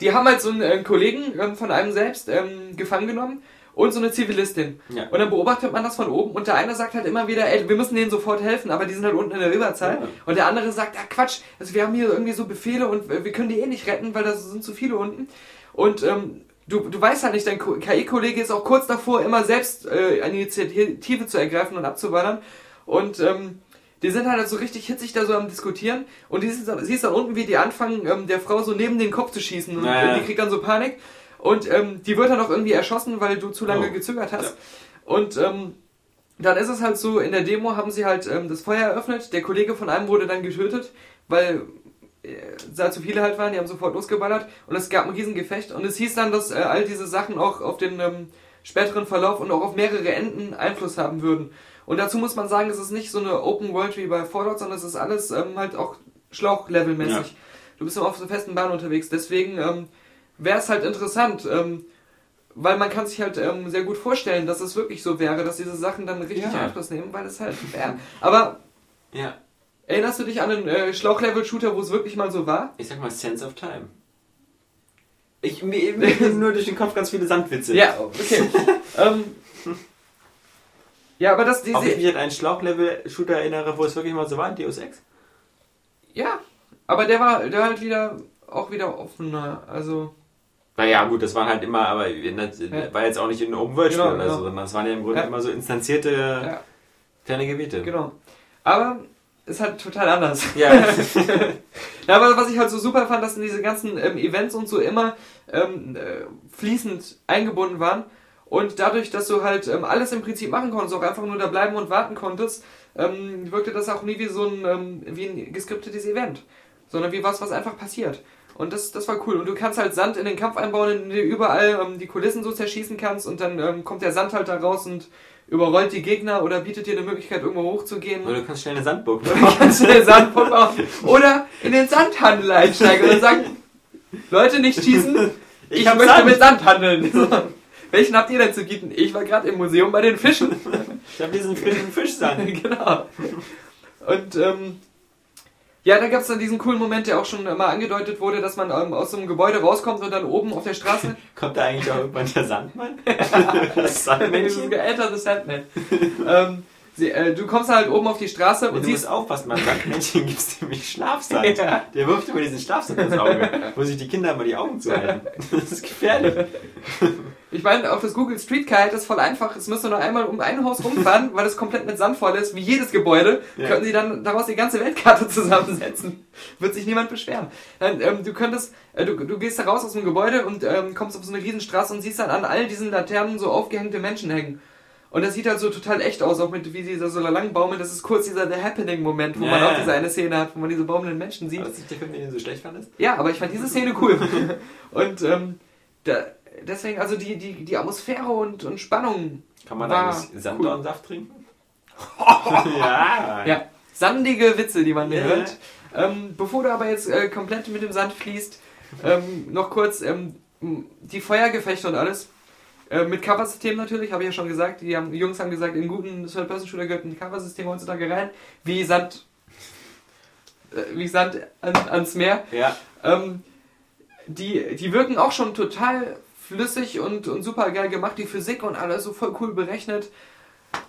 Speaker 2: die haben halt so einen äh, Kollegen ähm, von einem selbst ähm, gefangen genommen und so eine Zivilistin.
Speaker 3: Ja.
Speaker 2: Und dann beobachtet man das von oben und der eine sagt halt immer wieder, ey, wir müssen denen sofort helfen, aber die sind halt unten in der Überzahl.
Speaker 3: Ja.
Speaker 2: Und der andere sagt, ah Quatsch, also wir haben hier irgendwie so Befehle und wir können die eh nicht retten, weil da sind zu viele unten. Und ähm, du, du weißt halt nicht, dein Ko- KI-Kollege ist auch kurz davor, immer selbst äh, eine Initiative zu ergreifen und abzuwandern. Und ähm, die sind halt so richtig hitzig da so am Diskutieren und die siehst, dann unten, wie die anfangen, ähm, der Frau so neben den Kopf zu schießen und
Speaker 3: Ja, ja.
Speaker 2: die kriegt dann so Panik und ähm, die wird dann auch irgendwie erschossen, weil du zu lange
Speaker 3: Oh.
Speaker 2: gezögert hast. Und ähm, dann ist es halt so, in der Demo haben sie halt ähm, das Feuer eröffnet, der Kollege von einem wurde dann getötet, weil äh, da zu viele halt waren, die haben sofort losgeballert und es gab ein Riesengefecht und es hieß dann, dass äh, all diese Sachen auch auf den ähm, späteren Verlauf und auch auf mehrere Enden Einfluss haben würden. Und dazu muss man sagen, es ist nicht so eine Open World wie bei Fallout, sondern es ist alles ähm, halt auch Schlauchlevelmäßig.
Speaker 3: Ja.
Speaker 2: Du bist immer auf so festen Bahn unterwegs, deswegen ähm, wäre es halt interessant, ähm, weil man kann sich halt ähm, sehr gut vorstellen, dass es wirklich so wäre, dass diese Sachen dann richtig
Speaker 3: Ja.
Speaker 2: Einfluss nehmen, weil es halt wäre. Aber
Speaker 3: Ja.
Speaker 2: erinnerst du dich an einen äh, Schlauchlevel-Shooter, wo es wirklich mal so war?
Speaker 3: Ich sag mal Sense of Time. Ich, mir, mir nur durch den Kopf ganz viele Sandwitze.
Speaker 2: Ja, okay. ähm, ja, aber das,
Speaker 3: Ob ich
Speaker 2: diese,
Speaker 3: mich an einen Schlauchlevel-Shooter erinnere, wo es wirklich mal so war, Deus Ex?
Speaker 2: ja, aber der war, der war halt wieder, auch wieder offener, also,
Speaker 3: Naja, gut, das waren halt immer, aber das
Speaker 2: Ja.
Speaker 3: war jetzt auch nicht in Open World Spiel
Speaker 2: Genau,
Speaker 3: oder
Speaker 2: genau.
Speaker 3: so, sondern es waren ja im Grunde
Speaker 2: Ja.
Speaker 3: immer so instanzierte
Speaker 2: ja,
Speaker 3: kleine Gebiete.
Speaker 2: genau. Aber ist halt total anders.
Speaker 3: Ja.
Speaker 2: Ja, aber was ich halt so super fand, dass in diese ganzen ähm, Events und so immer ähm, äh, fließend eingebunden waren. Und dadurch, dass du halt ähm, alles im Prinzip machen konntest, auch einfach nur da bleiben und warten konntest, ähm, wirkte das auch nie wie so ein, ähm, wie ein geskriptetes Event. Sondern wie was, was einfach passiert. Und das, das war cool. Und du kannst halt Sand in den Kampf einbauen, in dem du überall ähm, die Kulissen so zerschießen kannst und dann ähm, kommt der Sand halt da raus und überrollt die Gegner oder bietet dir eine Möglichkeit, irgendwo hochzugehen.
Speaker 3: Oder du kannst schnell eine Sandburg
Speaker 2: kannst du den Sandpump auf oder in den Sandhandel einsteigen und sagen, Leute, nicht schießen,
Speaker 3: Ich
Speaker 2: Ich, möchte
Speaker 3: Sand.
Speaker 2: mit Sand handeln. So. Welchen habt ihr denn zu bieten? Ich war gerade im Museum bei den Fischen.
Speaker 3: Ich habe diesen frischen Fischsand.
Speaker 2: genau. Und ähm, ja, da gab es dann diesen coolen Moment, der auch schon mal angedeutet wurde, dass man ähm, aus so einem Gebäude rauskommt und dann oben auf der Straße.
Speaker 3: Kommt da eigentlich auch irgendwann der Sandmann? das Sandmännchen?
Speaker 2: Enter the Sandman. ähm, sie, äh, du kommst halt oben auf die Straße
Speaker 3: Und
Speaker 2: und
Speaker 3: du
Speaker 2: siehst.
Speaker 3: musst aufpassen, beim Sandmännchen gibt es nämlich Schlafsand.
Speaker 2: Ja.
Speaker 3: Der wirft immer diesen Schlafsand ins Auge, wo sich die Kinder immer die Augen zuhalten. Das ist gefährlich.
Speaker 2: Ich meine, auch das Google Street Car ist voll einfach. Es müsste nur einmal um ein Haus rumfahren, weil es komplett mit Sand voll ist, wie jedes Gebäude.
Speaker 3: Ja.
Speaker 2: Könnten sie dann daraus die ganze Weltkarte zusammensetzen. Wird sich niemand beschweren. Dann, ähm, du könntest, äh, du, du gehst da raus aus dem Gebäude und ähm, kommst auf so eine Riesenstraße und siehst dann an all diesen Laternen so aufgehängte Menschen hängen. Und das sieht halt so total echt aus, auch mit wie sie da so lang baumeln. Das ist kurz dieser The Happening-Moment, wo
Speaker 3: Ja,
Speaker 2: man auch diese eine Szene hat, wo man diese baumelnden Menschen sieht.
Speaker 3: Aber ist nicht der Film, den du so schlecht fandest?
Speaker 2: Ja, aber ich fand diese Szene cool. und ähm, da, deswegen, also die, die, die Atmosphäre und, und Spannung.
Speaker 3: Kann man eigentlich Sanddornsaft trinken? ja.
Speaker 2: Ja, sandige Witze, die man
Speaker 3: Ja.
Speaker 2: hört. Ähm, bevor du aber jetzt äh, komplett mit dem Sand fließt, ähm, noch kurz ähm, die Feuergefechte und alles. Äh, mit Coversystem natürlich, habe ich ja schon gesagt. Die, haben, die Jungs haben gesagt, in guten Third-Person-Shooter gehört ein Coversystem heutzutage rein. Wie Sand, äh, wie Sand an, ans Meer.
Speaker 3: ja.
Speaker 2: Ähm, die, die wirken auch schon total flüssig und, und super geil gemacht. Die Physik und alles so voll cool berechnet.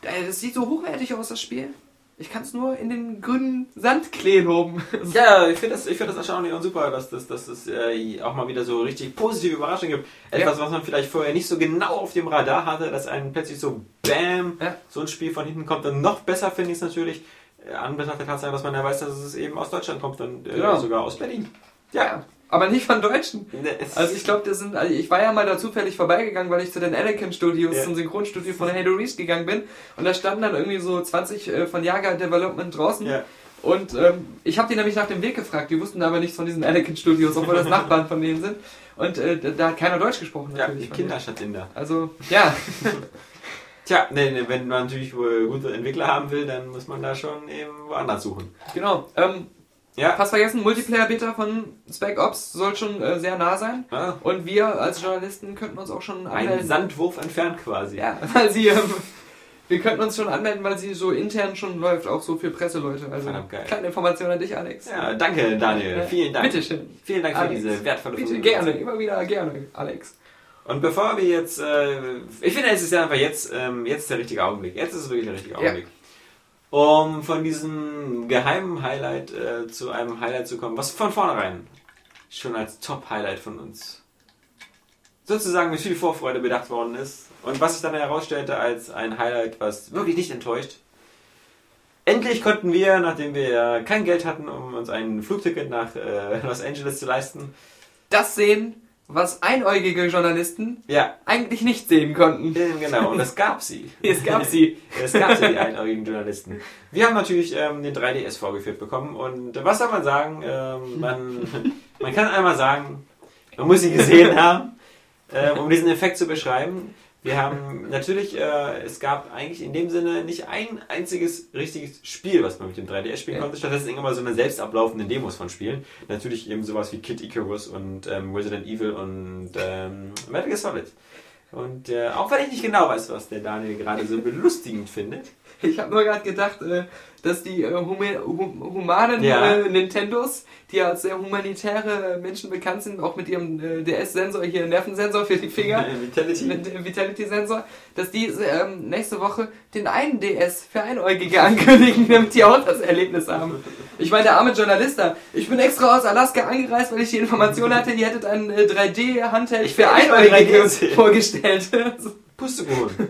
Speaker 2: Äh, Das sieht so hochwertig aus, das Spiel. Ich kann es nur in den grünen Sandkleen loben.
Speaker 3: Ja, ich finde das, ich find das erstaunlich und super, dass das dass es äh, auch mal wieder so richtig positive Überraschungen gibt. Etwas, was man vielleicht vorher nicht so genau auf dem Radar hatte, dass einem plötzlich so BAM,
Speaker 2: Ja.
Speaker 3: so ein Spiel von hinten kommt. Und noch besser finde ich es natürlich, äh, an Betracht der Tatsache, dass man ja weiß, dass es eben aus Deutschland kommt und äh,
Speaker 2: Genau.
Speaker 3: sogar aus Berlin.
Speaker 2: Ja, aber nicht von Deutschen.
Speaker 3: Ne, es-
Speaker 2: Also ich glaube, das sind. Also ich war ja mal da zufällig vorbeigegangen, weil ich zu den Anakin Studios,
Speaker 3: Ja.
Speaker 2: zum Synchronstudio von Halo Reach gegangen bin. Und da standen dann irgendwie so 20 äh, von Jager Development draußen.
Speaker 3: Ja.
Speaker 2: Und ähm, ich habe die nämlich nach dem Weg gefragt. Die wussten aber nichts von diesen Anakin Studios, obwohl das Nachbarn von denen sind. Und äh, da, hat keiner Deutsch gesprochen.
Speaker 3: ja,
Speaker 2: natürlich
Speaker 3: die
Speaker 2: von
Speaker 3: Kinderstadt in da.
Speaker 2: denen. Also, ja.
Speaker 3: Tja, ne, ne, wenn man natürlich gute Entwickler haben will, dann muss man da schon eben woanders suchen.
Speaker 2: Genau. Ähm,
Speaker 3: Ja,
Speaker 2: fast vergessen, Multiplayer-Beta von Spec Ops soll schon äh, sehr nah sein.
Speaker 3: ah,
Speaker 2: Und wir als Journalisten könnten uns auch schon
Speaker 3: ein
Speaker 2: anmelden.
Speaker 3: Sandwurf entfernt quasi.
Speaker 2: Ja, weil sie. Ähm, wir könnten uns schon anmelden, weil sie so intern schon läuft, auch so für Presseleute. Also
Speaker 3: geil.
Speaker 2: kleine Information an dich, Alex.
Speaker 3: Ja, danke Daniel,
Speaker 2: Ja.
Speaker 3: vielen Dank.
Speaker 2: Bitteschön.
Speaker 3: Vielen Dank für
Speaker 2: Alex.
Speaker 3: diese wertvolle
Speaker 2: Bitte, gerne, immer wieder gerne, Alex.
Speaker 3: Und bevor wir jetzt, äh, ich finde, es ist ja einfach jetzt, ähm, jetzt der richtige Augenblick. Jetzt ist es wirklich der richtige
Speaker 2: Ja.
Speaker 3: Um von diesem geheimen Highlight äh, zu einem Highlight zu kommen, was von vornherein schon als Top-Highlight von uns sozusagen mit viel Vorfreude bedacht worden ist. Und was sich dann herausstellte als ein Highlight, was wirklich nicht enttäuscht. Endlich konnten wir, nachdem wir kein Geld hatten, um uns ein Flugticket nach äh, Los Angeles zu leisten,
Speaker 2: Das sehen, was einäugige Journalisten
Speaker 3: ja,
Speaker 2: eigentlich nicht sehen konnten.
Speaker 3: ähm, genau, und es gab sie.
Speaker 2: Es gab sie.
Speaker 3: Es gab ja die einäugigen Journalisten. Wir haben natürlich ähm, den 3DS vorgeführt bekommen und was soll man sagen? Ähm, man, man kann einmal sagen, man muss sie gesehen haben, ähm, um diesen Effekt zu beschreiben. Wir haben natürlich, äh, es gab eigentlich in dem Sinne nicht ein einziges richtiges Spiel, was man mit dem 3DS spielen konnte. Stattdessen immer so eine selbst ablaufenden Demos von Spielen. Natürlich eben sowas wie Kid Icarus und ähm, Resident Evil und ähm, Metal Gear Solid. Und äh, auch wenn ich nicht genau weiß, was der Daniel gerade so belustigend findet.
Speaker 2: Ich habe nur gerade gedacht, äh, dass die äh, huma- hum humanen
Speaker 3: Ja.
Speaker 2: äh, Nintendos, die als sehr humanitäre Menschen bekannt sind, auch mit ihrem DS-Sensor, hier Nervensensor für die Finger, Vitality-Sensor, dass die ähm, nächste Woche den einen DS für Einäugige ankündigen, damit die auch das Erlebnis haben. Ich meine, der arme Journalist da, ich bin extra aus Alaska angereist, weil ich die Information hatte, ihr hättet ein äh, 3D-Handheld
Speaker 3: Ich
Speaker 2: für Einäugige
Speaker 3: 3D sehen.
Speaker 2: vorgestellt.
Speaker 3: Pustekuchen.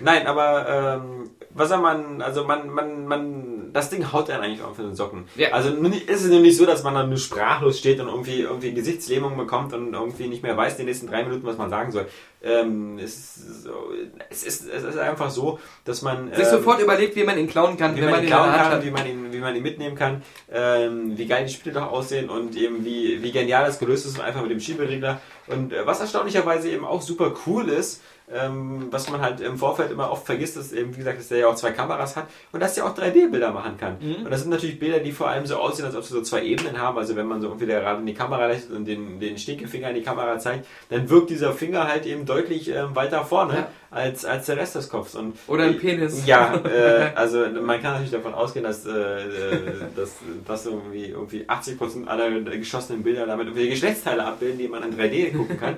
Speaker 3: Nein, aber ähm, was soll man, also man, man, man, das Ding haut einen eigentlich auf den Socken.
Speaker 2: Ja.
Speaker 3: Also ist es nur nicht so, dass man dann nur sprachlos steht und irgendwie, irgendwie Gesichtslähmung bekommt und irgendwie nicht mehr weiß, die nächsten drei Minuten, was man sagen soll. Ähm, es, ist so, es, ist, es ist einfach so, dass man...
Speaker 2: Sich
Speaker 3: ähm,
Speaker 2: sofort überlegt, wie man ihn klauen kann,
Speaker 3: wie
Speaker 2: wenn
Speaker 3: man
Speaker 2: man
Speaker 3: ihn klauen kann,
Speaker 2: hat.
Speaker 3: wie man ihn, wie man ihn mitnehmen kann, ähm, wie geil die Spiele doch aussehen und eben wie, wie genial das gelöst ist, einfach mit dem Schieberegler. Und äh, was erstaunlicherweise eben auch super cool ist, ähm, was man halt im Vorfeld immer oft vergisst, ist eben, wie gesagt, dass der ja auch zwei Kameras hat und dass der auch 3D-Bilder machen kann.
Speaker 2: Mhm.
Speaker 3: Und das sind natürlich Bilder, die vor allem so aussehen, als ob sie so zwei Ebenen haben. Also wenn man so irgendwie gerade in die Kamera lässt und den, den Stinkefinger in die Kamera zeigt, dann wirkt dieser Finger halt eben deutlich ähm, weiter vorne
Speaker 2: Ja.
Speaker 3: als, als der Rest des Kopfs. Und
Speaker 2: Oder ein Penis.
Speaker 3: ja, äh, also man kann natürlich davon ausgehen, dass, äh, äh, dass, dass irgendwie, irgendwie 80% aller geschossenen Bilder damit irgendwie Geschlechtsteile abbilden, die man in 3D gucken kann.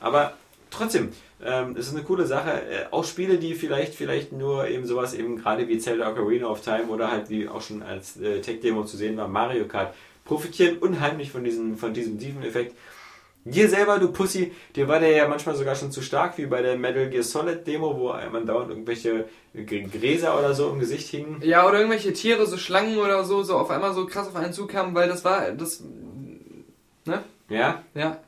Speaker 3: Aber trotzdem, ähm, es ist eine coole Sache. Äh, auch Spiele, die vielleicht, vielleicht nur eben sowas eben gerade wie Zelda Ocarina of Time oder halt wie auch schon als äh, Tech-Demo zu sehen war, Mario Kart, profitieren unheimlich von, diesen, von diesem tiefen Effekt. Dir selber, du Pussy, dir war der ja manchmal sogar schon zu stark, wie bei der Metal Gear Solid Demo, wo man dauernd irgendwelche Gräser oder so im Gesicht hingen.
Speaker 2: Ja, oder irgendwelche Tiere, so Schlangen oder so, so auf einmal so krass auf einen zukamen, weil das war, das, ne?
Speaker 3: Ja?
Speaker 2: Ja.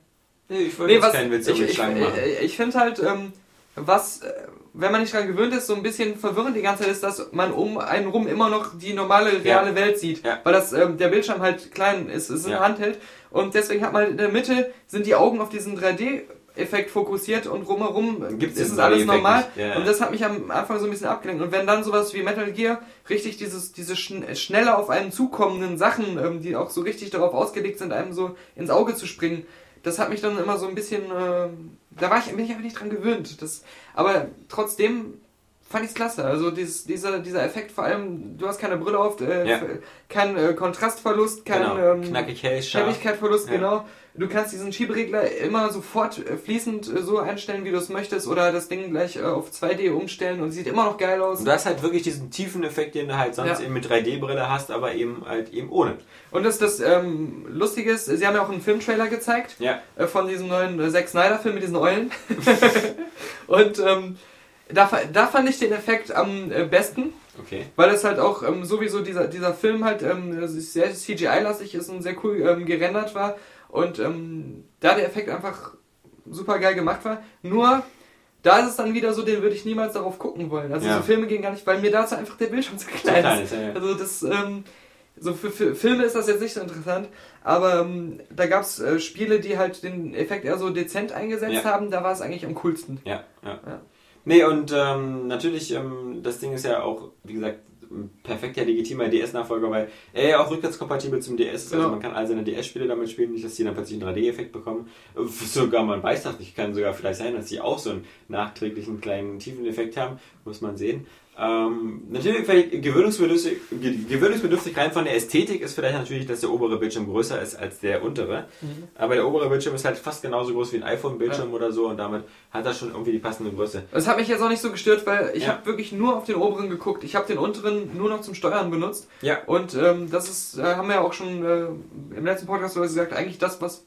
Speaker 3: Nee, ich wollte
Speaker 2: Nee, was,
Speaker 3: keinen Witz
Speaker 2: ich, ich,
Speaker 3: machen.
Speaker 2: ich, ich finde halt, ähm, was, äh, wenn man nicht dran gewöhnt ist, so ein bisschen verwirrend die ganze Zeit ist, dass man um einen rum immer noch die normale, reale
Speaker 3: Ja.
Speaker 2: Welt sieht.
Speaker 3: Ja.
Speaker 2: Weil das, ähm, der Bildschirm halt klein ist, es in
Speaker 3: Ja.
Speaker 2: der Hand hält. Und deswegen hat man in der Mitte, sind die Augen auf diesen 3D-Effekt fokussiert und rumherum
Speaker 3: Gibt's
Speaker 2: ist es alles
Speaker 3: 3D-Effekt
Speaker 2: normal.
Speaker 3: ja.
Speaker 2: Und das hat mich am Anfang so ein bisschen abgelenkt. Und wenn dann sowas wie Metal Gear richtig dieses, diese schn schneller auf einen zukommenden Sachen, ähm, die auch so richtig darauf ausgelegt sind, einem so ins Auge zu springen, das hat mich dann immer so ein bisschen, ähm, da war ich, bin ich einfach nicht dran gewöhnt. Das, aber trotzdem fand ich es klasse. Also dieses, dieser, dieser Effekt vor allem, du hast keine Brille auf, äh,
Speaker 3: Ja.
Speaker 2: kein äh, Kontrastverlust, kein
Speaker 3: genau.
Speaker 2: ähm,
Speaker 3: Knackig hell, scharf.
Speaker 2: Helligkeitverlust,
Speaker 3: Ja.
Speaker 2: genau. Du kannst diesen Schieberegler immer sofort äh, fließend äh, so einstellen, wie du es möchtest, oder das Ding gleich äh, auf 2D umstellen und sieht immer noch geil aus.
Speaker 3: Und du hast halt wirklich diesen tiefen Effekt, den du halt sonst
Speaker 2: Ja.
Speaker 3: eben mit 3D-Brille hast, aber eben halt eben ohne.
Speaker 2: Und das, das ähm, Lustige ist, sie haben ja auch einen Filmtrailer gezeigt
Speaker 3: Ja.
Speaker 2: äh, von diesem neuen äh, Zack Snyder-Film mit diesen Eulen. und ähm, da, da fand ich den Effekt am besten,
Speaker 3: Okay.
Speaker 2: weil es halt auch ähm, sowieso dieser, dieser Film halt ähm, sehr CGI-lastig ist und sehr cool ähm, gerendert war. Und ähm, da der Effekt einfach super geil gemacht war. Nur, da ist es dann wieder so, den würde ich niemals darauf gucken wollen. Also
Speaker 3: Ja.
Speaker 2: so Filme gehen gar nicht, weil mir dazu einfach der Bildschirm zu
Speaker 3: So
Speaker 2: klein
Speaker 3: klein
Speaker 2: ist.
Speaker 3: ja.
Speaker 2: Also das, ähm, so für, für Filme ist das jetzt nicht so interessant, aber ähm, da gab es äh, Spiele, die halt den Effekt eher so dezent eingesetzt
Speaker 3: Ja.
Speaker 2: haben, da war es eigentlich am coolsten.
Speaker 3: Ja, ja.
Speaker 2: Ja.
Speaker 3: Nee, und ähm, natürlich, ähm, das Ding ist ja auch, wie gesagt, perfekter, legitimer DS-Nachfolger, weil er ja auch rückwärtskompatibel zum DS ist. Also
Speaker 2: Genau.
Speaker 3: man kann all seine DS-Spiele damit spielen, nicht, dass die dann plötzlich einen 3D-Effekt bekommen. Sogar man weiß das nicht, kann sogar vielleicht sein, dass die auch so einen nachträglichen kleinen Tiefeneffekt haben, muss man sehen. Ähm, natürlich vielleicht gewöhnungsbedürftig, ge- gewöhnungsbedürftig rein von der Ästhetik ist vielleicht natürlich, dass der obere Bildschirm größer ist als der untere. Aber der obere Bildschirm ist halt fast genauso groß wie ein iPhone-Bildschirm oder so und damit hat er schon irgendwie die passende Größe.
Speaker 2: Das hat mich jetzt auch nicht so gestört, weil ich
Speaker 3: Ja.
Speaker 2: habe wirklich nur auf den oberen geguckt. Ich habe den unteren nur noch zum Steuern benutzt.
Speaker 3: Ja.
Speaker 2: Und ähm, das ist, äh, haben wir ja auch schon äh, im letzten Podcast gesagt, eigentlich das, was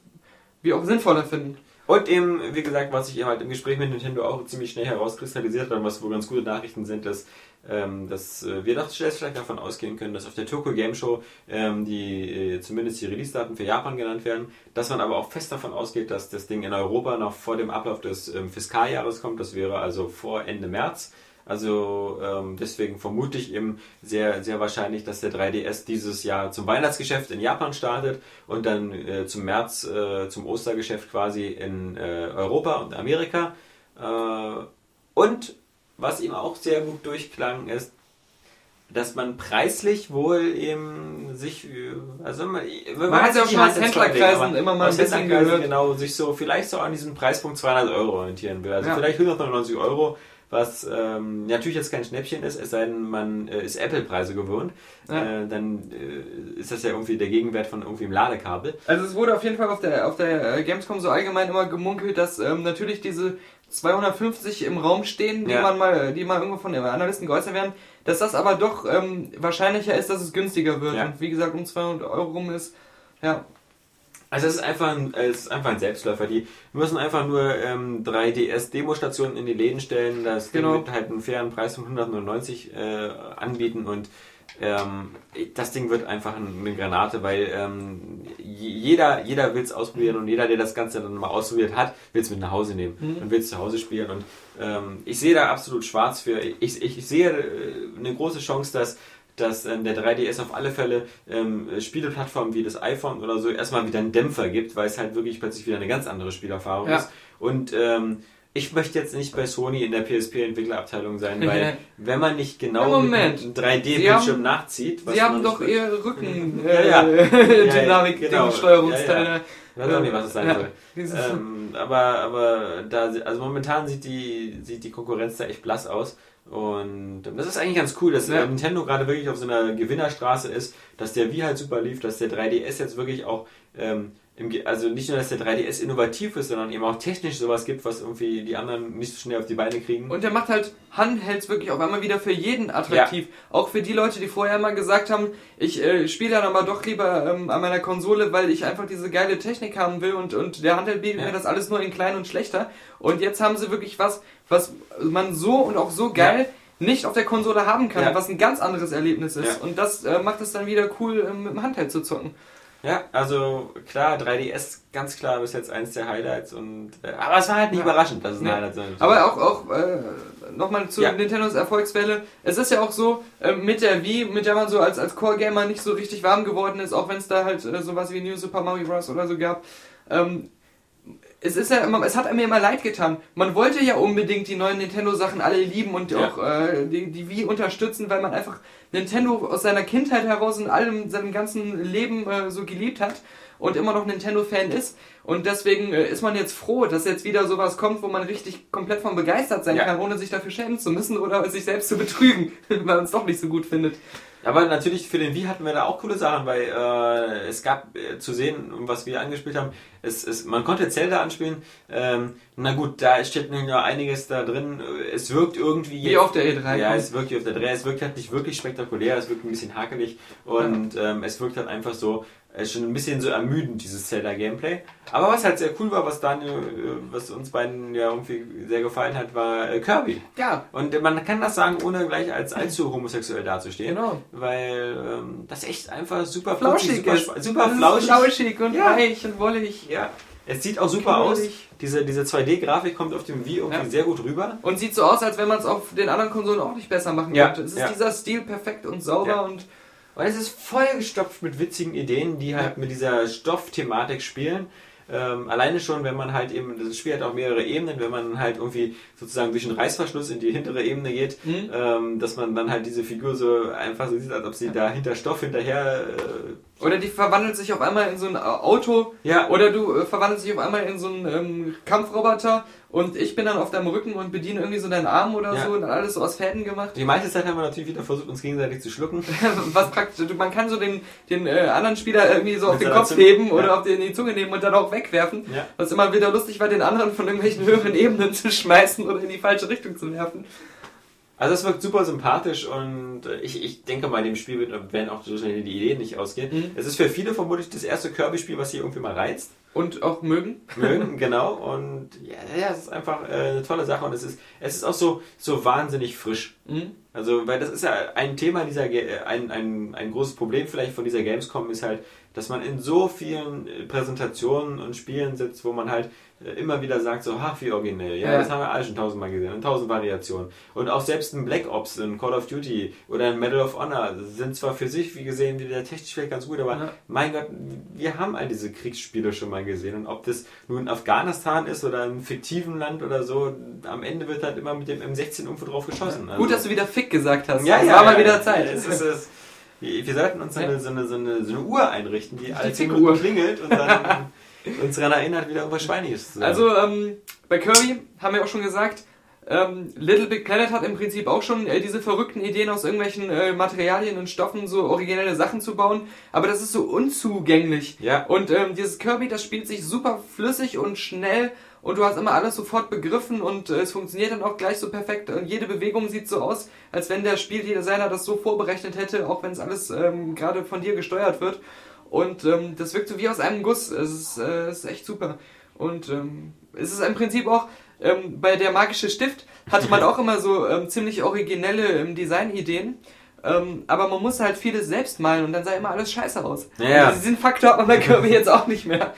Speaker 2: wir auch sinnvoller finden.
Speaker 3: Und eben, wie gesagt, was sich eben halt im Gespräch mit Nintendo auch ziemlich schnell herauskristallisiert hat und was wohl ganz gute Nachrichten sind, dass, ähm, dass äh, wir doch vielleicht davon ausgehen können, dass auf der Tokyo Game Show ähm, die, äh, zumindest die Release-Daten für Japan genannt werden, dass man aber auch fest davon ausgeht, dass das Ding in Europa noch vor dem Ablauf des ähm, Fiskaljahres kommt, das wäre also vor Ende März. Also ähm, deswegen vermute ich eben sehr, sehr wahrscheinlich, dass der 3DS dieses Jahr zum Weihnachtsgeschäft in Japan startet und dann äh, zum März äh, zum Ostergeschäft quasi in äh, Europa und Amerika. Äh, und was ihm auch sehr gut durchklang, ist, dass man preislich wohl eben sich, äh, also man,
Speaker 2: Man hat ja auch schon aus Händlerkreisen immer mal ein bisschen gehört.
Speaker 3: genau, sich so vielleicht so an diesem Preispunkt 200 Euro orientieren will. Also
Speaker 2: Ja.
Speaker 3: vielleicht 199 Euro, was ähm, natürlich jetzt kein Schnäppchen ist, es sei denn, man äh, ist Apple-Preise gewohnt.
Speaker 2: Ja.
Speaker 3: Äh, dann äh, ist das ja irgendwie der Gegenwert von irgendwie einem Ladekabel.
Speaker 2: Also es wurde auf jeden Fall auf der, auf der äh, Gamescom so allgemein immer gemunkelt, dass ähm, natürlich diese 250 im Raum stehen, die
Speaker 3: Ja.
Speaker 2: man mal, die mal irgendwo von den Analysten geäußert werden, dass das aber doch ähm, wahrscheinlicher ist, dass es günstiger wird.
Speaker 3: Ja.
Speaker 2: Und wie gesagt, um 200 Euro rum ist, ja,
Speaker 3: Also es ist einfach ein, es ist einfach ein Selbstläufer. Die müssen einfach nur ähm, 3DS-Demo-Stationen in die Läden stellen, das Ding
Speaker 2: Genau.
Speaker 3: mit halt einen fairen Preis von 199 äh, anbieten und ähm, das Ding wird einfach eine Granate, weil ähm, jeder, jeder will es ausprobieren und jeder, der das Ganze dann mal ausprobiert hat, will es mit nach Hause nehmen und will es zu Hause spielen. Und ähm, ich sehe da absolut schwarz für. Ich, ich sehe äh, eine große Chance, dass dass ähm, der 3DS auf alle Fälle ähm, Spieleplattformen wie das iPhone oder so erstmal wieder einen Dämpfer gibt, weil es halt wirklich plötzlich wieder eine ganz andere Spielerfahrung
Speaker 2: Ja.
Speaker 3: ist. Und ähm, ich möchte jetzt nicht bei Sony in der PSP-Entwicklerabteilung sein, weil wenn man nicht genau
Speaker 2: Moment.
Speaker 3: mit einem
Speaker 2: Sie
Speaker 3: 3D-Bildschirm
Speaker 2: haben-
Speaker 3: nachzieht, was
Speaker 2: Sie haben doch eher Rücken äh,
Speaker 3: Ja, ja,
Speaker 2: Dynamik,
Speaker 3: genau.
Speaker 2: Steuerungsteile.
Speaker 3: Ich weiß auch nicht, was es sein soll. Ähm, aber aber da, also momentan sieht die, sieht die Konkurrenz da echt blass aus. Und das ist eigentlich ganz cool, dass
Speaker 2: Ja.
Speaker 3: äh, Nintendo gerade wirklich auf so einer Gewinnerstraße ist, dass der Wii halt super lief, dass der 3DS jetzt wirklich auch, ähm, also nicht nur, dass der 3DS innovativ ist, sondern eben auch technisch sowas gibt, was irgendwie die anderen nicht so schnell auf die Beine kriegen.
Speaker 2: Und der macht halt Handhelds wirklich auf einmal wieder für jeden attraktiv. Auch für die Leute, die vorher mal gesagt haben, ich äh, spiele dann aber doch lieber ähm, an meiner Konsole, weil ich einfach diese geile Technik haben will und, und der Handheld bietet
Speaker 3: Ja.
Speaker 2: mir das alles nur in klein und schlechter. Und jetzt haben sie wirklich was, was man so und auch so geil nicht auf der Konsole haben kann,
Speaker 3: Ja.
Speaker 2: was ein ganz anderes Erlebnis ist.
Speaker 3: Ja.
Speaker 2: Und das äh, macht es dann wieder cool, ähm, mit dem Handheld zu zocken.
Speaker 3: Ja, also klar, 3DS ganz klar bis jetzt eins der Highlights und äh, aber es war halt nicht
Speaker 2: Ja.
Speaker 3: überraschend, dass es ein
Speaker 2: Ja.
Speaker 3: Highlight sein
Speaker 2: Aber auch, auch äh, nochmal zu
Speaker 3: Ja.
Speaker 2: Nintendos Erfolgswelle. Es ist ja auch so, äh, mit der Wii, mit der man so als, als Core-Gamer nicht so richtig warm geworden ist, auch wenn es da halt äh, sowas wie New Super Mario Bros. oder so gab. Ähm, es ist ja immer, es hat mir immer leid getan. Man wollte ja unbedingt die neuen Nintendo-Sachen alle lieben und
Speaker 3: Ja.
Speaker 2: auch äh, die, die Wii unterstützen, weil man einfach Nintendo aus seiner Kindheit heraus in allem seinem ganzen Leben äh, so geliebt hat und immer noch Nintendo-Fan ist. Und deswegen äh, ist man jetzt froh, dass jetzt wieder sowas kommt, wo man richtig komplett von begeistert sein
Speaker 3: Ja.
Speaker 2: kann, ohne sich dafür schämen zu müssen oder sich selbst zu betrügen, weil man es doch nicht so gut findet.
Speaker 3: Aber natürlich für den Wii hatten wir da auch coole Sachen, weil äh, es gab äh, zu sehen, was wir angespielt haben, es, es, man konnte Zelda anspielen. Ähm, na gut, da steht ja einiges da drin. Es wirkt irgendwie.
Speaker 2: Wie auf der E3
Speaker 3: Ja,
Speaker 2: kommt.
Speaker 3: es wirkt wie auf der 3. Es wirkt halt nicht wirklich spektakulär, es wirkt ein bisschen hakelig und ähm, es wirkt halt einfach so. Äh, Schon ein bisschen so ermüdend, dieses Zelda-Gameplay. Aber was halt sehr cool war, was Daniel, äh, was uns beiden ja irgendwie sehr gefallen hat, war äh, Kirby.
Speaker 2: Ja,
Speaker 3: Und man kann das sagen, ohne gleich als allzu homosexuell dazustehen.
Speaker 2: Genau.
Speaker 3: Weil ähm, das echt einfach super
Speaker 2: flauschig
Speaker 3: super,
Speaker 2: ist.
Speaker 3: super
Speaker 2: ist
Speaker 3: flauschig.
Speaker 2: flauschig und
Speaker 3: Ja.
Speaker 2: weich und wollig.
Speaker 3: Ja. Es sieht auch super aus. Diese, diese 2D-Grafik kommt auf dem Wii irgendwie
Speaker 2: Ja.
Speaker 3: sehr gut rüber.
Speaker 2: Und sieht so aus, als wenn man es auf den anderen Konsolen auch nicht besser machen
Speaker 3: Ja,
Speaker 2: könnte. Es ist
Speaker 3: ja.
Speaker 2: dieser Stil perfekt und sauber und
Speaker 3: Und es ist vollgestopft mit witzigen Ideen, die halt mit dieser Stoffthematik spielen. Ähm, alleine schon, wenn man halt eben, das Spiel hat auch mehrere Ebenen, wenn man halt irgendwie sozusagen durch einen Reißverschluss in die hintere Ebene geht,
Speaker 2: Mhm.
Speaker 3: ähm, dass man dann halt diese Figur so einfach so sieht, als ob sie da hinter Stoff hinterher. Äh,
Speaker 2: Oder die verwandelt sich auf einmal in so ein Auto.
Speaker 3: Ja.
Speaker 2: Oder du äh, verwandelst dich auf einmal in so einen ähm, Kampfroboter und ich bin dann auf deinem Rücken und bediene irgendwie so deinen Arm oder
Speaker 3: Ja.
Speaker 2: so und alles so aus Fäden gemacht.
Speaker 3: die meiste Zeit haben wir natürlich wieder versucht, uns gegenseitig zu schlucken.
Speaker 2: Was praktisch, man kann so den, den äh, anderen Spieler irgendwie so auf den Kopf
Speaker 3: Zunge.
Speaker 2: heben oder
Speaker 3: Ja.
Speaker 2: auf den, die Zunge nehmen und dann auch wegwerfen.
Speaker 3: Ja.
Speaker 2: Was immer wieder lustig war, den anderen von irgendwelchen höheren Ebenen zu schmeißen oder in die falsche Richtung zu werfen.
Speaker 3: Also es wirkt super sympathisch und äh, ich, ich denke mal, dem Spiel wird, werden auch so schnell die Ideen nicht ausgehen.
Speaker 2: Mhm.
Speaker 3: Es ist für viele vermutlich das erste Kirby-Spiel, was sie irgendwie mal reizt.
Speaker 2: Und auch mögen.
Speaker 3: mögen, genau. Und ja, ja, es ist einfach äh, eine tolle Sache und es ist, es ist auch so, so wahnsinnig frisch.
Speaker 2: Mhm.
Speaker 3: Also, weil das ist ja ein Thema dieser, äh, ein, ein, ein großes Problem vielleicht von dieser Gamescom ist halt, dass man in so vielen äh, Präsentationen und Spielen sitzt, wo man halt immer wieder sagt, so, ach, wie originell. Ja,
Speaker 2: Ja.
Speaker 3: das haben wir alle schon tausendmal gesehen, in tausend Variationen. Und auch selbst ein Black Ops, ein Call of Duty oder ein Medal of Honor sind zwar für sich, wie gesehen, wieder technisch vielleicht ganz gut, aber
Speaker 2: Ja.
Speaker 3: mein Gott, wir haben all diese Kriegsspiele schon mal gesehen. Und ob das nun Afghanistan ist oder einem fiktiven Land oder so, am Ende wird halt immer mit dem M16 irgendwo drauf geschossen. Also-
Speaker 2: Gut, dass du wieder Fick gesagt hast.
Speaker 3: ja,
Speaker 2: es
Speaker 3: ja,
Speaker 2: war mal wieder. Zeit.
Speaker 3: Es ist, es, wir sollten uns so eine, so, eine, so, eine, so eine Uhr einrichten, die alle 10
Speaker 2: Fickuhr.
Speaker 3: Minuten klingelt und dann uns daran erinnert, wieder irgendwas Schweiniges zu sagen.
Speaker 2: Also ähm, bei Kirby haben wir auch schon gesagt, ähm, Little Big Planet hat im Prinzip auch schon äh, diese verrückten Ideen aus irgendwelchen äh, Materialien und Stoffen so originelle Sachen zu bauen, aber das ist so unzugänglich.
Speaker 3: Ja.
Speaker 2: Und ähm, dieses Kirby, das spielt sich super flüssig und schnell und du hast immer alles sofort begriffen und äh, es funktioniert dann auch gleich so perfekt und jede Bewegung sieht so aus, als wenn der Spieldesigner das so vorberechnet hätte, auch wenn es alles ähm, gerade von dir gesteuert wird. Und ähm, das wirkt so wie aus einem Guss. Es ist, äh, ist echt super. Und ähm, es ist im Prinzip auch, ähm, bei der magische Stift hatte man auch immer so ähm, ziemlich originelle ähm, Designideen. Ähm, aber man muss halt vieles selbst malen und dann sah immer alles scheiße aus.
Speaker 3: Ja.
Speaker 2: Also diesen Faktor hat man bei Kirby jetzt auch nicht mehr.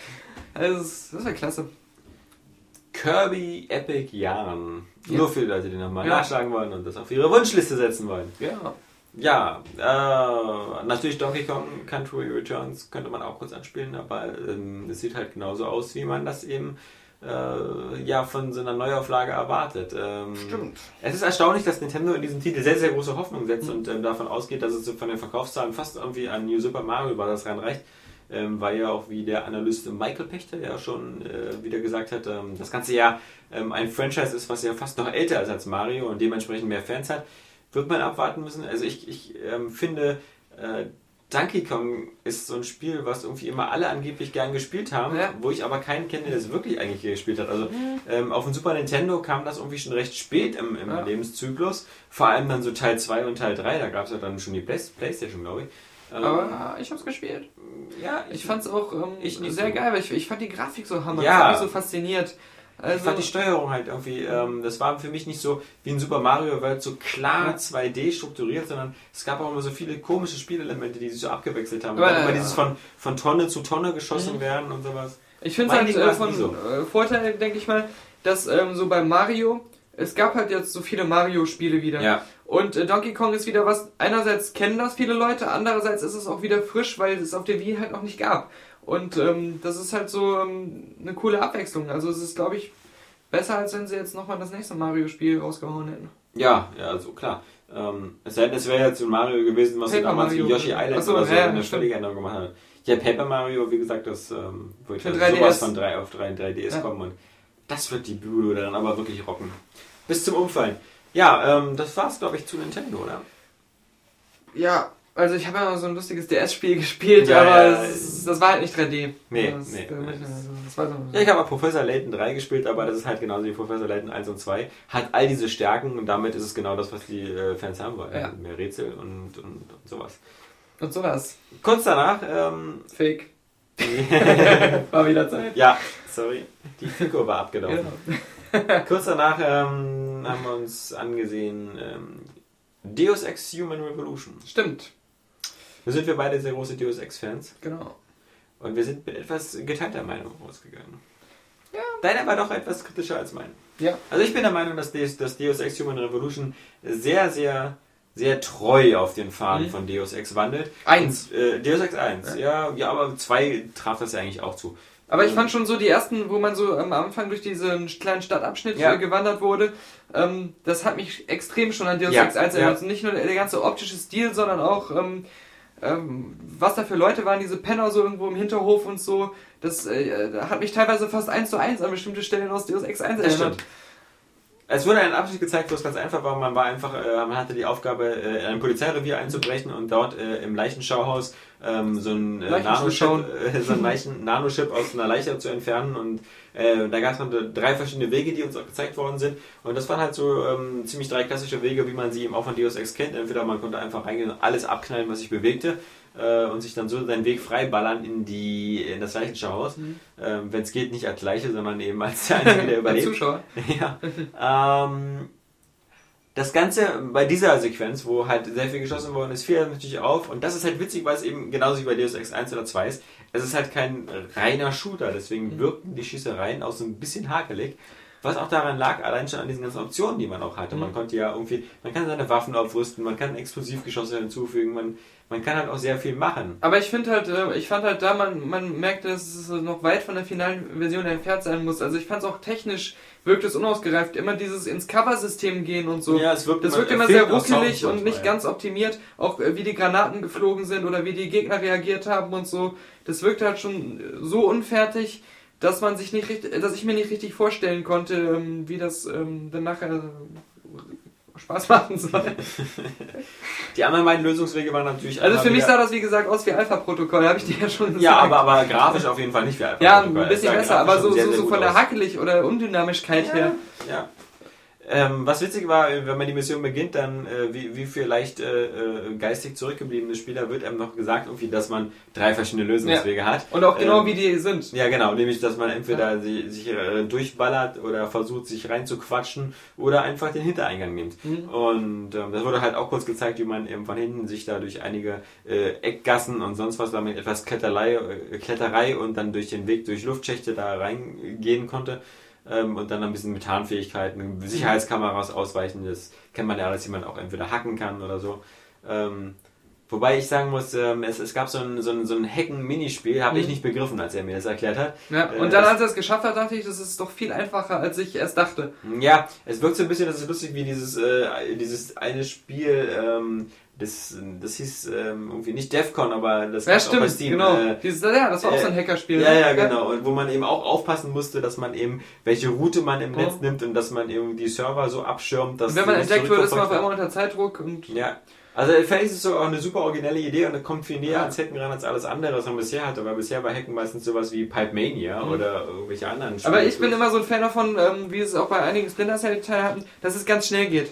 Speaker 2: Also das wäre klasse.
Speaker 3: Kirby Epic Jahren.
Speaker 2: Ja.
Speaker 3: Nur für die Leute, die nochmal
Speaker 2: Ja.
Speaker 3: nachschlagen wollen und das auf ihre Wunschliste setzen wollen.
Speaker 2: Ja.
Speaker 3: Ja, äh, natürlich Donkey Kong Country Returns könnte man auch kurz anspielen, aber ähm, es sieht halt genauso aus, wie man das eben äh, ja von so einer Neuauflage erwartet. Ähm,
Speaker 2: Stimmt.
Speaker 3: Es ist erstaunlich, dass Nintendo in diesem Titel sehr, sehr große Hoffnung setzt
Speaker 2: Mhm.
Speaker 3: und ähm, davon ausgeht, dass es von den Verkaufszahlen fast irgendwie an New Super Mario Bros. reinreicht. Ähm, weil ja auch wie der Analyst Michael Pechter ja schon äh, wieder gesagt hat, ähm, das Ganze ja ähm, ein Franchise ist, was ja fast noch älter ist als Mario und dementsprechend mehr Fans hat, wird man abwarten müssen. Also ich, ich ähm, finde, äh, Donkey Kong ist so ein Spiel, was irgendwie immer alle angeblich gern gespielt haben,
Speaker 2: Ja.
Speaker 3: wo ich aber keinen kenne, der das wirklich eigentlich gespielt hat. Also ähm, auf dem Super Nintendo kam das irgendwie schon recht spät im, im
Speaker 2: Ja.
Speaker 3: Lebenszyklus. Vor allem dann so Teil 2 und Teil 3, da gab es ja dann schon die Play Playstation, glaube ich. Ähm,
Speaker 2: Aber ich hab's gespielt.
Speaker 3: ja,
Speaker 2: Ich fand's auch ähm,
Speaker 3: Ich
Speaker 2: sehr
Speaker 3: so.
Speaker 2: geil, weil ich, ich fand die Grafik so hammer.
Speaker 3: Ja.
Speaker 2: Das hat mich so fasziniert. Also,
Speaker 3: Ich fand die Steuerung halt irgendwie, ähm, das war für mich nicht so wie in Super Mario World so klar
Speaker 2: Ja.
Speaker 3: 2D strukturiert, sondern es gab auch immer so viele komische Spielelemente, die sich so abgewechselt haben.
Speaker 2: Aber,
Speaker 3: immer
Speaker 2: äh,
Speaker 3: dieses von, von Tonne zu Tonne geschossen werden und sowas.
Speaker 2: Ich finde es halt äh, von
Speaker 3: so.
Speaker 2: äh, Vorteil, denke ich mal, dass ähm, so bei Mario, es gab halt jetzt so viele Mario-Spiele wieder.
Speaker 3: Ja.
Speaker 2: Und äh, Donkey Kong ist wieder was, einerseits kennen das viele Leute, andererseits ist es auch wieder frisch, weil es auf der Wii halt noch nicht gab. Und ähm, das ist halt so ähm, eine coole Abwechslung. Also es ist, glaube ich, besser, als wenn sie jetzt nochmal das nächste Mario-Spiel rausgehauen hätten.
Speaker 3: Ja, ja, also klar. Ähm, es sei denn, es wäre jetzt so ein Mario gewesen, was sie damals
Speaker 2: Mario.
Speaker 3: wie Yoshi Island
Speaker 2: so,
Speaker 3: oder so
Speaker 2: ja,
Speaker 3: eine völlige Änderung gemacht hat. Ja, Paper Mario, wie gesagt, das ähm, wird ja
Speaker 2: 3DS.
Speaker 3: sowas von 3 auf 3, 3DS
Speaker 2: Ja.
Speaker 3: kommen und das wird die Bude dann aber wirklich rocken. Bis zum Umfallen. Ja, ähm, das war's, glaube ich, zu Nintendo, oder?
Speaker 2: Ja, also ich habe ja noch so ein lustiges DS-Spiel gespielt,
Speaker 3: Ja,
Speaker 2: aber
Speaker 3: ja,
Speaker 2: es, das war halt nicht 3D.
Speaker 3: Nee,
Speaker 2: das,
Speaker 3: nee,
Speaker 2: das,
Speaker 3: nee.
Speaker 2: das war so.
Speaker 3: Ja, ich habe auch Professor Layton 3 gespielt, aber das ist halt genauso wie Professor Layton 1 und 2. Hat all diese Stärken und damit ist es genau das, was die äh, Fans haben wollen.
Speaker 2: Ja.
Speaker 3: Mehr Rätsel und, und, und sowas.
Speaker 2: Und sowas.
Speaker 3: Kurz danach, ähm,
Speaker 2: Fake. War wieder Zeit.
Speaker 3: ja, sorry, die Figur war abgelaufen.
Speaker 2: Genau.
Speaker 3: Kurz danach ähm, haben wir uns angesehen ähm, Deus Ex Human Revolution.
Speaker 2: Stimmt,
Speaker 3: Da sind wir beide sehr große Deus Ex-Fans
Speaker 2: genau.
Speaker 3: und wir sind mit etwas geteilter Meinung rausgegangen. Deiner war doch etwas kritischer als mein.
Speaker 2: Ja.
Speaker 3: Also ich bin der Meinung, dass Deus, dass Deus Ex Human Revolution sehr, sehr, sehr treu auf den Faden
Speaker 2: Mhm.
Speaker 3: von Deus Ex wandelt.
Speaker 2: Eins.
Speaker 3: Und, äh, Deus Ex 1, ja. ja, aber zwei traf das ja eigentlich auch zu.
Speaker 2: Aber ich fand schon so die ersten, wo man so am Anfang durch diesen kleinen Stadtabschnitt
Speaker 3: Ja.
Speaker 2: äh, gewandert wurde, ähm, das hat mich extrem schon an Deus
Speaker 3: Ja,
Speaker 2: Ex 1
Speaker 3: ja.
Speaker 2: erinnert. Und nicht nur der ganze optische Stil, sondern auch, ähm, ähm, was da für Leute waren, diese Penner so irgendwo im Hinterhof und so. Das äh, hat mich teilweise fast eins zu eins an bestimmte Stellen aus Deus Ex 1
Speaker 3: Das
Speaker 2: erinnert.
Speaker 3: Es wurde ein Abschnitt gezeigt, wo es ganz einfach war. Man war einfach, äh, man hatte die Aufgabe, äh, in ein Polizeirevier einzubrechen und dort äh, im Leichenschauhaus ähm, so ein äh, Nanochip, äh, so ein Leichen, Nanochip aus einer Leiche zu entfernen. Und äh, da gab es dann drei verschiedene Wege, die uns auch gezeigt worden sind. Und das waren halt so ähm, ziemlich drei klassische Wege, wie man sie eben auch von Deus Ex kennt. Entweder man konnte einfach reingehen und alles abknallen, was sich bewegte. Äh, und sich dann so seinen Weg freiballern in die in das Leichenschauhaus. Ähm, Wenn es geht, nicht als Leiche, sondern eben als der Einzige, der überlebt.
Speaker 2: Zuschauer.
Speaker 3: Ja. ähm, das Ganze bei dieser Sequenz, wo halt sehr viel geschossen worden ist, fiel natürlich auf. Und das ist halt witzig, weil es eben genauso wie bei Deus Ex 1 oder 2 ist. Es ist halt kein reiner Shooter, deswegen wirkten die Schießereien auch so ein bisschen hakelig. Was auch daran lag, allein schon an diesen ganzen Optionen, die man auch hatte. Man konnte ja irgendwie, man kann seine Waffen aufrüsten, man kann Explosivgeschosse hinzufügen, man, man kann halt auch sehr viel machen.
Speaker 2: Aber ich finde halt, äh, ich fand halt da, man, man merkte, dass es noch weit von der finalen Version entfernt sein muss. Also ich fand es auch technisch, wirkt es unausgereift. Immer dieses ins Cover-System gehen und so.
Speaker 3: Ja, es wirkt
Speaker 2: das
Speaker 3: immer-
Speaker 2: wirkt immer
Speaker 3: er
Speaker 2: sehr ruckelig und nicht ganz optimiert. Auch äh, wie die Granaten geflogen sind oder wie die Gegner reagiert haben und so. Das wirkt halt schon so unfertig, dass man sich nicht richtig, dass ich mir nicht richtig vorstellen konnte, ähm, wie das ähm, dann nachher Spaß machen soll.
Speaker 3: Die anderen beiden Lösungswege waren natürlich.
Speaker 2: Also für mich sah das wie gesagt aus wie Alpha-Protokoll, habe ich dir ja schon gesagt.
Speaker 3: Ja, aber, aber grafisch auf jeden Fall nicht wie Alpha
Speaker 2: Ja, ein bisschen besser, aber so,
Speaker 3: sehr,
Speaker 2: so,
Speaker 3: sehr
Speaker 2: so von der
Speaker 3: aus.
Speaker 2: Hackelig- oder Undynamischkeit her.
Speaker 3: Ja. Ähm, was witzig war, wenn man die Mission beginnt, dann äh, wie, wie für leicht äh, äh, geistig zurückgebliebene Spieler wird einem noch gesagt, irgendwie, dass man drei verschiedene Lösungswege hat.
Speaker 2: Und auch genau
Speaker 3: Ähm,
Speaker 2: wie die sind.
Speaker 3: Ja, genau, nämlich, dass man entweder sie, sich äh, durchballert oder versucht, sich reinzuquatschen oder einfach den Hintereingang nimmt.
Speaker 2: Mhm.
Speaker 3: Und ähm, das wurde halt auch kurz gezeigt, wie man eben von hinten sich da durch einige äh, Eckgassen und sonst was, damit etwas Kletterei, äh, Kletterei und dann durch den Weg durch Luftschächte da reingehen konnte. Ähm, und dann ein bisschen mit Tarnfähigkeiten, Sicherheitskameras ausweichen, das kennt man ja alles, die man auch entweder hacken kann oder so. Ähm, Wobei ich sagen muss, ähm, es, es gab so ein, so ein, so ein Hacken-Minispiel, habe ich
Speaker 2: Mhm.
Speaker 3: nicht begriffen, als er mir das erklärt hat.
Speaker 2: Ja,
Speaker 3: Äh,
Speaker 2: und dann,
Speaker 3: das-
Speaker 2: als er es geschafft hat, dachte ich, das ist doch viel einfacher, als ich erst dachte.
Speaker 3: Ja, es wirkt so ein bisschen, das ist lustig wie dieses, äh, dieses eine Spiel, ähm, das, das hieß ähm, irgendwie nicht Defcon, aber das
Speaker 2: Ja,
Speaker 3: gab's auch bei
Speaker 2: stimmt,
Speaker 3: Steam.
Speaker 2: genau.
Speaker 3: Äh,
Speaker 2: Dieses, ja, das war auch
Speaker 3: äh,
Speaker 2: so ein Hackerspiel.
Speaker 3: ja,
Speaker 2: ne?
Speaker 3: ja, genau. Und wo man eben auch aufpassen musste, dass man eben, welche Route man im
Speaker 2: Oh.
Speaker 3: Netz nimmt und dass man eben die Server so abschirmt, dass
Speaker 2: Und wenn man entdeckt wird, ist man auf einmal unter Zeitdruck und
Speaker 3: Ja. Also vielleicht ist es sogar auch eine super originelle Idee und kommt viel näher
Speaker 2: Ja.
Speaker 3: ans Hacken ran als alles andere, was man bisher hatte. Weil bisher war Hacken meistens sowas wie Pipe Mania oder irgendwelche anderen
Speaker 2: Aber
Speaker 3: Spiele.
Speaker 2: ich bin immer so ein Fan davon, ähm, wie es auch bei einigen Splinter Cell-Teilen hatten, dass es ganz schnell geht.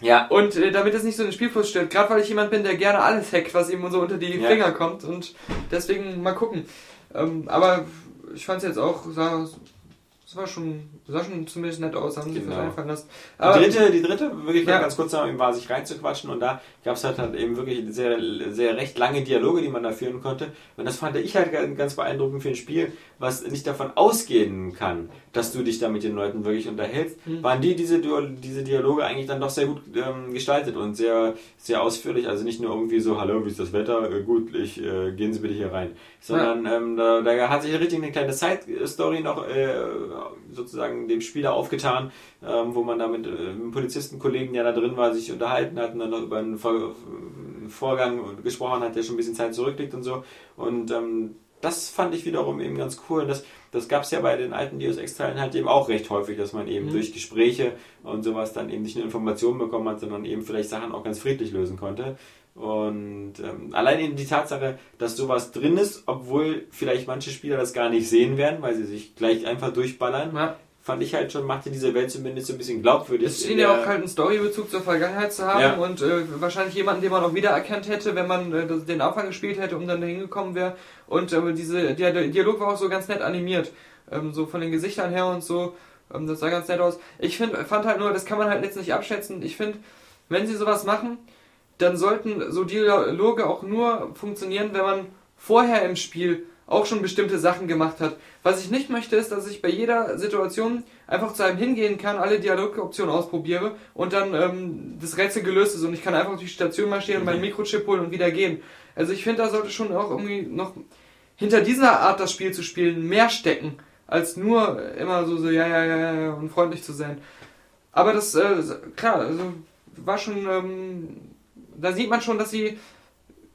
Speaker 3: Ja,
Speaker 2: Und äh, damit es nicht so den Spielfluss stört. Gerade weil ich jemand bin, der gerne alles hackt, was ihm so unter die
Speaker 3: Ja.
Speaker 2: Finger kommt. Und deswegen mal gucken. Ähm, aber ich fand es jetzt auch, es war schon, sah schon zumindest nett aus, haben sie
Speaker 3: Genau.
Speaker 2: einfallen lassen.
Speaker 3: Die
Speaker 2: Aber,
Speaker 3: dritte, die dritte, wirklich
Speaker 2: Ja.
Speaker 3: ganz kurz eben war sich reinzuquatschen und da gab es halt, halt eben wirklich sehr, sehr recht lange Dialoge, die man da führen konnte. Und das fand ich halt ganz- beeindruckend für ein Spiel, was nicht davon ausgehen kann, dass du dich da mit den Leuten wirklich unterhältst,
Speaker 2: Mhm.
Speaker 3: waren die diese, diese Dialoge eigentlich dann doch sehr gut ähm, gestaltet und sehr, sehr ausführlich. Also nicht nur irgendwie so, hallo, wie ist das Wetter? Äh, gut, ich, äh, gehen Sie bitte hier rein. Sondern ähm, da, da hat sich richtig eine kleine Side-Story noch äh, sozusagen dem Spieler aufgetan, ähm, wo man da mit äh, einem Polizistenkollegen, der da drin war, sich unterhalten hat und dann noch über einen, Vor einen Vorgang gesprochen hat, der schon ein bisschen Zeit zurückliegt und so. Und ähm, das fand ich wiederum eben ganz cool. Und das, das gab es ja bei den alten Deus Ex-Teilen halt eben auch recht häufig, dass man eben
Speaker 2: Mhm.
Speaker 3: durch Gespräche und sowas dann eben nicht nur Informationen bekommen hat, sondern eben vielleicht Sachen auch ganz friedlich lösen konnte. Und ähm, allein eben die Tatsache, dass sowas drin ist, obwohl vielleicht manche Spieler das gar nicht sehen werden, weil sie sich gleich einfach durchballern,
Speaker 2: ja,
Speaker 3: fand ich halt schon, machte diese Welt zumindest so ein bisschen glaubwürdig.
Speaker 2: es schien ja auch halt einen Storybezug zur Vergangenheit zu haben
Speaker 3: Ja.
Speaker 2: und äh, wahrscheinlich jemanden, den man auch wiedererkannt hätte, wenn man äh, den Anfang gespielt hätte und dann dahin gekommen wäre. Und äh, diese, der, der Dialog war auch so ganz nett animiert. Ähm, so von den Gesichtern her und so. Ähm, das sah ganz nett aus. Ich find, fand halt nur, das kann man halt jetzt nicht abschätzen. Ich finde, wenn sie sowas machen, dann sollten so Dialoge auch nur funktionieren, wenn man vorher im Spiel auch schon bestimmte Sachen gemacht hat. Was ich nicht möchte, ist, dass ich bei jeder Situation einfach zu einem hingehen kann, alle Dialogoptionen ausprobiere und dann ähm, das Rätsel gelöst ist und ich kann einfach durch die Station marschieren, meinen Mikrochip holen und wieder gehen. Also ich finde, da sollte schon auch irgendwie noch hinter dieser Art das Spiel zu spielen mehr stecken, als nur immer so, so ja, ja, ja, ja und freundlich zu sein. Aber das, äh, klar, also war schon, ähm, da sieht man schon, dass sie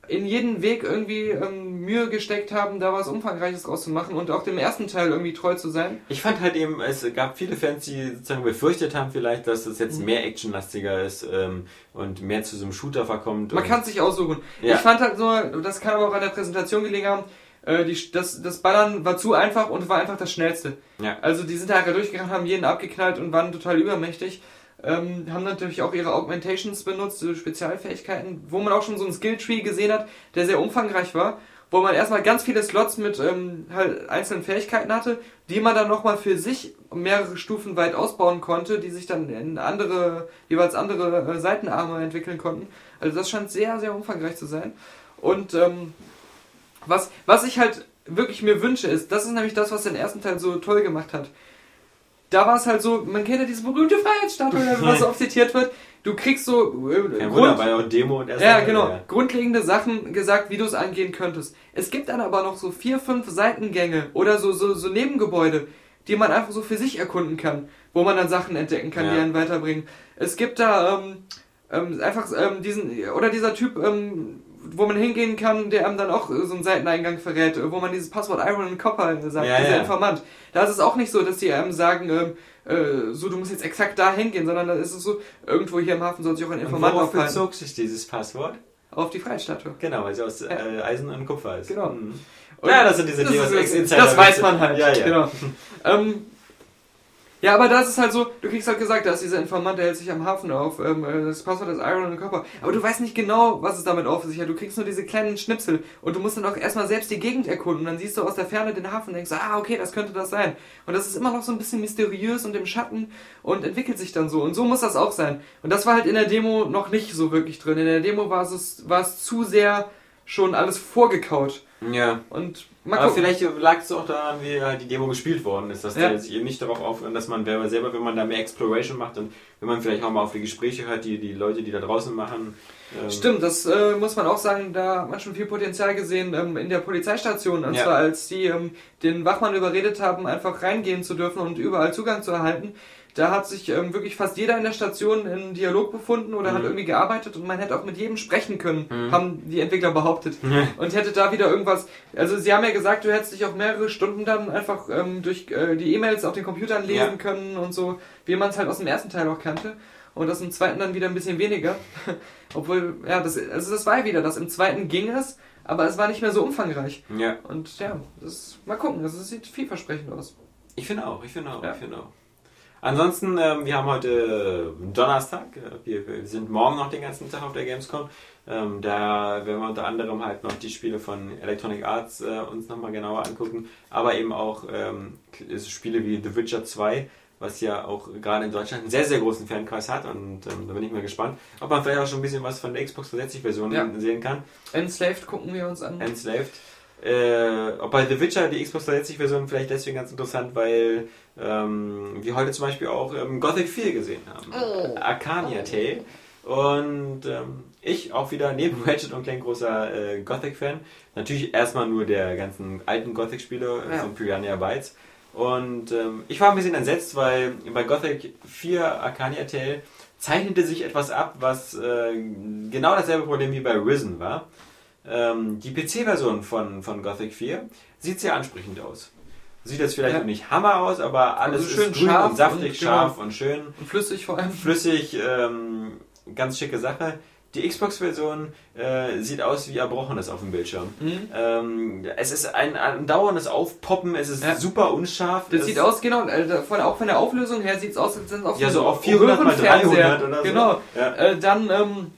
Speaker 2: in jeden Weg irgendwie ähm, Mühe gesteckt haben, da was Umfangreiches draus zu machen und auch dem ersten Teil irgendwie treu zu sein.
Speaker 3: Ich fand halt eben, es gab viele Fans, die sozusagen befürchtet haben vielleicht, dass es jetzt
Speaker 2: Mhm.
Speaker 3: mehr actionlastiger ist ähm, und mehr zu so einem Shooter verkommt.
Speaker 2: Man kann es sich aussuchen.
Speaker 3: Ja.
Speaker 2: Ich fand halt nur, das kann aber auch an der Präsentation gelegen haben, äh, die, das, das Ballern war zu einfach und war einfach das Schnellste.
Speaker 3: Ja.
Speaker 2: Also die sind da einfach durchgegangen, haben jeden abgeknallt und waren total übermächtig. Ähm, haben natürlich auch ihre Augmentations benutzt, so Spezialfähigkeiten, wo man auch schon so einen Skilltree gesehen hat, der sehr umfangreich war, wo man erstmal ganz viele Slots mit ähm, halt einzelnen Fähigkeiten hatte, die man dann nochmal für sich mehrere Stufen weit ausbauen konnte, die sich dann in andere, jeweils andere äh, Seitenarme entwickeln konnten. Also das scheint sehr, sehr umfangreich zu sein. Und ähm, was, was ich halt wirklich mir wünsche, ist, das ist nämlich das, was den ersten Teil so toll gemacht hat. Da war es halt so, man kennt ja diese berühmte Freiheitsstatue, was so oft zitiert wird. Du kriegst so äh,
Speaker 3: Kein
Speaker 2: Grund-
Speaker 3: ja auch Demo und
Speaker 2: ja, genau.
Speaker 3: ja.
Speaker 2: Grundlegende Sachen gesagt, wie du es angehen könntest. Es gibt dann aber noch so vier, fünf Seitengänge oder so, so, so Nebengebäude, die man einfach so für sich erkunden kann, wo man dann Sachen entdecken kann, die
Speaker 3: Ja.
Speaker 2: einen weiterbringen. Es gibt da ähm, ähm, einfach ähm, diesen, oder dieser Typ, ähm, wo man hingehen kann, der einem dann auch äh, so einen Seiteneingang verrät, äh, wo man dieses Passwort Iron and Copper sagt,
Speaker 3: Ja,
Speaker 2: dieser
Speaker 3: ja.
Speaker 2: Informant. Da ist es auch nicht so, dass die einem sagen, ähm, äh, so, du musst jetzt exakt da hingehen, sondern da ist es so, irgendwo hier im Hafen soll sich auch ein
Speaker 3: Und
Speaker 2: Informant
Speaker 3: worauf
Speaker 2: aufhalten.
Speaker 3: bezog sich dieses Passwort?
Speaker 2: Auf die Freiheitsstatue.
Speaker 3: Genau, weil sie aus äh, Eisen und Kupfer ist.
Speaker 2: Genau.
Speaker 3: Mhm.
Speaker 2: Und
Speaker 3: Ja, das sind diese
Speaker 2: das, ist- das weiß man halt.
Speaker 3: Ja, ja.
Speaker 2: Genau. ähm, ja, aber das ist halt so, du kriegst halt gesagt, da ist dieser Informant, der hält sich am Hafen auf, ähm, äh, das Passwort ist Iron und Copper. Aber du weißt nicht genau, was es damit auf sich hat. Du kriegst nur diese kleinen Schnipsel und du musst dann auch erstmal selbst die Gegend erkunden. Und dann siehst du aus der Ferne den Hafen und denkst, ah, okay, das könnte das sein. Und das ist immer noch so ein bisschen mysteriös und im Schatten und entwickelt sich dann so. Und so muss das auch sein. Und das war halt in der Demo noch nicht so wirklich drin. In der Demo war es, war es zu sehr schon alles vorgekaut.
Speaker 3: Ja.
Speaker 2: Und Mal
Speaker 3: Aber
Speaker 2: gucken.
Speaker 3: vielleicht lag es auch daran, wie halt die Demo gespielt worden ist, dass
Speaker 2: Ja.
Speaker 3: der sich eben nicht darauf aufhört, dass man selber, selber, wenn man da mehr Exploration macht und wenn man vielleicht auch mal auf die Gespräche hört, die die Leute, die da draußen machen. ähm,
Speaker 2: Stimmt, das äh, muss man auch sagen, da hat man schon viel Potenzial gesehen ähm, in der Polizeistation. Und
Speaker 3: Ja.
Speaker 2: zwar als die ähm, den Wachmann überredet haben, einfach reingehen zu dürfen und überall Zugang zu erhalten. Da hat sich ähm, wirklich fast jeder in der Station in Dialog befunden oder hat
Speaker 3: Mhm.
Speaker 2: irgendwie gearbeitet und man hätte auch mit jedem sprechen können, haben die Entwickler behauptet. Und hätte da wieder irgendwas. Also sie haben ja gesagt, du hättest dich auch mehrere Stunden dann einfach ähm, durch äh, die E-Mails auf den Computern lesen
Speaker 3: Ja.
Speaker 2: können und so, wie man es halt aus dem ersten Teil auch kannte. Und das im zweiten dann wieder ein bisschen weniger. Obwohl, ja, das, also das war ja wieder das. Im zweiten ging es, aber es war nicht mehr so umfangreich.
Speaker 3: Ja,
Speaker 2: Und ja, das mal gucken, das sieht vielversprechend aus.
Speaker 3: ich finde auch, ich finde auch,
Speaker 2: Ja.
Speaker 3: ich finde auch. Ansonsten, ähm, wir haben heute Donnerstag, äh, wir, wir sind morgen noch den ganzen Tag auf der Gamescom. Ähm, da werden wir unter anderem halt noch die Spiele von Electronic Arts äh, uns nochmal genauer angucken, aber eben auch ähm, so Spiele wie The Witcher 2, was ja auch gerade in Deutschland einen sehr, sehr großen Fankreis hat und ähm, da bin ich mal gespannt, ob man vielleicht auch schon ein bisschen was von der Xbox 360-Version
Speaker 2: Ja.
Speaker 3: sehen kann.
Speaker 2: Enslaved gucken wir uns an.
Speaker 3: Enslaved. Äh, bei The Witcher, die Xbox 360-Version, vielleicht deswegen ganz interessant, weil ähm, wir heute zum Beispiel auch ähm, Gothic 4 gesehen haben.
Speaker 1: Oh.
Speaker 3: Arcania Tale. Und ähm, ich auch wieder neben Ratchet und Clank großer äh, Gothic-Fan. Natürlich erstmal nur der ganzen alten Gothic-Spiele äh,
Speaker 2: Ja.
Speaker 3: von Piranha Bytes. Und ähm, ich war ein bisschen entsetzt, weil bei Gothic 4 Arcania Tale zeichnete sich etwas ab, was äh, genau dasselbe Problem wie bei Risen war. Ähm, die PC-Version von, von Gothic 4 sieht sehr ansprechend aus. Sieht jetzt vielleicht
Speaker 2: Ja.
Speaker 3: nicht Hammer aus, aber alles
Speaker 2: Also schön
Speaker 3: ist grün
Speaker 2: scharf
Speaker 3: und saftig,
Speaker 2: und
Speaker 3: scharf und schön
Speaker 2: Und flüssig vor allem.
Speaker 3: flüssig, ähm, ganz schicke Sache. Die Xbox-Version äh, sieht aus wie Erbrochenes auf dem Bildschirm.
Speaker 2: Mhm.
Speaker 3: Ähm, es ist ein, ein dauerndes Aufpoppen, es ist
Speaker 2: Ja.
Speaker 3: super unscharf.
Speaker 2: Das
Speaker 3: es
Speaker 2: sieht aus, genau, äh, von, auch von der Auflösung her sieht es aus, als sind auf
Speaker 3: Ja, so auf 400 mal 300 oder so.
Speaker 2: Genau.
Speaker 3: Ja.
Speaker 2: Äh, dann, ähm,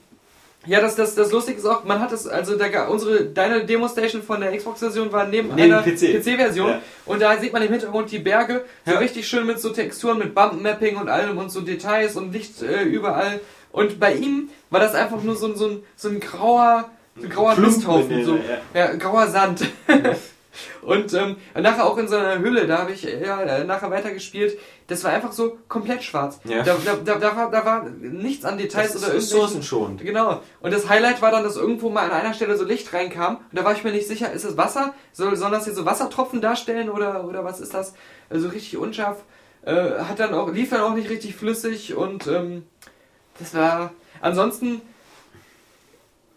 Speaker 2: ja, das, das, das Lustige ist auch, man hat es, also der, ga- unsere, deine Demo-Station von der Xbox-Version war neben,
Speaker 3: Neben
Speaker 2: einer
Speaker 3: PC.
Speaker 2: PC-Version
Speaker 3: Ja.
Speaker 2: und da sieht man im Hintergrund die Berge, so
Speaker 3: Ja.
Speaker 2: richtig schön mit so Texturen, mit Bump-Mapping und allem und so Details und Licht äh, überall. Und bei ihm war das einfach nur so, ein- so, ein, so ein grauer, so ein grauer Misthaufen, so, ja, grauer Sand. Und ähm, nachher auch in seiner Hülle, da habe ich ja, äh, nachher weitergespielt. Das war einfach so komplett schwarz.
Speaker 3: Ja.
Speaker 2: Da, da, da, da, war, da war nichts an Details
Speaker 3: Das
Speaker 2: oder
Speaker 3: ist ressourcenschonend.
Speaker 2: Genau. Und das Highlight war dann, dass irgendwo mal an einer Stelle so Licht reinkam. Und da war ich mir nicht sicher, ist es Wasser? Soll, sollen das hier so Wassertropfen darstellen oder, oder was ist das? Also richtig unscharf. Äh, hat dann auch, lief dann auch nicht richtig flüssig und ähm, das war. Ansonsten,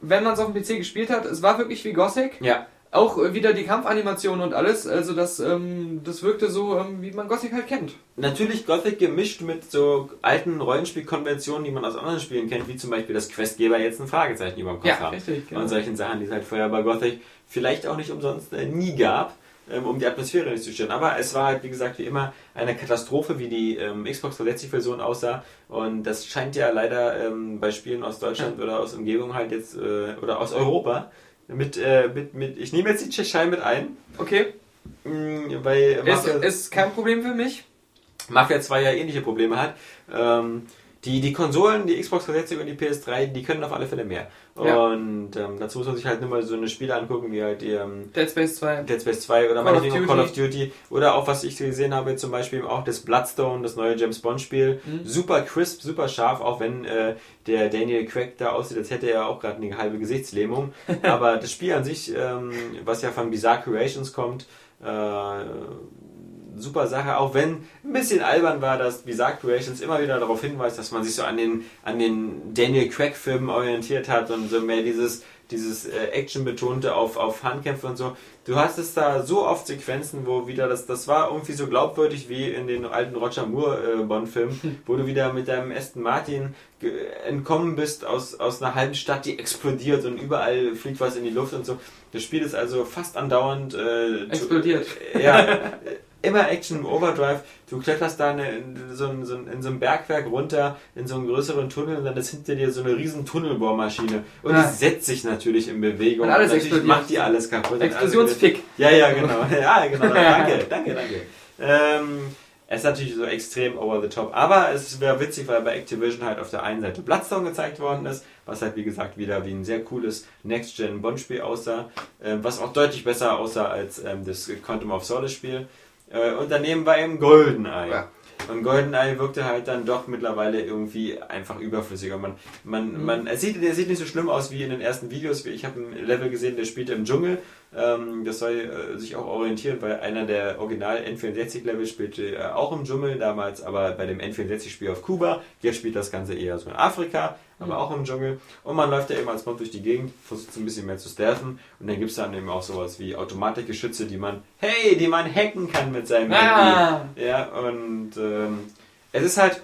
Speaker 2: wenn man es auf dem PC gespielt hat, es war wirklich wie Gothic.
Speaker 3: Ja,
Speaker 2: Auch äh, wieder die Kampfanimation und alles. Also das, ähm, das wirkte so, ähm, wie man Gothic halt kennt.
Speaker 3: natürlich Gothic gemischt mit so alten Rollenspielkonventionen, die man aus anderen Spielen kennt, wie zum Beispiel das Questgeber jetzt ein Fragezeichen über dem Kopf
Speaker 2: Ja,
Speaker 3: haben.
Speaker 2: richtig, genau.
Speaker 3: Und solchen Sachen, die es halt vorher bei Gothic vielleicht auch nicht umsonst äh, nie gab, ähm, um die Atmosphäre nicht zu stören. Aber es war halt, wie gesagt, wie immer eine Katastrophe, wie die ähm, Xbox 360-Version aussah. Und das scheint ja leider ähm, bei Spielen aus Deutschland oder aus Umgebung halt jetzt, äh, oder aus Europa, mit, äh, mit, mit, ich nehme jetzt die Tschechei mit ein,
Speaker 2: Okay.
Speaker 3: mh, weil
Speaker 2: Ist, ist kein Problem für mich.
Speaker 3: Mafia 2 ja ähnliche Probleme hat. Ähm, die, die Konsolen, die Xbox 360 und die PS3, die können auf alle Fälle mehr.
Speaker 2: Ja.
Speaker 3: Und ähm, dazu muss man sich halt nur mal so eine Spiele angucken, wie halt die ähm,
Speaker 2: Dead Space 2.
Speaker 3: Dead Space 2 oder
Speaker 2: Call of
Speaker 3: meinetwegen Call of Duty oder auch was ich gesehen habe, zum Beispiel auch das Bloodstone, das neue James Bond Spiel.
Speaker 2: Mhm.
Speaker 3: Super crisp, super scharf, auch wenn äh, der Daniel Craig da aussieht, als hätte er auch gerade eine halbe Gesichtslähmung. Aber das Spiel an sich, ähm, was ja von Bizarre Creations kommt, äh, super Sache, auch wenn ein bisschen albern war, dass Bizarre Creations immer wieder darauf hinweist, dass man sich so an den, an den Daniel Craig Filmen orientiert hat und so mehr dieses, dieses äh, Action-betonte auf, auf Handkämpfe und so. Du hast es da so oft Sequenzen, wo wieder das, das war irgendwie so glaubwürdig wie in den alten Roger Moore äh, Bond-Filmen, wo du wieder mit deinem Aston Martin entkommen bist aus, aus einer halben Stadt, die explodiert und überall fliegt was in die Luft und so. Das Spiel ist also fast andauernd äh,
Speaker 2: Explodiert.
Speaker 3: ja, immer Action im Overdrive. Du kletterst da eine, in, so ein, so ein, in so einem Bergwerk runter in so einen größeren Tunnel und dann ist hinter dir so eine riesen Tunnelbohrmaschine. Und
Speaker 2: Ja.
Speaker 3: die setzt sich natürlich in Bewegung.
Speaker 2: Und alles explodiert.
Speaker 3: macht die alles kaputt.
Speaker 2: Explosionsfick.
Speaker 3: Ja, ja, genau. Ja, genau. danke, danke, danke. Ähm, Es ist natürlich so extrem over the top, aber es wäre witzig, weil bei Activision halt auf der einen Seite Bloodstone gezeigt worden ist, was halt wie gesagt wieder wie ein sehr cooles Next-Gen-Bond-Spiel aussah, äh, was auch deutlich besser aussah als ähm, das Quantum of Solace-Spiel. Äh, und daneben war eben GoldenEye.
Speaker 2: Ja.
Speaker 3: Und GoldenEye wirkte halt dann doch mittlerweile irgendwie einfach überflüssiger. Man, man, man, es, sieht, es sieht nicht so schlimm aus wie in den ersten Videos. Ich habe ein Level gesehen, der spielt im Dschungel. Ähm, das soll äh, sich auch orientieren, weil einer der Original N64-Level spielte äh, auch im Dschungel damals, aber bei dem N64-Spiel auf Kuba. Jetzt spielt das Ganze eher so in Afrika, aber auch im Dschungel. Und man läuft ja eben als Bond durch die Gegend, versucht so ein bisschen mehr zu stealthen. Und dann gibt es dann eben auch sowas wie Automatikgeschütze, die man, hey, die man hacken kann mit seinem
Speaker 2: Ah.
Speaker 3: Handy. Ja, und ähm, es ist halt,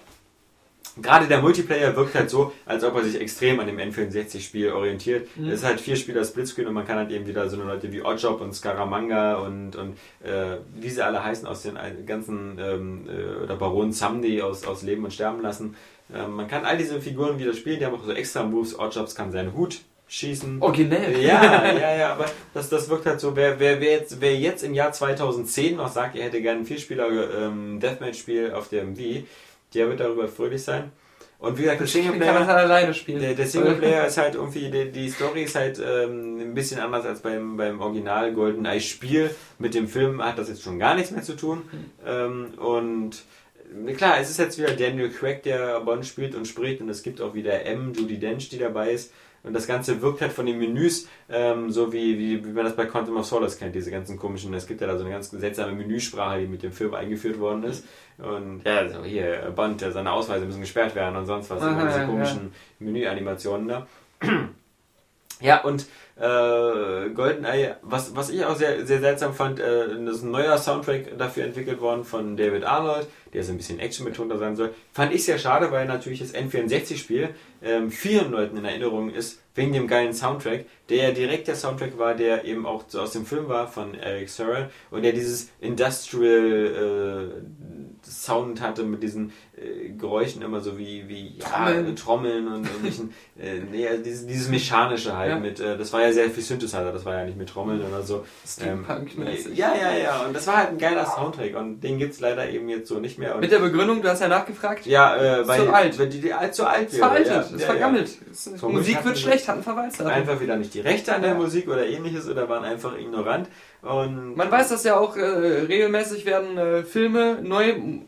Speaker 3: gerade der Multiplayer wirkt halt so, als ob er sich extrem an dem N64-Spiel orientiert. Es ist halt vier Spieler Splitscreen und man kann halt eben wieder so eine Leute wie Oddjob und Scaramanga und, und äh, wie sie alle heißen aus den ganzen, ähm, äh, oder Baron Samney aus, aus Leben und Sterben lassen. Ähm, man kann all diese Figuren wieder spielen, die haben auch so extra Moves. Oddjobs kann seinen Hut schießen.
Speaker 2: Originell.
Speaker 3: Ja, ja, ja, aber das, das wirkt halt so, wer, wer, wer, jetzt, wer jetzt im Jahr 2010 noch sagt, er hätte gerne ein Vierspieler-Deathmatch-Spiel auf dem Wii, der wird darüber fröhlich sein. Und wie gesagt, der
Speaker 2: Kann man
Speaker 3: Singleplayer,
Speaker 2: halt alleine spielen.
Speaker 3: der, der Singleplayer ist halt irgendwie, die, die Story ist halt ähm, ein bisschen anders als beim, beim Original GoldenEye Spiel. Mit dem Film hat das jetzt schon gar nichts mehr zu tun. Ähm, und äh, klar, es ist jetzt wieder Daniel Craig, der Bond spielt und spricht und es gibt auch wieder M, Judy Dench, die dabei ist. Und das Ganze wirkt halt von den Menüs, ähm, so wie, wie, wie man das bei Quantum of Solace kennt, diese ganzen komischen, es gibt ja da so eine ganz seltsame Menüsprache, die mit dem Film eingeführt worden ist. Und ja, so hier, Bond, ja, seine Ausweise müssen gesperrt werden und sonst was,
Speaker 2: Aha,
Speaker 3: immer diese
Speaker 2: ja.
Speaker 3: komischen Menüanimationen da. Ja, und äh, GoldenEye, was, was ich auch sehr, sehr seltsam fand, äh, das ist ein neuer Soundtrack dafür entwickelt worden von David Arnold, der so ein bisschen Action betonter sein soll. Fand ich sehr schade, weil natürlich das N64-Spiel ähm, vielen Leuten in Erinnerung ist, wegen dem geilen Soundtrack, der ja direkt der Soundtrack war, der eben auch so aus dem Film war von Eric Serra und der dieses Industrial äh, Sound hatte mit diesen äh, Geräuschen immer so wie, wie ja,
Speaker 2: Trommeln.
Speaker 3: Trommeln und irgendwelchen, äh, nee, also dieses, dieses Mechanische halt
Speaker 2: Ja.
Speaker 3: mit, äh, das war ja sehr viel Synthesizer, das war ja nicht mit Trommeln oder so.
Speaker 2: Steampunk-mäßig.
Speaker 3: ja, ja, ja, und das war halt ein geiler Soundtrack und den gibt's leider eben jetzt so nicht mehr. Und
Speaker 2: Mit der Begründung, du hast ja nachgefragt.
Speaker 3: ja, äh, weil
Speaker 2: Zu alt.
Speaker 3: Wenn die, die alt, zu alt
Speaker 2: ist
Speaker 3: wäre.
Speaker 2: veraltet,
Speaker 3: ja,
Speaker 2: ist
Speaker 3: ja,
Speaker 2: vergammelt.
Speaker 3: So,
Speaker 2: Musik
Speaker 3: hatten
Speaker 2: wird schlecht, hat einen Verweisdatum.
Speaker 3: Einfach wieder nicht die Rechte an der. Musik oder ähnliches oder waren einfach ignorant. Und
Speaker 2: Man weiß, dass ja auch äh, regelmäßig werden äh, Filme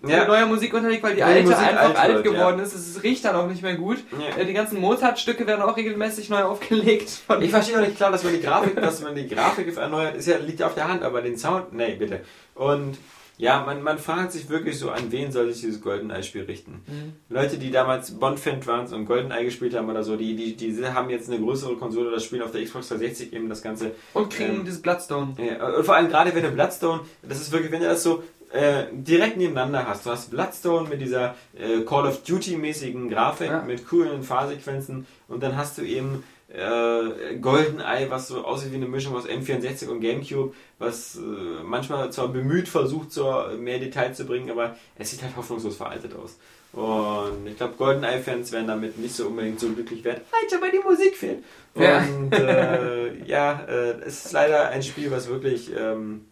Speaker 3: Ja.
Speaker 2: mit neuer Musik unterlegt, weil die
Speaker 3: die
Speaker 2: alte
Speaker 3: Musik
Speaker 2: einfach
Speaker 3: alt
Speaker 2: alt,
Speaker 3: wird,
Speaker 2: geworden ist. Es riecht dann auch nicht mehr gut.
Speaker 3: Ja.
Speaker 2: Äh, die ganzen Mozart-Stücke werden auch regelmäßig neu aufgelegt.
Speaker 3: Ich verstehe noch nicht klar, dass man die Grafik, dass man die Grafik erneuert, ist ja, liegt ja auf der Hand, aber den Sound, nee, bitte. Und ja, man, man fragt sich wirklich so, an wen soll sich dieses GoldenEye-Spiel richten? Leute, die damals Bond-Fan waren und GoldenEye gespielt haben oder so, die, die, die haben jetzt eine größere Konsole oder spielen auf der Xbox 360 eben das Ganze.
Speaker 2: und kriegen
Speaker 3: Ähm,
Speaker 2: dieses Bloodstone.
Speaker 3: Ja, und vor allem gerade wenn du Bloodstone, das ist wirklich, wenn du das so äh, direkt nebeneinander hast. Du hast Bloodstone mit dieser äh, Call of Duty-mäßigen Grafik,
Speaker 2: Ja.
Speaker 3: mit coolen Fahrsequenzen und dann hast du eben äh, GoldenEye, was so aussieht wie eine Mischung aus N64 und Gamecube, was äh, manchmal zwar bemüht versucht, so mehr Detail zu bringen, aber es sieht halt hoffnungslos veraltet aus. Und ich glaube, GoldenEye-Fans werden damit nicht so unbedingt so glücklich werden, weil aber die Musik fehlt.
Speaker 2: Ja.
Speaker 3: Und äh, ja, äh, es ist leider ein Spiel, was wirklich, ähm,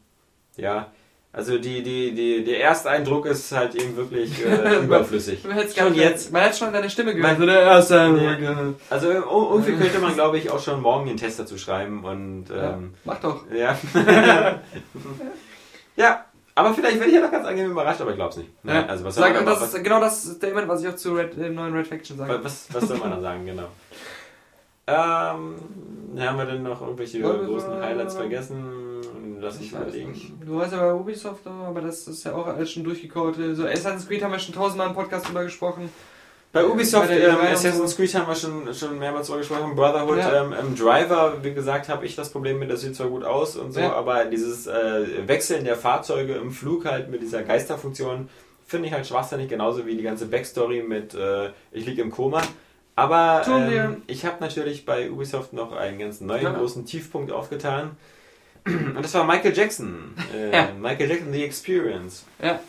Speaker 3: ja, also die, die, die, der Ersteindruck ist halt eben wirklich äh, überflüssig.
Speaker 2: Du hättest
Speaker 3: Schon
Speaker 2: schon
Speaker 3: jetzt.
Speaker 2: Man hätte schon deine Stimme gehört.
Speaker 3: Man-
Speaker 2: der erste
Speaker 3: Ja. Also ir- irgendwie könnte man, glaube ich, auch schon morgen den Test dazu schreiben und
Speaker 2: Ja,
Speaker 3: ähm,
Speaker 2: mach doch.
Speaker 3: ja. ja, aber vielleicht werde ich ja noch ganz angenehm überrascht, aber ich glaube es nicht. Nein, also was soll,
Speaker 2: Sag,
Speaker 3: man,
Speaker 2: das
Speaker 3: was,
Speaker 2: genau das Statement, was ich auch zu Red, dem neuen Red Faction sage.
Speaker 3: was, was soll man da sagen, genau. Ähm, haben wir denn noch irgendwelche
Speaker 2: Ja,
Speaker 3: großen Highlights vergessen? Lass ich
Speaker 2: Ich weiß
Speaker 3: überlegen.
Speaker 2: Du weißt ja bei Ubisoft, aber das ist ja auch alles schon durchgekaut. So Assassin's Creed haben wir schon tausendmal im Podcast drüber gesprochen.
Speaker 3: Bei Ubisoft,
Speaker 2: Bei
Speaker 3: ähm,
Speaker 2: E3 und
Speaker 3: Assassin's. Creed haben wir schon, schon mehrmals drüber gesprochen. Brotherhood,
Speaker 2: Ja.
Speaker 3: ähm, im Driver, wie gesagt, habe ich das Problem mit, das sieht zwar gut aus und so,
Speaker 2: Ja.
Speaker 3: aber dieses äh, Wechseln der Fahrzeuge im Flug halt mit dieser Geisterfunktion finde ich halt schwachsinnig, genauso wie die ganze Backstory mit äh, ich liege im Koma. Aber ähm, ich habe natürlich bei Ubisoft noch einen ganz neuen
Speaker 2: Ja.
Speaker 3: großen Tiefpunkt aufgetan. Und das war Michael Jackson. Äh,
Speaker 2: Ja.
Speaker 3: Michael Jackson, The Experience.
Speaker 2: Ja.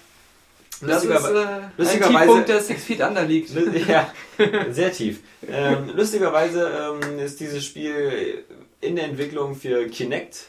Speaker 2: Das ist
Speaker 3: Lustigerweise-
Speaker 2: äh, ein
Speaker 3: lustigerweise-
Speaker 2: Tiefpunkt, der Six Feet Under liegt.
Speaker 3: Ja, sehr tief. Ähm, lustigerweise ähm, ist dieses Spiel in der Entwicklung für Kinect,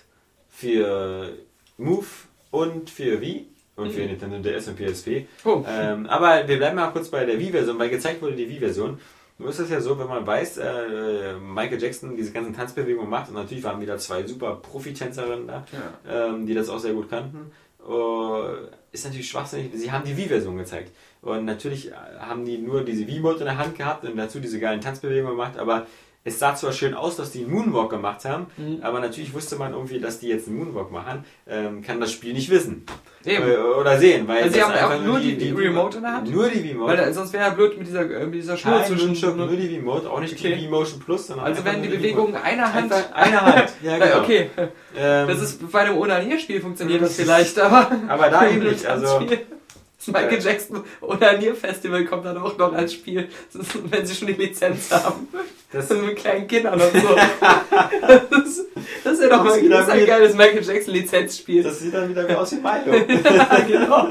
Speaker 3: für Move und für Wii. Und für Nintendo DS und PSP.
Speaker 2: Oh.
Speaker 3: Ähm, aber wir bleiben mal kurz bei der Wii-Version, weil gezeigt wurde die Wii-Version. Nur ist es ja so, wenn man weiß, äh, Michael Jackson diese ganzen Tanzbewegungen macht und natürlich waren wieder zwei super Profi-Tänzerinnen da, ähm, die das auch sehr gut kannten. Äh, ist natürlich schwachsinnig. Sie haben die Wii-Version gezeigt. Und natürlich haben die nur diese Wii-Mode in der Hand gehabt und dazu diese geilen Tanzbewegungen gemacht, aber es sah zwar schön aus, dass die einen Moonwalk gemacht haben,
Speaker 2: Mhm.
Speaker 3: aber natürlich wusste man irgendwie, dass die jetzt einen Moonwalk machen, ähm, kann das Spiel nicht wissen.
Speaker 2: Eben.
Speaker 3: Äh, Oder sehen, weil
Speaker 2: Also sie haben
Speaker 3: einfach
Speaker 2: auch nur die Remote in der Hand?
Speaker 3: Nur die Wii-Mode.
Speaker 2: Weil sonst wäre ja blöd mit dieser, äh, mit dieser Schnur
Speaker 3: Kein
Speaker 2: zwischen.
Speaker 3: Nur die Wii-Mode, auch nicht
Speaker 2: Okay.
Speaker 3: die Wii-Motion Plus, sondern
Speaker 2: Also werden die Bewegungen einer Hand.
Speaker 3: Einfach eine Hand. Ja, genau.
Speaker 2: Okay,
Speaker 3: Ähm,
Speaker 2: das ist bei einem Onanierspiel funktioniert das vielleicht, aber.
Speaker 3: aber da eben nicht. Also,
Speaker 2: Michael Jackson Onanier-Festival kommt dann auch noch als Spiel, wenn sie schon die Lizenz haben.
Speaker 3: Das,
Speaker 2: Das mit kleinen Kindern und so. Das, das wäre doch mal
Speaker 3: Das ist
Speaker 2: ist ein geiles Michael Jackson Lizenzspiel.
Speaker 3: das sieht dann wieder wie aus wie Milo.
Speaker 2: ja, genau.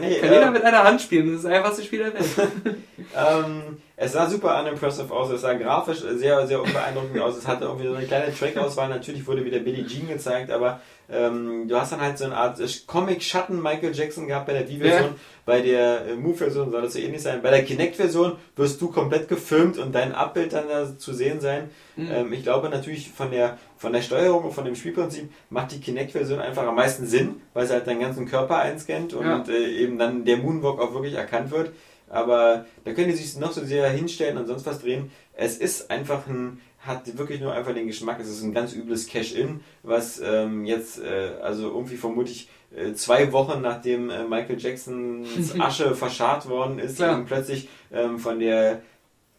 Speaker 3: Nee,
Speaker 2: Kann jeder
Speaker 3: äh,
Speaker 2: mit einer Hand spielen, das ist das einfachste Spiel der Welt.
Speaker 3: ähm, es sah super unimpressive aus, es sah grafisch sehr, sehr unbeeindruckend aus. Es hatte irgendwie so eine kleine Track-Auswahl. Natürlich wurde wieder Billie Jean gezeigt, aber ähm, du hast dann halt so eine Art Comic-Schatten Michael Jackson gehabt bei der Wii-Version.
Speaker 2: Ja.
Speaker 3: Bei der äh, Move-Version soll das so ähnlich sein. Bei der Kinect-Version wirst du komplett gefilmt und dein Abbild dann da zu sehen sein. Ähm, ich glaube natürlich von der, von der Steuerung und von dem Spielprinzip macht die Kinect-Version einfach am meisten Sinn, weil sie halt deinen ganzen Körper einscannt und
Speaker 2: Ja.
Speaker 3: äh, eben dann der Moonwalk auch wirklich erkannt wird. Aber da können die sich noch so sehr hinstellen und sonst was drehen. Es ist einfach ein, hat wirklich nur einfach den Geschmack, es ist ein ganz übles Cash-In, was ähm, jetzt, äh, also irgendwie vermutlich äh, zwei Wochen nachdem äh, Michael Jacksons Asche verscharrt worden ist,
Speaker 2: Klar.
Speaker 3: eben plötzlich ähm, von der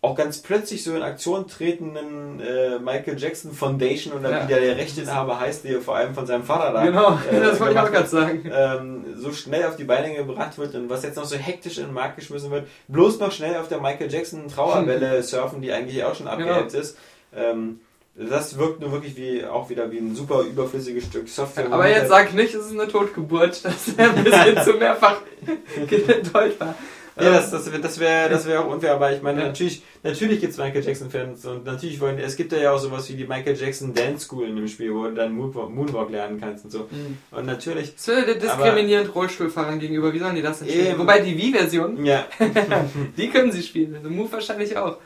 Speaker 3: auch ganz plötzlich so in Aktion tretenden äh, Michael Jackson Foundation oder
Speaker 2: Ja.
Speaker 3: wie der, der Rechteinhaber heißt, der vor allem von seinem Vater da
Speaker 2: Genau,
Speaker 3: äh,
Speaker 2: das wollte ich auch gerade sagen.
Speaker 3: ähm, so schnell auf die Beine gebracht wird und was jetzt noch so hektisch in den Markt geschmissen wird, bloß noch schnell auf der Michael Jackson Trauerwelle surfen, die eigentlich auch schon
Speaker 2: Genau.
Speaker 3: abgeebbt ist. Ähm, das wirkt nur wirklich wie auch wieder wie ein super überflüssiges Stück Software.
Speaker 2: Aber jetzt sag nicht, es ist eine Totgeburt. Das wäre ein bisschen zu mehrfach deutbar.
Speaker 3: Ja, das, das, wär- das wäre das wär auch unfair, aber ich meine,
Speaker 2: Ja.
Speaker 3: natürlich, natürlich gibt es Michael Jackson-Fans und natürlich wollen, es gibt ja auch sowas wie die Michael Jackson Dance School in dem Spiel, wo du dann Moonwalk, Moonwalk lernen kannst und so.
Speaker 2: Mhm.
Speaker 3: Und natürlich,
Speaker 2: Das wäre diskriminierend Rollstuhlfahrern gegenüber. Wie sollen die das denn spielen? Wobei die Wii-Version,
Speaker 3: ja,
Speaker 2: die können sie spielen. The Move wahrscheinlich auch.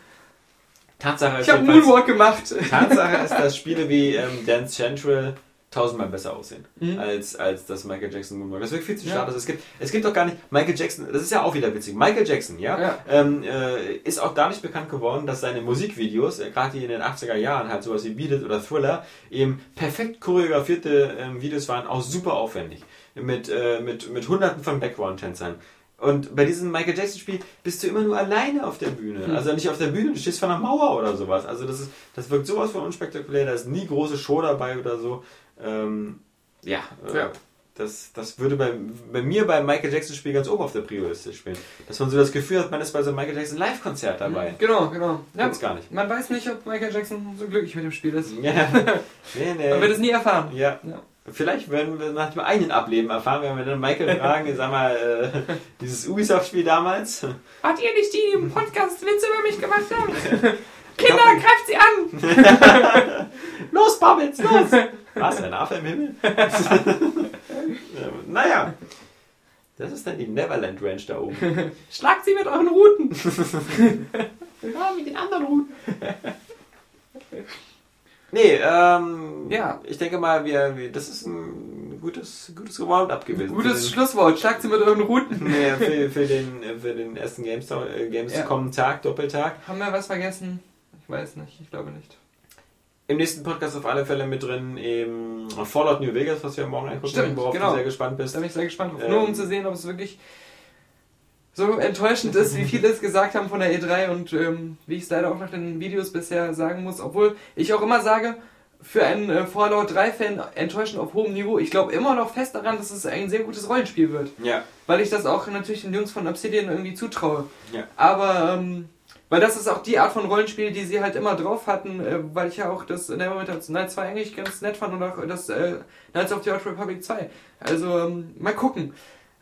Speaker 3: Tatsache ist
Speaker 2: Ich habe Moonwalk gemacht.
Speaker 3: Tatsache ist, dass Spiele wie ähm, Dance Central tausendmal besser aussehen
Speaker 2: Mhm.
Speaker 3: als, als das Michael Jackson Moonwalk. Das wird viel zu
Speaker 2: Ja.
Speaker 3: schade. Es gibt, es gibt doch gar nicht, Michael Jackson, das ist ja auch wieder witzig. Michael Jackson, ja,
Speaker 2: Ja.
Speaker 3: Ähm, äh, ist auch dadurch bekannt geworden, dass seine Musikvideos, äh, gerade die in den 80er Jahren, halt sowas wie Beat It oder Thriller, eben perfekt choreografierte ähm, Videos waren, auch super aufwendig. Mit, äh, mit, mit hunderten von Background-Tänzern. Und bei diesem Michael Jackson-Spiel bist du immer nur alleine auf der Bühne.
Speaker 2: Hm.
Speaker 3: Also nicht auf der Bühne, du stehst vor einer Mauer oder sowas. Also das, ist, das wirkt sowas von unspektakulär, da ist nie große Show dabei oder so. Ähm, ja, äh,
Speaker 2: Ja.
Speaker 3: Das, das würde bei, bei mir beim Michael Jackson-Spiel ganz oben auf der Prio-Liste spielen. Dass man so das Gefühl hat, man ist bei so einem Michael Jackson Live-Konzert dabei.
Speaker 2: Genau, genau. Ja,
Speaker 3: Gibt's gar nicht.
Speaker 2: man weiß nicht, ob Michael Jackson so glücklich mit dem Spiel ist.
Speaker 3: Ja, nee, nee.
Speaker 2: Man wird es nie erfahren.
Speaker 3: Ja.
Speaker 2: Ja.
Speaker 3: Vielleicht werden wir nach dem eigenen Ableben erfahren, wenn wir dann Michael fragen, sag mal, äh, dieses Ubisoft-Spiel damals.
Speaker 2: Wart ihr nicht die, die im Podcast Witze über mich gemacht haben? Kinder, greift sie an!
Speaker 3: Los, Bubbles, los! Was, ein Affe im Himmel? naja. Das ist dann die Neverland Ranch da oben.
Speaker 2: Schlagt sie mit euren Ruten!
Speaker 3: Ja, mit den anderen Routen. Nee, ähm,
Speaker 2: Ja.
Speaker 3: ich denke mal, wir, wir, das ist ein gutes, gutes Roundup gewesen.
Speaker 2: Gutes
Speaker 3: für
Speaker 2: Schlusswort. Schlagt sie mit euren Ruten!
Speaker 3: den, nee, für, für, den, für den ersten Gamestop, äh, Gamescom-Tag, Doppeltag.
Speaker 2: Haben wir was vergessen? Ich weiß nicht, ich glaube nicht.
Speaker 3: Im nächsten Podcast auf alle Fälle mit drin eben Fallout New Vegas, was wir morgen angucken,
Speaker 2: Stimmt,
Speaker 3: worauf
Speaker 2: genau.
Speaker 3: du sehr gespannt bist.
Speaker 2: Da bin ich sehr gespannt.
Speaker 3: Ähm.
Speaker 2: Nur um zu sehen, ob es wirklich so enttäuschend ist, wie viele es gesagt haben von der E3 und ähm, wie ich es leider auch nach den Videos bisher sagen muss. Obwohl ich auch immer sage, für einen äh, Fallout 3-Fan enttäuschend auf hohem Niveau. Ich glaube immer noch fest daran, dass es ein sehr gutes Rollenspiel wird.
Speaker 3: Ja,
Speaker 2: Weil ich das auch natürlich den Jungs von Obsidian irgendwie zutraue.
Speaker 3: Ja.
Speaker 2: Aber, ähm, weil das ist auch die Art von Rollenspiel, die sie halt immer drauf hatten, äh, weil ich ja auch das Neverwinter Night 2 eigentlich ganz nett fand und auch das äh, Knights of the Old Republic 2. Also, ähm, mal gucken.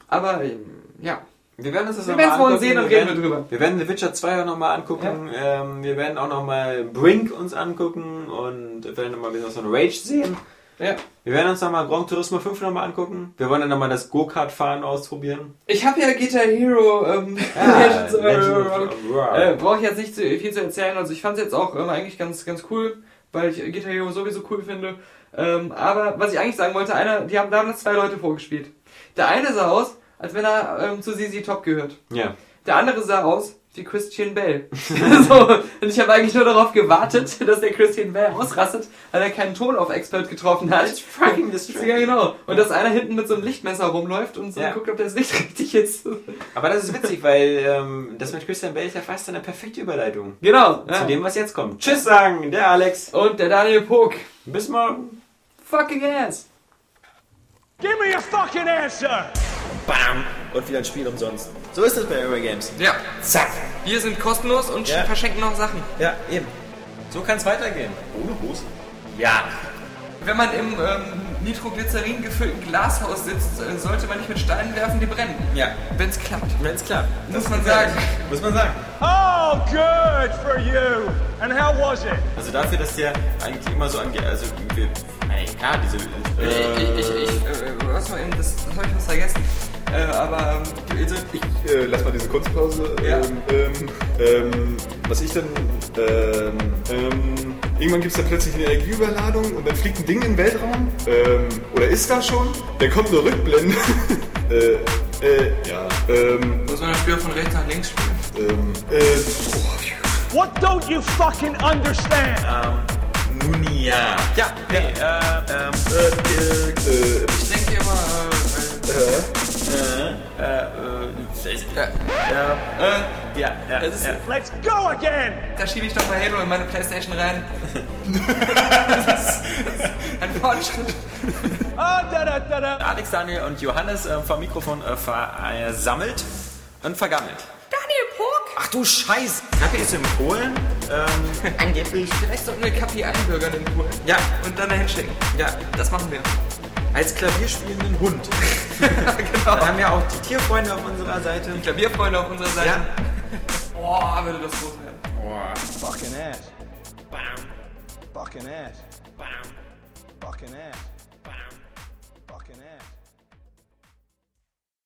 Speaker 2: Aber, ähm, ja.
Speaker 3: Wir werden uns das
Speaker 2: Wir
Speaker 3: noch mal
Speaker 2: werden es morgen
Speaker 3: angucken.
Speaker 2: sehen und
Speaker 3: wir
Speaker 2: reden wir
Speaker 3: werden,
Speaker 2: drüber.
Speaker 3: wir werden The Witcher 2 nochmal angucken. Ähm, wir werden auch nochmal Brink uns angucken und wir werden nochmal ein bisschen was von Rage sehen.
Speaker 2: Ja.
Speaker 3: Wir werden uns nochmal Grand Turismo 5 nochmal angucken. Wir wollen dann nochmal das Go-Kart-Fahren ausprobieren.
Speaker 2: Ich habe ja Guitar Hero ähm, Rock.
Speaker 3: Rock.
Speaker 2: Äh, Brauche ich jetzt nicht viel zu erzählen. Also ich fand es jetzt auch ähm, eigentlich ganz, ganz cool, weil ich Guitar Hero sowieso cool finde. Ähm, aber was ich eigentlich sagen wollte, einer, die haben damals zwei Leute vorgespielt. Der eine sah aus, als wenn er ähm, zu ZZ Top gehört.
Speaker 3: Ja.
Speaker 2: Der andere sah aus wie Christian Bell. so, und ich habe eigentlich nur darauf gewartet, dass der Christian Bell ausrastet, weil er keinen Ton auf Expert getroffen hat.
Speaker 3: It's fucking distracting.
Speaker 2: Ja, genau. Und dass einer hinten mit so einem Lichtmesser rumläuft und so
Speaker 3: Ja.
Speaker 2: guckt, ob das Licht richtig ist.
Speaker 3: Aber das ist witzig, weil ähm, das mit Christian Bale ist ja fast eine perfekte Überleitung
Speaker 2: genau.
Speaker 3: zu
Speaker 2: Ja.
Speaker 3: dem, was jetzt kommt. Tschüss sagen, der Alex.
Speaker 2: Und der Daniel Pog.
Speaker 3: Bis morgen.
Speaker 2: Fucking ass.
Speaker 5: Give me a fucking answer!
Speaker 3: Bam. Und wieder ein Spiel umsonst. So ist es bei Eurogames.
Speaker 2: Ja.
Speaker 3: Zack.
Speaker 2: Wir sind kostenlos und
Speaker 3: Ja.
Speaker 2: verschenken noch Sachen.
Speaker 3: Ja, eben. So kann es weitergehen.
Speaker 4: Ohne Hose?
Speaker 3: Ja.
Speaker 2: Wenn man im ähm, Nitroglycerin gefüllten Glashaus sitzt, äh, sollte man nicht mit Steinen werfen, die brennen.
Speaker 3: Ja.
Speaker 2: Wenn es klappt.
Speaker 3: Wenn es klappt.
Speaker 2: Muss man sagen.
Speaker 3: Muss man sagen.
Speaker 5: Oh, good for you! And how was it?
Speaker 3: Also dafür, dass der eigentlich immer so angeht, also wir, ey, klar, diese,
Speaker 2: Ich, ich, ich, ich, äh, was war eben, das, das habe ich was vergessen. Äh, aber, ähm, also, ich,
Speaker 4: Äh, lass mal diese Kunstpause.
Speaker 2: Ja.
Speaker 4: Ähm, ähm, ähm, was ich dann. Ähm, ähm, irgendwann gibt es dann plötzlich eine Energieüberladung und dann fliegt ein Ding in den Weltraum. Ähm, oder ist da schon? Dann kommt eine Rückblende. äh, äh, ja. Ähm,
Speaker 2: muss man das Spiel von rechts nach links spielen.
Speaker 4: ähm, äh,
Speaker 5: What don't you fucking understand?
Speaker 3: nun ja. Ja, nee, äh, ähm,
Speaker 4: äh, äh,
Speaker 2: Ich denke immer, äh,
Speaker 3: äh, äh, äh,
Speaker 2: Ja.
Speaker 3: ja,
Speaker 2: äh,
Speaker 3: ja, ja,
Speaker 2: Es ist-
Speaker 3: ja.
Speaker 5: Let's go again!
Speaker 2: da schiebe ich doch mal Halo in meine Playstation rein. das ist ein Fortschritt.
Speaker 5: Ah, da da da.
Speaker 3: Alex, Daniel und Johannes äh, vom Mikrofon äh, versammelt und vergammelt.
Speaker 2: Daniel Pog?
Speaker 3: Ach du Scheiß! Kaffee ist in Polen. Ähm, angeblich.
Speaker 2: Vielleicht sollten wir Kapi einbürgern in Polen.
Speaker 3: Ja,
Speaker 2: Und dann dahin schicken.
Speaker 3: ja.
Speaker 2: Das machen wir.
Speaker 3: Als klavierspielenden Hund.
Speaker 2: genau.
Speaker 3: Dann haben wir auch die Tierfreunde auf unserer Seite.
Speaker 2: Klavierfreunde auf unserer Seite.
Speaker 3: Ja.
Speaker 2: Boah, würde das groß werden.
Speaker 5: Fucking ass. Fucking ass. Fucking ass.